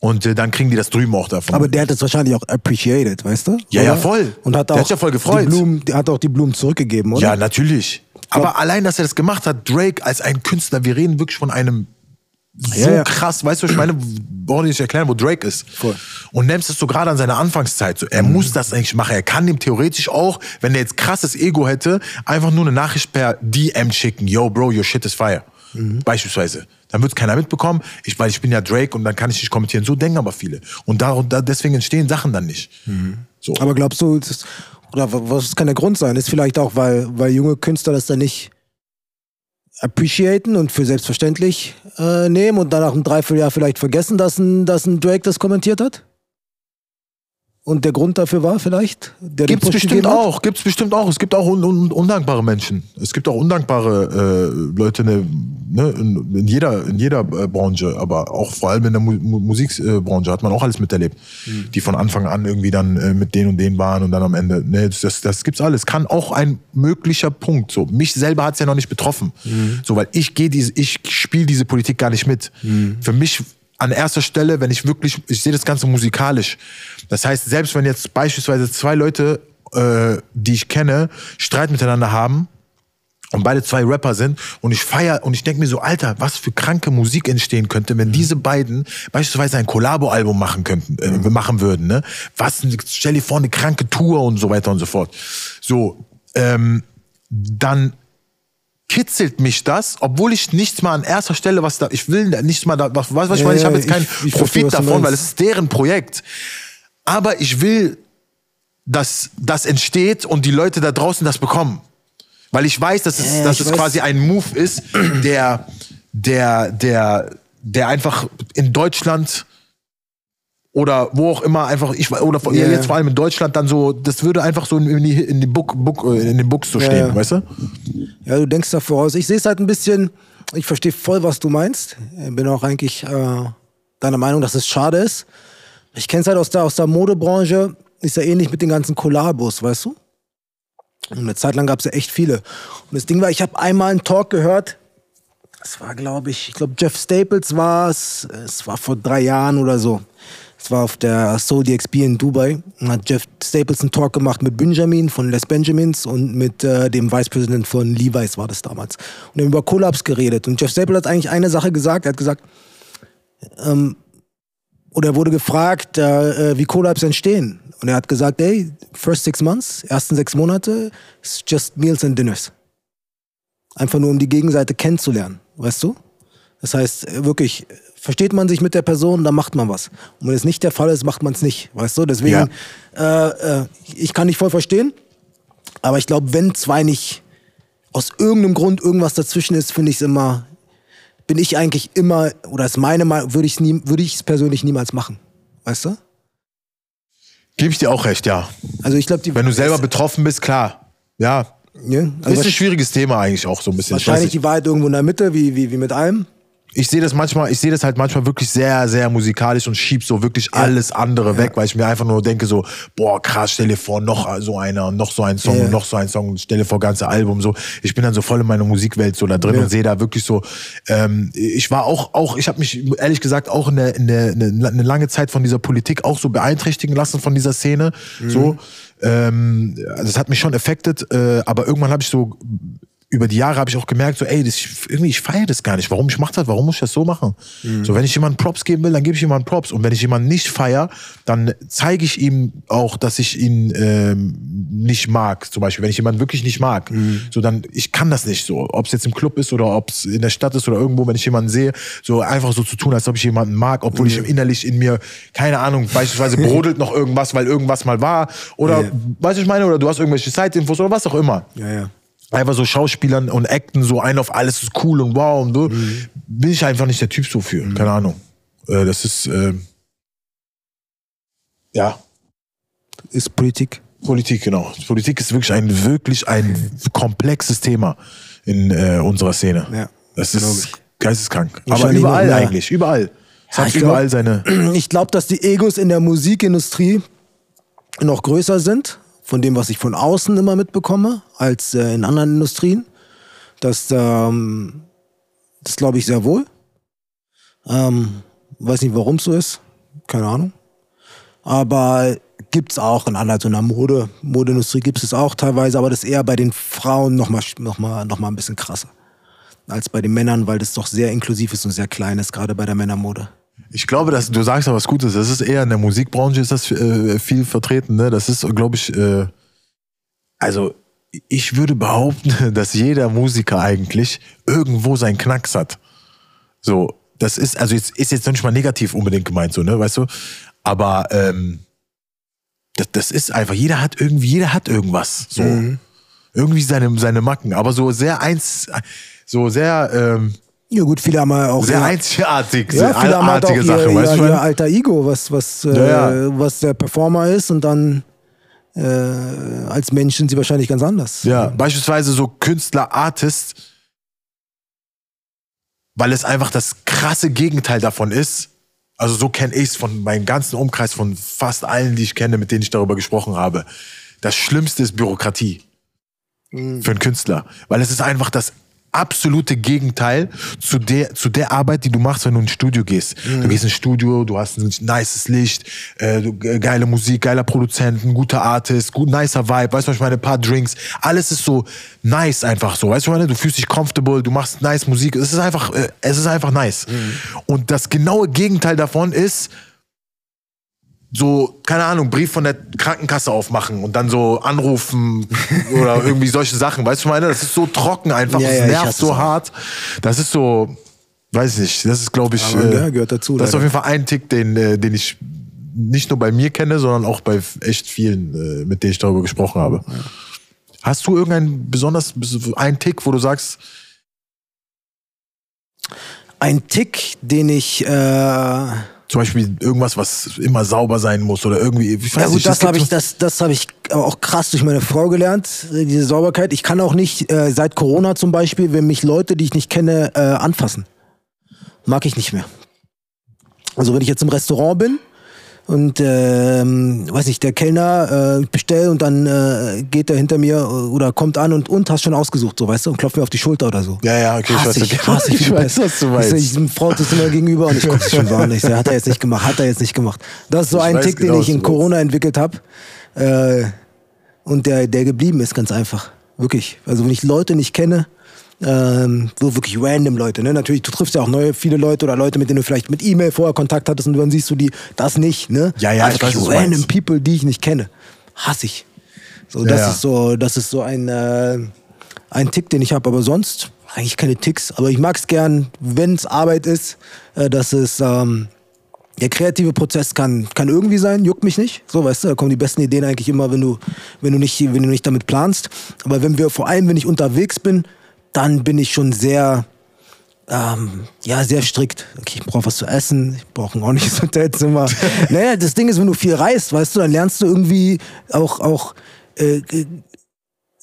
B: Und äh, dann kriegen die das drüben auch davon.
A: Aber der hat es wahrscheinlich auch appreciated, weißt du?
B: Ja, ja, voll.
A: Und hat
B: Der
A: auch
B: hat sich ja voll gefreut.
A: Die Blumen, der hat auch die Blumen zurückgegeben, oder?
B: Ja, natürlich. Aber allein, dass er das gemacht hat, Drake als ein Künstler, wir reden wirklich von einem so
A: Ja, ja.
B: krass, weißt du, was ich meine, brauche ich nicht erklären, wo Drake ist.
A: Voll.
B: Und nimmst es so gerade an seiner Anfangszeit. So, er muss das eigentlich machen. Er kann dem theoretisch auch, wenn er jetzt krasses Ego hätte, einfach nur eine Nachricht per DM schicken. Yo, Bro, your shit is fire. Beispielsweise. Dann wird keiner mitbekommen, ich, weil ich bin ja Drake und dann kann ich nicht kommentieren. So denken aber viele. Und da, da, deswegen entstehen Sachen dann nicht. So.
A: Aber glaubst du, das, oder wa- was kann der Grund sein? Ist vielleicht auch, weil, weil junge Künstler das dann nicht appreciaten und für selbstverständlich äh, nehmen und dann nach einem Dreivierteljahr vielleicht vergessen, dass ein, dass ein Drake das kommentiert hat? Und der Grund dafür war vielleicht? Der
B: Gibt's bestimmt
A: hat?
B: auch, gibt's bestimmt auch. Es gibt auch un un undankbare Menschen. Es gibt auch undankbare äh, Leute ne, ne, in, in jeder, in jeder äh, Branche, aber auch vor allem in der Mu Mu Musikbranche hat man auch alles miterlebt.
A: Mhm.
B: Die von Anfang an irgendwie dann äh, mit denen und denen waren und dann am Ende. Ne, das, das, das gibt's alles. Kann auch ein möglicher Punkt. So, mich selber hat's ja noch nicht betroffen.
A: Mhm.
B: So, weil ich gehe diese, ich spiele diese Politik gar nicht mit.
A: Mhm.
B: Für mich an erster Stelle, wenn ich wirklich, ich sehe das Ganze musikalisch. Das heißt, selbst wenn jetzt beispielsweise zwei Leute, äh, die ich kenne, Streit miteinander haben und beide zwei Rapper sind und ich feier und ich denke mir so, Alter, was für kranke Musik entstehen könnte, wenn diese beiden beispielsweise ein Collabo-Album machen könnten, äh, machen würden, ne? Was, stell dir vor, eine kranke Tour und so weiter und so fort. So, ähm, dann kitzelt mich das, obwohl ich nichts mal an erster Stelle was da, ich will nichts mal da, was, was ich
A: Ja,
B: meine, ich habe jetzt keinen
A: ich- ich verstehe,
B: Profit
A: du
B: davon, weil es ist deren Projekt. Aber ich will, dass das entsteht und die Leute da draußen das bekommen. Weil ich weiß, dass es,
A: Ja,
B: dass
A: ich
B: es
A: weiß.
B: quasi ein Move ist, der, der, der, der einfach in Deutschland oder wo auch immer einfach, ich, oder vor-
A: Ja.
B: jetzt vor allem in Deutschland dann so, das würde einfach so in, die, in, die Book, Book, äh, in den Books so stehen,
A: ja.
B: weißt du?
A: Ja, du denkst da voraus. Ich sehe es halt ein bisschen, ich verstehe voll, was du meinst. Bin auch eigentlich äh, deiner Meinung, dass es schade ist. Ich kenne es halt aus der, aus der Modebranche, ist ja ähnlich mit den ganzen Kollabos, weißt du? Und eine Zeit lang gab es ja echt viele. Und das Ding war, ich habe einmal einen Talk gehört, das war, glaube ich, ich glaube, Jeff Staples war es, es war vor drei Jahren oder so. Es war auf der Soul DXB in Dubai. Und hat Jeff Staples einen Talk gemacht mit Benjamin von Les Benjamins und mit äh, dem Vice President von Levi's war das damals. Und haben über Collabs geredet. Und Jeff Staples hat eigentlich eine Sache gesagt. Er hat gesagt, ähm, oder er wurde gefragt, äh, äh, wie Collabs entstehen. Und er hat gesagt, ey, first six months, ersten sechs Monate, it's just meals and dinners. Einfach nur, um die Gegenseite kennenzulernen, weißt du? Das heißt, äh, wirklich, versteht man sich mit der Person, dann macht man was. Und wenn es nicht der Fall ist, macht man es nicht, weißt du? Deswegen, äh, äh, ich kann dich voll verstehen, aber ich glaube, wenn zwei nicht aus irgendeinem Grund irgendwas dazwischen ist, finde ich es immer, bin ich eigentlich immer, oder ist meine Meinung, würde ich es würde ich es persönlich niemals machen, weißt du?
B: Gebe ich dir auch recht, ja.
A: Also ich glaube,
B: Wenn du selber betroffen bist, klar. Ja.
A: ja,
B: Das
A: also
B: ist ein schwierig Thema eigentlich auch so ein bisschen.
A: Wahrscheinlich die Wahrheit irgendwo in der Mitte, wie, wie, wie mit allem.
B: Ich sehe das manchmal, ich sehe das halt manchmal wirklich sehr, sehr musikalisch und schieb so wirklich alles andere weg, weil ich mir einfach nur denke so, boah, krass, stell dir vor, noch so einer und noch so ein Song
A: Ja.
B: und noch so ein Song und stell dir vor, ganze Album so. Ich bin dann so voll in meiner Musikwelt so da drin
A: Ja.
B: und sehe da wirklich so, ähm, ich war auch, auch, ich habe mich ehrlich gesagt auch in der, in der, eine, eine lange Zeit von dieser Politik auch so beeinträchtigen lassen von dieser Szene, so. Ähm, also das hat mich schon affected, äh, aber irgendwann habe ich so über die Jahre habe ich auch gemerkt, so, ey, das, irgendwie, ich feiere das gar nicht. Warum ich mache das? Warum muss ich das so machen? So, wenn ich jemandem Props geben will, dann gebe ich jemandem Props. Und wenn ich jemanden nicht feiere, dann zeige ich ihm auch, dass ich ihn ähm, nicht mag. Zum Beispiel, wenn ich jemanden wirklich nicht mag. So, dann, ich kann das nicht so. Ob es jetzt im Club ist oder ob es in der Stadt ist oder irgendwo, wenn ich jemanden sehe, so einfach so zu tun, als ob ich jemanden mag, obwohl ich innerlich in mir, keine Ahnung, beispielsweise brodelt noch irgendwas, weil irgendwas mal war. Oder,
A: Ja.
B: weißt du, ich meine, oder du hast irgendwelche Side-Infos oder was auch immer
A: Ja, ja.
B: Einfach so Schauspielern und Acten so ein auf alles ist cool und wow und so, bin ich einfach nicht der Typ so für. Keine Ahnung. Äh, das ist, äh, ja,
A: Ist Politik.
B: Politik, genau. Politik ist wirklich ein, wirklich ein komplexes Thema in äh, unserer Szene.
A: Ja,
B: Das ist
A: ich.
B: geisteskrank. Aber überall
A: mehr.
B: eigentlich, überall. Es
A: Ja,
B: hat
A: ich glaub-
B: überall seine.
A: Ich glaube, dass die Egos in der Musikindustrie noch größer sind, von dem, was ich von außen immer mitbekomme, als äh, in anderen Industrien. Das, ähm, das glaube ich sehr wohl. Ähm, weiß nicht, warum es so ist. Keine Ahnung. Aber gibt es auch in aller so einer Mode, Modeindustrie gibt es auch teilweise, aber das ist eher bei den Frauen nochmal noch mal, noch mal ein bisschen krasser als bei den Männern, weil das doch sehr inklusiv ist und sehr klein ist, gerade bei der Männermode.
B: Ich glaube, dass du sagst ja was Gutes. Das ist eher in der Musikbranche ist das äh, viel vertreten. Ne? Das ist, glaube ich, äh, also ich würde behaupten, dass jeder Musiker eigentlich irgendwo seinen Knacks hat. So, das ist also jetzt ist jetzt noch nicht mal negativ unbedingt gemeint, so ne, weißt du? Aber ähm, das, das ist einfach. Jeder hat irgendwie, jeder hat irgendwas. So irgendwie seine seine Macken, aber so sehr eins, so sehr ähm,
A: Ja gut, viele haben ja auch
B: sehr
A: ihr-
B: einzigartig,
A: ja,
B: sehr
A: viele haben halt auch
B: artige
A: ihr, ihr,
B: weißt du?
A: ihr
B: meine?
A: alter Ego, was, was, äh,
B: Ja, ja.
A: was der Performer ist und dann äh, als Mensch sind sie wahrscheinlich ganz anders.
B: Ja, beispielsweise so Künstler, Artist, weil es einfach das krasse Gegenteil davon ist. Also so kenne ich es von meinem ganzen Umkreis, von fast allen, die ich kenne, mit denen ich darüber gesprochen habe. Das Schlimmste ist Bürokratie für einen Künstler, weil es ist einfach das absolute Gegenteil zu der, zu der Arbeit, die du machst, wenn du ins Studio gehst. Du gehst ins Studio, du hast ein nices Licht, äh, du, ge- geile Musik, geiler Produzent, ein guter Artist, gut, nicer Vibe, weißt du, was ich meine, ein paar Drinks. Alles ist so nice einfach so, weißt du, was ich meine, du fühlst dich comfortable, du machst nice Musik, es ist einfach, äh, es ist einfach nice. Und das genaue Gegenteil davon ist, so, keine Ahnung, Brief von der Krankenkasse aufmachen und dann so anrufen oder irgendwie solche Sachen. Weißt du, meine, das ist so trocken einfach,
A: Ja,
B: das
A: ja,
B: nervt so hart. Das ist so, weiß ich nicht, das ist, glaube ich,
A: Aber,
B: äh,
A: ja, gehört dazu,
B: Das ist
A: leider.
B: auf jeden Fall ein Tick, den, äh, den ich nicht nur bei mir kenne, sondern auch bei echt vielen, äh, mit denen ich darüber gesprochen habe. Hast du irgendeinen besonders, einen Tick, wo du sagst,
A: Ein Tick, den ich, äh, ja
B: zum Beispiel irgendwas, was immer sauber sein muss oder irgendwie, ich weiß
A: gut,
B: nicht,
A: das
B: gibt
A: habe ich, das, das habe ich auch krass durch meine Frau gelernt, äh, diese Sauberkeit. Ich kann auch nicht, äh, seit Corona zum Beispiel, wenn mich Leute, die ich nicht kenne, äh, anfassen. Mag ich nicht mehr. Also wenn ich jetzt im Restaurant bin und ähm, weiß nicht, der Kellner äh, bestellt und dann äh, geht er hinter mir oder kommt an und und hast schon ausgesucht, so weißt du, und klopft mir auf die Schulter oder so.
B: Ja, ja, okay, ich
A: Hass
B: weiß,
A: ich, hasse ich, wie
B: Ich
A: die
B: weiß, was du meinst.
A: Ich, ich, Frau sitzt immer gegenüber und ich gucke schon. Ich sag, hat er jetzt nicht gemacht, hat er jetzt nicht gemacht. Das ist so
B: Ich
A: ein
B: weiß
A: Tick,
B: genau,
A: den ich in Corona entwickelt habe. Äh, und der, der geblieben ist, ganz einfach. Wirklich. Also wenn ich Leute nicht kenne, ähm, so wirklich random Leute, ne? Natürlich, du triffst ja auch neue, viele Leute oder Leute, mit denen du vielleicht mit E-Mail vorher Kontakt hattest und dann siehst du die, das nicht, ne?
B: Ja, ja,
A: Aber
B: ich weiß,
A: random
B: meinst.
A: People, die ich nicht kenne. Hasse ich. So,
B: Ja,
A: das
B: ja.
A: ist so, das ist so ein, äh, ein Tick, den ich habe. Aber sonst eigentlich keine Ticks. Aber ich mag es gern, wenn es Arbeit ist, äh, dass es ähm, der kreative Prozess kann, kann irgendwie sein, juckt mich nicht. So, weißt du, da kommen die besten Ideen eigentlich immer, wenn du, wenn du nicht, wenn du nicht damit planst. Aber wenn wir, vor allem wenn ich unterwegs bin, dann bin ich schon sehr, ähm, ja, sehr strikt. Okay, ich brauche was zu essen, ich brauche ein ordentliches Hotelzimmer. naja, das Ding ist, wenn du viel reist, weißt du, dann lernst du irgendwie auch, auch äh, äh,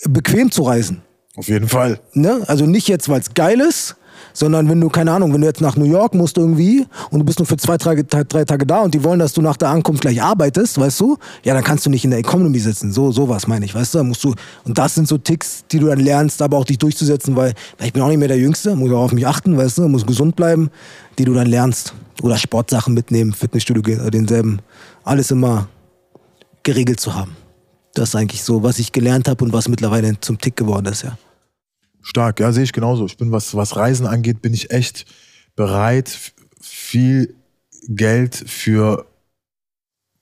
A: bequem zu reisen.
B: Auf jeden Fall.
A: Ne? Also nicht jetzt, weil es geil ist, Sondern wenn du, keine Ahnung, wenn du jetzt nach New York musst irgendwie und du bist nur für zwei, drei, drei Tage da und die wollen, dass du nach der Ankunft gleich arbeitest, weißt du, ja, dann kannst du nicht in der Economy sitzen. So, sowas meine ich, weißt du, musst du, und das sind so Ticks, die du dann lernst, aber auch dich durchzusetzen, weil, weil ich bin auch nicht mehr der Jüngste, muss auch auf mich achten, weißt du, muss gesund bleiben, die du dann lernst. Oder Sportsachen mitnehmen, Fitnessstudio gehen, oder denselben. Alles immer geregelt zu haben. Das ist eigentlich so, was ich gelernt habe und was mittlerweile zum Tick geworden ist, ja.
B: Stark, ja, sehe ich genauso. Ich bin, was, was Reisen angeht, bin ich echt bereit, viel Geld für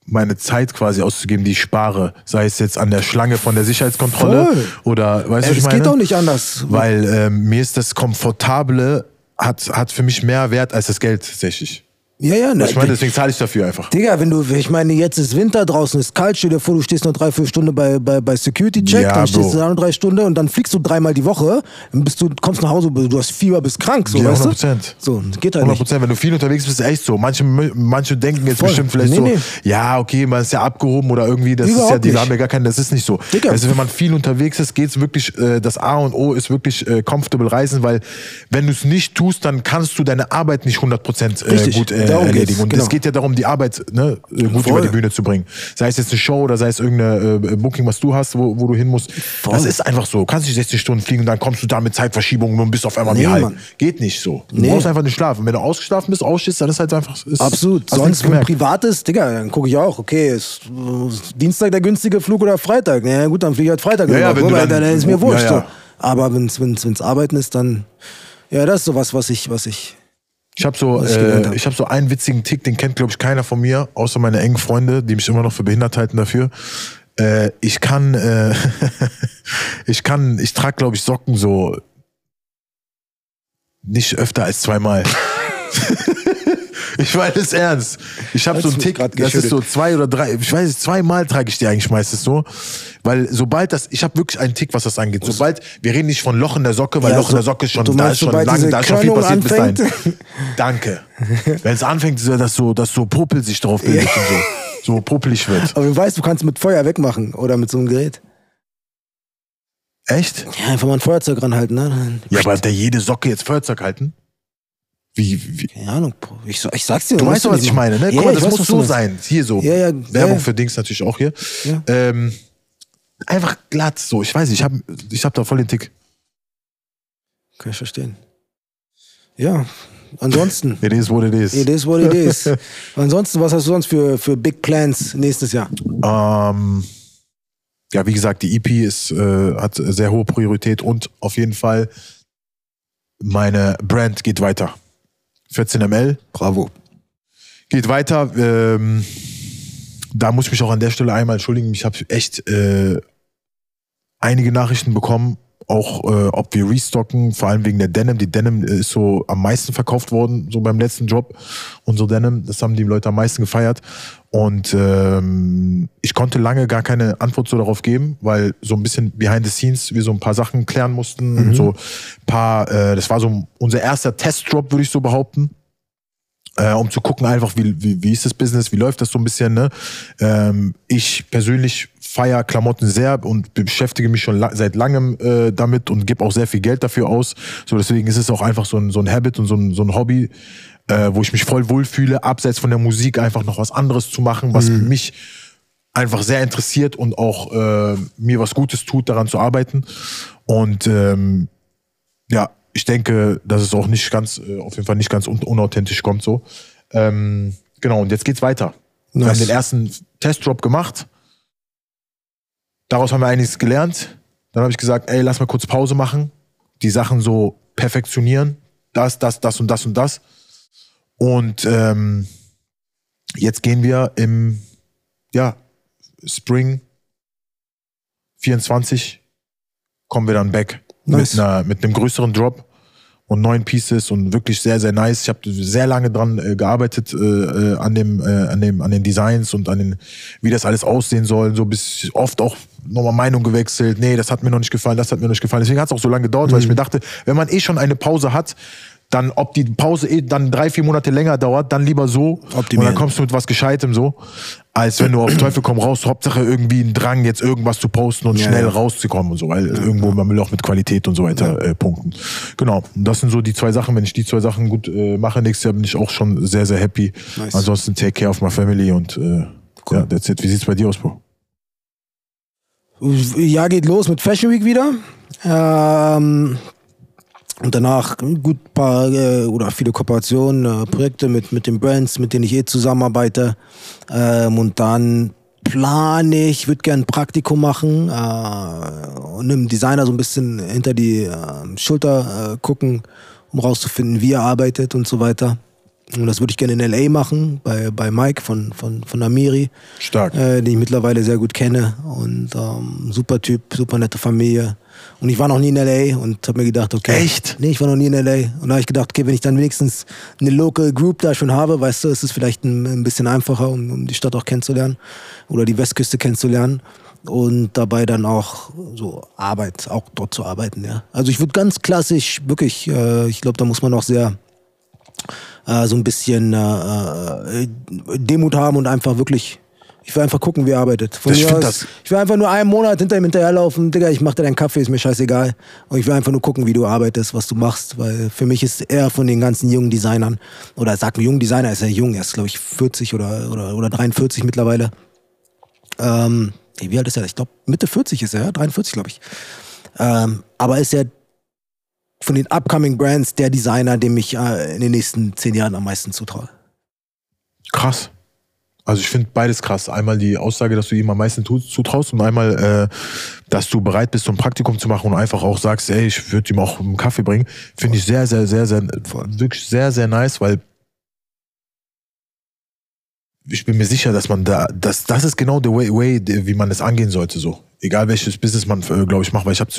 B: meine Zeit quasi auszugeben, die ich spare. Sei es jetzt an der Schlange von der Sicherheitskontrolle
A: Voll.
B: oder, weißt du, ich
A: es
B: meine?
A: geht auch nicht anders.
B: Weil ähm, mir ist das Komfortable, hat, hat für mich mehr Wert als das Geld tatsächlich.
A: Ja, ja, ne,
B: Ich meine, deswegen zahle ich dafür einfach.
A: Digga, wenn du, ich meine, jetzt ist Winter, draußen ist kalt, stell dir vor, du stehst noch drei, vier Stunden bei, bei, bei Security Check,
B: Ja,
A: dann stehst
B: Bro.
A: du da noch drei Stunden und dann fliegst du dreimal die Woche, dann bist du, kommst nach Hause, du hast Fieber, bist krank, so,
B: Ja,
A: weißt
B: 100
A: du?
B: Prozent.
A: So, geht halt
B: 100
A: nicht.
B: Prozent. Wenn du viel unterwegs bist, ist echt so. Manche, manche denken jetzt
A: Voll.
B: bestimmt vielleicht
A: Nee,
B: so,
A: nee.
B: ja, okay, man ist ja abgehoben oder irgendwie, das ist ja,
A: Überhaupt
B: die
A: nicht.
B: haben ja gar keinen, das ist nicht so.
A: Digga.
B: Also wenn man viel unterwegs ist, geht's wirklich, äh, das A und O ist wirklich äh, comfortable reisen, weil wenn du es nicht tust, dann kannst du deine Arbeit nicht 100 Prozent äh, gut äh,
A: Darum geht's,
B: erledigen. Und
A: genau.
B: es geht ja darum, die Arbeit ne, gut
A: Voll.
B: über die Bühne zu bringen. Sei es jetzt eine Show oder sei es irgendeine äh, Booking, was du hast, wo, wo du hin musst. Das ist einfach so. Du kannst nicht 60 Stunden fliegen und dann kommst du da mit Zeitverschiebungen und bist auf einmal
A: Nee,
B: wie.
A: Mann.
B: Geht nicht so. Du
A: Nee.
B: brauchst einfach nicht schlafen. Wenn du ausgeschlafen bist, ausstehst, dann ist halt einfach. Ist,
A: Absolut. Sonst, wenn
B: gemerkt.
A: privat ist, Digga, dann gucke ich auch, okay, ist äh, Dienstag der günstige Flug oder Freitag? Ja, gut, dann fliege ich halt Freitag.
B: Ja, ja, wenn dann-
A: dann ist mir
B: ja,
A: wurscht.
B: ja.
A: So. Aber wenn es Arbeiten ist, dann, ja, das ist sowas, was ich, was ich,
B: Ich habe so,
A: Was ich
B: äh,
A: hab.
B: ich hab so einen witzigen Tick, den kennt, glaube ich, keiner von mir, außer meine engen Freunde, die mich immer noch für behindert halten dafür. Äh, ich kann, äh, ich kann, ich trage, glaube ich, Socken so nicht öfter als zweimal. ich meine es ernst. Ich habe so einen Tick, das ist so zwei oder drei, ich weiß nicht, zweimal trage ich die eigentlich meistens so. Weil sobald das, ich habe wirklich einen Tick, was das angeht. Sobald, wir reden nicht von Loch in der Socke, weil
A: Ja,
B: Loch in der
A: so-
B: Socke ist schon,
A: du
B: da
A: meinst,
B: ist schon
A: diese
B: da ist schon viel passiert bis dahin.
A: anfängt?
B: Danke. Wenn es anfängt, dass so, dass so Popel sich drauf bildet und so, so popelig wird.
A: aber du weißt, du kannst mit Feuer wegmachen oder mit so einem Gerät.
B: Echt?
A: Ja, einfach mal ein Feuerzeug ranhalten, ne?
B: Ja, aber hat der jede Socke jetzt Feuerzeug halten? Wie, wie?
A: Keine Ahnung, ich, ich sag's dir.
B: Du weißt doch, was ich
A: machen.
B: meine, ne?
A: Ja,
B: Guck mal, das
A: weiß,
B: muss so sein. Hier so.
A: Ja, ja,
B: Werbung für Dings natürlich auch hier. Ähm, einfach glatt so. Ich weiß nicht, ich habe ich hab da voll den Tick.
A: Kann ich verstehen. Ja, ansonsten.
B: It is what it is.
A: It is what it is. Ansonsten, was hast du sonst für, für Big Plans nächstes Jahr?
B: Ähm, ja, wie gesagt, die EP ist, äh, hat sehr hohe Priorität und auf jeden Fall meine Brand geht weiter. 14ml
A: Bravo.
B: geht weiter. Ähm, da muss ich mich auch an der Stelle einmal entschuldigen. Ich habe echt äh, einige Nachrichten bekommen, auch äh, ob wir restocken, vor allem wegen der Denim. Die Denim ist so am meisten verkauft worden, so beim letzten Job. Unsere Denim, das haben die Leute am meisten gefeiert. Und ähm, ich konnte lange gar keine Antwort so darauf geben, weil so ein bisschen behind the scenes wir so ein paar Sachen klären mussten. Und so paar, äh, das war so unser erster Testdrop, würde ich so behaupten äh, um zu gucken einfach, wie, wie, wie ist das Business, wie läuft das so ein bisschen. Ne? Ähm, ich persönlich feiere Klamotten sehr und beschäftige mich schon la seit langem äh, damit und gebe auch sehr viel Geld dafür aus. So deswegen ist es auch einfach so ein, so ein Habit und so ein, so ein Hobby, äh, wo ich mich voll wohlfühle, abseits von der Musik einfach noch was anderes zu machen, was mich einfach sehr interessiert und auch äh, mir was Gutes tut, daran zu arbeiten. Und ähm, ja, ich denke, dass es auch nicht ganz, äh, auf jeden Fall nicht ganz un unauthentisch kommt so. Ähm, genau, und jetzt geht's weiter. Wir
A: Nice.
B: haben den ersten Testdrop gemacht. Daraus haben wir einiges gelernt. Dann habe ich gesagt, ey, lass mal kurz Pause machen. Die Sachen so perfektionieren. Das, das, das und das und das. Und ähm, jetzt gehen wir im ja, Spring 24 kommen wir dann back
A: Nice.
B: mit, einer, mit einem größeren Drop und neun Pieces und wirklich sehr, sehr nice. Ich habe sehr lange dran äh, gearbeitet äh, äh, an, dem, äh, an, dem, an den Designs und an den, wie das alles aussehen soll. So bis oft auch nochmal Meinung gewechselt. Nee, das hat mir noch nicht gefallen, das hat mir noch nicht gefallen. Deswegen hat es auch so lange gedauert, weil ich mir dachte, wenn man eh schon eine Pause hat, Dann, ob die Pause eh dann drei, vier Monate länger dauert, dann lieber so.
A: Optimieren.
B: Und dann kommst du mit was Gescheitem so. Als wenn du auf Teufel komm raus, Hauptsache irgendwie ein Drang, jetzt irgendwas zu posten und
A: Ja,
B: schnell
A: ja.
B: rauszukommen und so. Weil irgendwo, man will auch mit Qualität und so weiter äh, punkten. Genau. Und das sind so die zwei Sachen. Wenn ich die zwei Sachen gut äh, mache nächstes Jahr, bin ich auch schon sehr, sehr happy.
A: Nice.
B: Ansonsten take care of my family und äh, ja, that's it. Wie sieht's bei dir aus, Bro?
A: Jahr geht los mit Fashion Week wieder. Ähm, und danach gut paar äh, oder viele Kooperationen, äh, Projekte mit, mit den Brands, mit denen ich eh zusammenarbeite. Ähm, und dann plane ich, würde gerne ein Praktikum machen äh, und einem Designer so ein bisschen hinter die äh, Schulter äh, gucken, um rauszufinden, wie er arbeitet und so weiter. Und das würde ich gerne in L.A. machen, bei, bei Mike von, von, von Amiri
B: Stark.
A: äh, den ich mittlerweile sehr gut kenne. Und ähm, super Typ, super nette Familie. Und ich war noch nie in L.A. und habe mir gedacht, okay.
B: Echt?
A: Nee, ich war noch nie in L.A. Und da habe ich gedacht, okay, wenn ich dann wenigstens eine Local Group da schon habe, weißt du, ist es vielleicht ein, ein bisschen einfacher, um, um die Stadt auch kennenzulernen oder die Westküste kennenzulernen. Und dabei dann auch so Arbeit, auch dort zu arbeiten, ja. Also ich würde ganz klassisch, wirklich, äh, ich glaube, da muss man auch sehr äh, so ein bisschen äh, äh, Demut haben und einfach wirklich. Ich will einfach gucken, wie er arbeitet. Von
B: Ich
A: aus,
B: das-
A: ich will einfach nur einen Monat hinter ihm hinterherlaufen. Digga, ich mach dir deinen Kaffee, ist mir scheißegal. Und ich will einfach nur gucken, wie du arbeitest, was du machst. Weil für mich ist er von den ganzen jungen Designern, oder sag mir jungen Designer, ist er jung, er ist glaube ich 40 oder, oder, oder 43 mittlerweile. Ähm, wie alt ist er? Ich glaube Mitte 40 ist er, ja? 43 glaube ich. Ähm, aber ist er von den upcoming Brands der Designer, dem ich äh, in den nächsten zehn Jahren am meisten zutraue.
B: Krass. Also ich finde beides krass. Einmal die Aussage, dass du ihm am meisten zutraust und einmal, äh, dass du bereit bist, so ein Praktikum zu machen und einfach auch sagst, ey, ich würde ihm auch einen Kaffee bringen. Finde ich sehr, sehr, sehr, sehr, wirklich sehr, sehr nice, weil ich bin mir sicher, dass man da, das, das ist genau der way, way, wie man es angehen sollte, so. Egal welches Business man, äh, glaube ich, macht, weil ich habe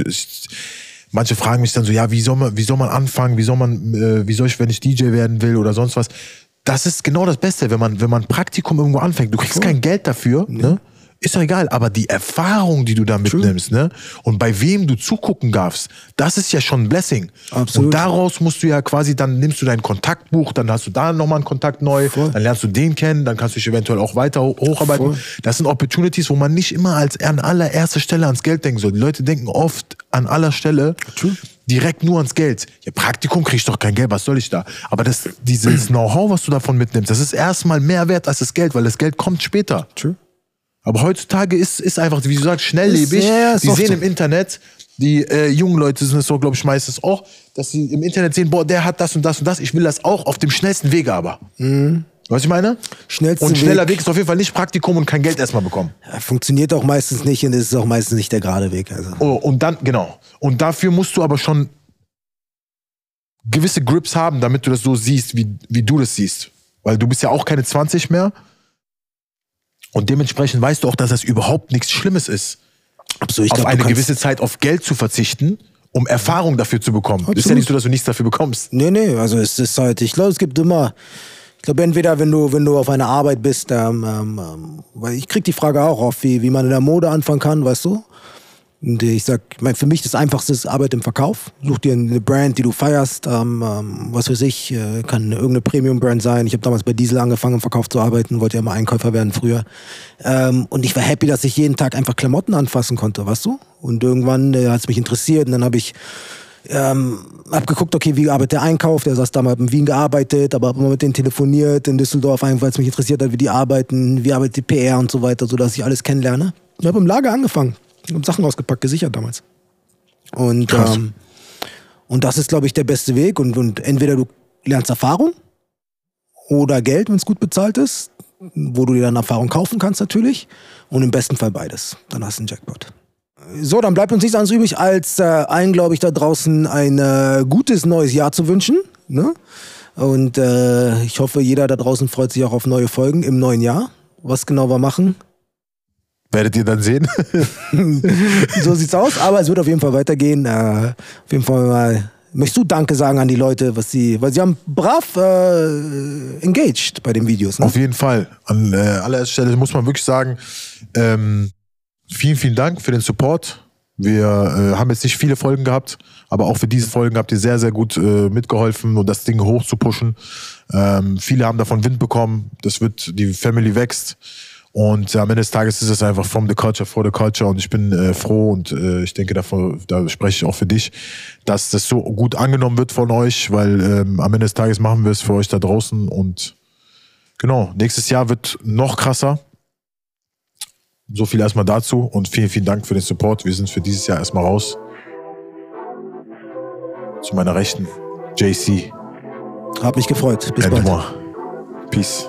B: manche fragen mich dann so, ja, wie soll man, wie soll man anfangen, wie soll man, äh, wie soll ich, wenn ich DJ werden will oder sonst was. Das ist genau das Beste, wenn man, wenn man Praktikum irgendwo anfängt. Du kriegst kein Geld dafür, ne? Ist doch egal, aber die Erfahrung, die du da mitnimmst, ne? Und bei wem du zugucken darfst, das ist ja schon ein Blessing.
A: Absolut.
B: Und daraus musst du ja quasi, dann nimmst du dein Kontaktbuch, dann hast du da nochmal einen Kontakt neu,
A: Voll.
B: dann lernst du den kennen, dann kannst du dich eventuell auch weiter ho- hocharbeiten.
A: Voll.
B: Das sind Opportunities, wo man nicht immer als an allererster Stelle ans Geld denken soll. Die Leute denken oft an aller Stelle direkt nur ans Geld. Ja, Praktikum krieg ich doch kein Geld, was soll ich da? Aber das, dieses Know-how, was du davon mitnimmst, das ist erstmal mehr wert als das Geld, weil das Geld kommt später.
A: True.
B: Aber heutzutage ist, ist einfach, wie du sagst, schnelllebig.
A: Ist
B: die sehen
A: so.
B: im Internet, die äh, jungen Leute sind es so, glaube ich, meistens auch, dass sie im Internet sehen, boah, der hat das und das und das, ich will das auch auf dem schnellsten Wege aber. Was ich meine?
A: Mhm. Schnellsten
B: und schneller
A: Weg.
B: Weg ist auf jeden Fall nicht Praktikum und kein Geld erstmal bekommen.
A: Ja, funktioniert auch meistens nicht und ist auch meistens nicht der gerade Weg. Also.
B: Oh, und dann, genau. Und dafür musst du aber schon gewisse Grips haben, damit du das so siehst, wie, wie du das siehst. Weil du bist ja auch keine 20 mehr. Und dementsprechend weißt du auch, dass das überhaupt nichts Schlimmes ist.
A: Absolut,
B: auf
A: glaub,
B: eine gewisse Zeit auf Geld zu verzichten, um Erfahrung dafür zu bekommen. Ist ja
A: Absolut.
B: nicht so, dass du nichts dafür bekommst.
A: Nee, nee, also es ist halt, ich glaube, es gibt immer, ich glaube, entweder wenn du, wenn du auf einer Arbeit bist, ähm, ähm, ähm, weil ich krieg die Frage auch oft, wie, wie man in der Mode anfangen kann, weißt du? Und ich sag, ich mein, für mich das Einfachste ist Arbeit im Verkauf. Such dir eine Brand, die du feierst, ähm, ähm, was weiß ich, äh, kann irgendeine Premium-Brand sein. Ich habe damals bei Diesel angefangen, im Verkauf zu arbeiten, wollte ja mal Einkäufer werden früher. Ähm, und ich war happy, dass ich jeden Tag einfach Klamotten anfassen konnte, weißt du? Und irgendwann äh, hat es mich interessiert und dann habe ich ähm, hab geguckt, okay, wie arbeitet der Einkauf, der saß damals in Wien gearbeitet, aber hab immer mit denen telefoniert in Düsseldorf, einfach weil es mich interessiert hat, wie die arbeiten, wie arbeitet die PR und so weiter, sodass ich alles kennenlerne. Ich habe im Lager angefangen, hab Sachen ausgepackt, gesichert damals. Und,
B: Krass.
A: ähm, und das ist, glaube ich, der beste Weg. Und, und entweder du lernst Erfahrung oder Geld, wenn es gut bezahlt ist, wo du dir dann Erfahrung kaufen kannst natürlich. Und im besten Fall beides. Dann hast du einen Jackpot. So, dann bleibt uns nichts anderes übrig, als äh, allen, glaube ich, da draußen ein äh, gutes neues Jahr zu wünschen. Ne? Und äh, ich hoffe, jeder da draußen freut sich auch auf neue Folgen im neuen Jahr. Was genau wir machen,
B: Werdet ihr dann sehen.
A: so sieht's aus. Aber es wird auf jeden Fall weitergehen. Äh, auf jeden Fall mal. Möchtest du Danke sagen an die Leute, was sie, weil sie haben brav äh, engaged bei den Videos. Ne?
B: Auf jeden Fall. An äh, allererster Stelle muss man wirklich sagen, ähm, vielen, vielen Dank für den Support. Wir äh, haben jetzt nicht viele Folgen gehabt, aber auch für diese Folgen habt ihr sehr, sehr gut äh, mitgeholfen und das Ding hoch zu pushen. Ähm, viele haben davon Wind bekommen. Das wird, die Family wächst. Und am Ende des Tages ist es einfach from the culture, for the culture. Und ich bin äh, froh und äh, ich denke, davon, da spreche ich auch für dich, dass das so gut angenommen wird von euch, weil ähm, am Ende des Tages machen wir es für euch da draußen. Und genau, nächstes Jahr wird noch krasser. So viel erstmal dazu und vielen, vielen Dank für den Support. Wir sind für dieses Jahr erstmal raus. Zu meiner Rechten, JC.
A: Hab mich gefreut. Bis
B: Aide-moi.
A: bald.
B: Peace.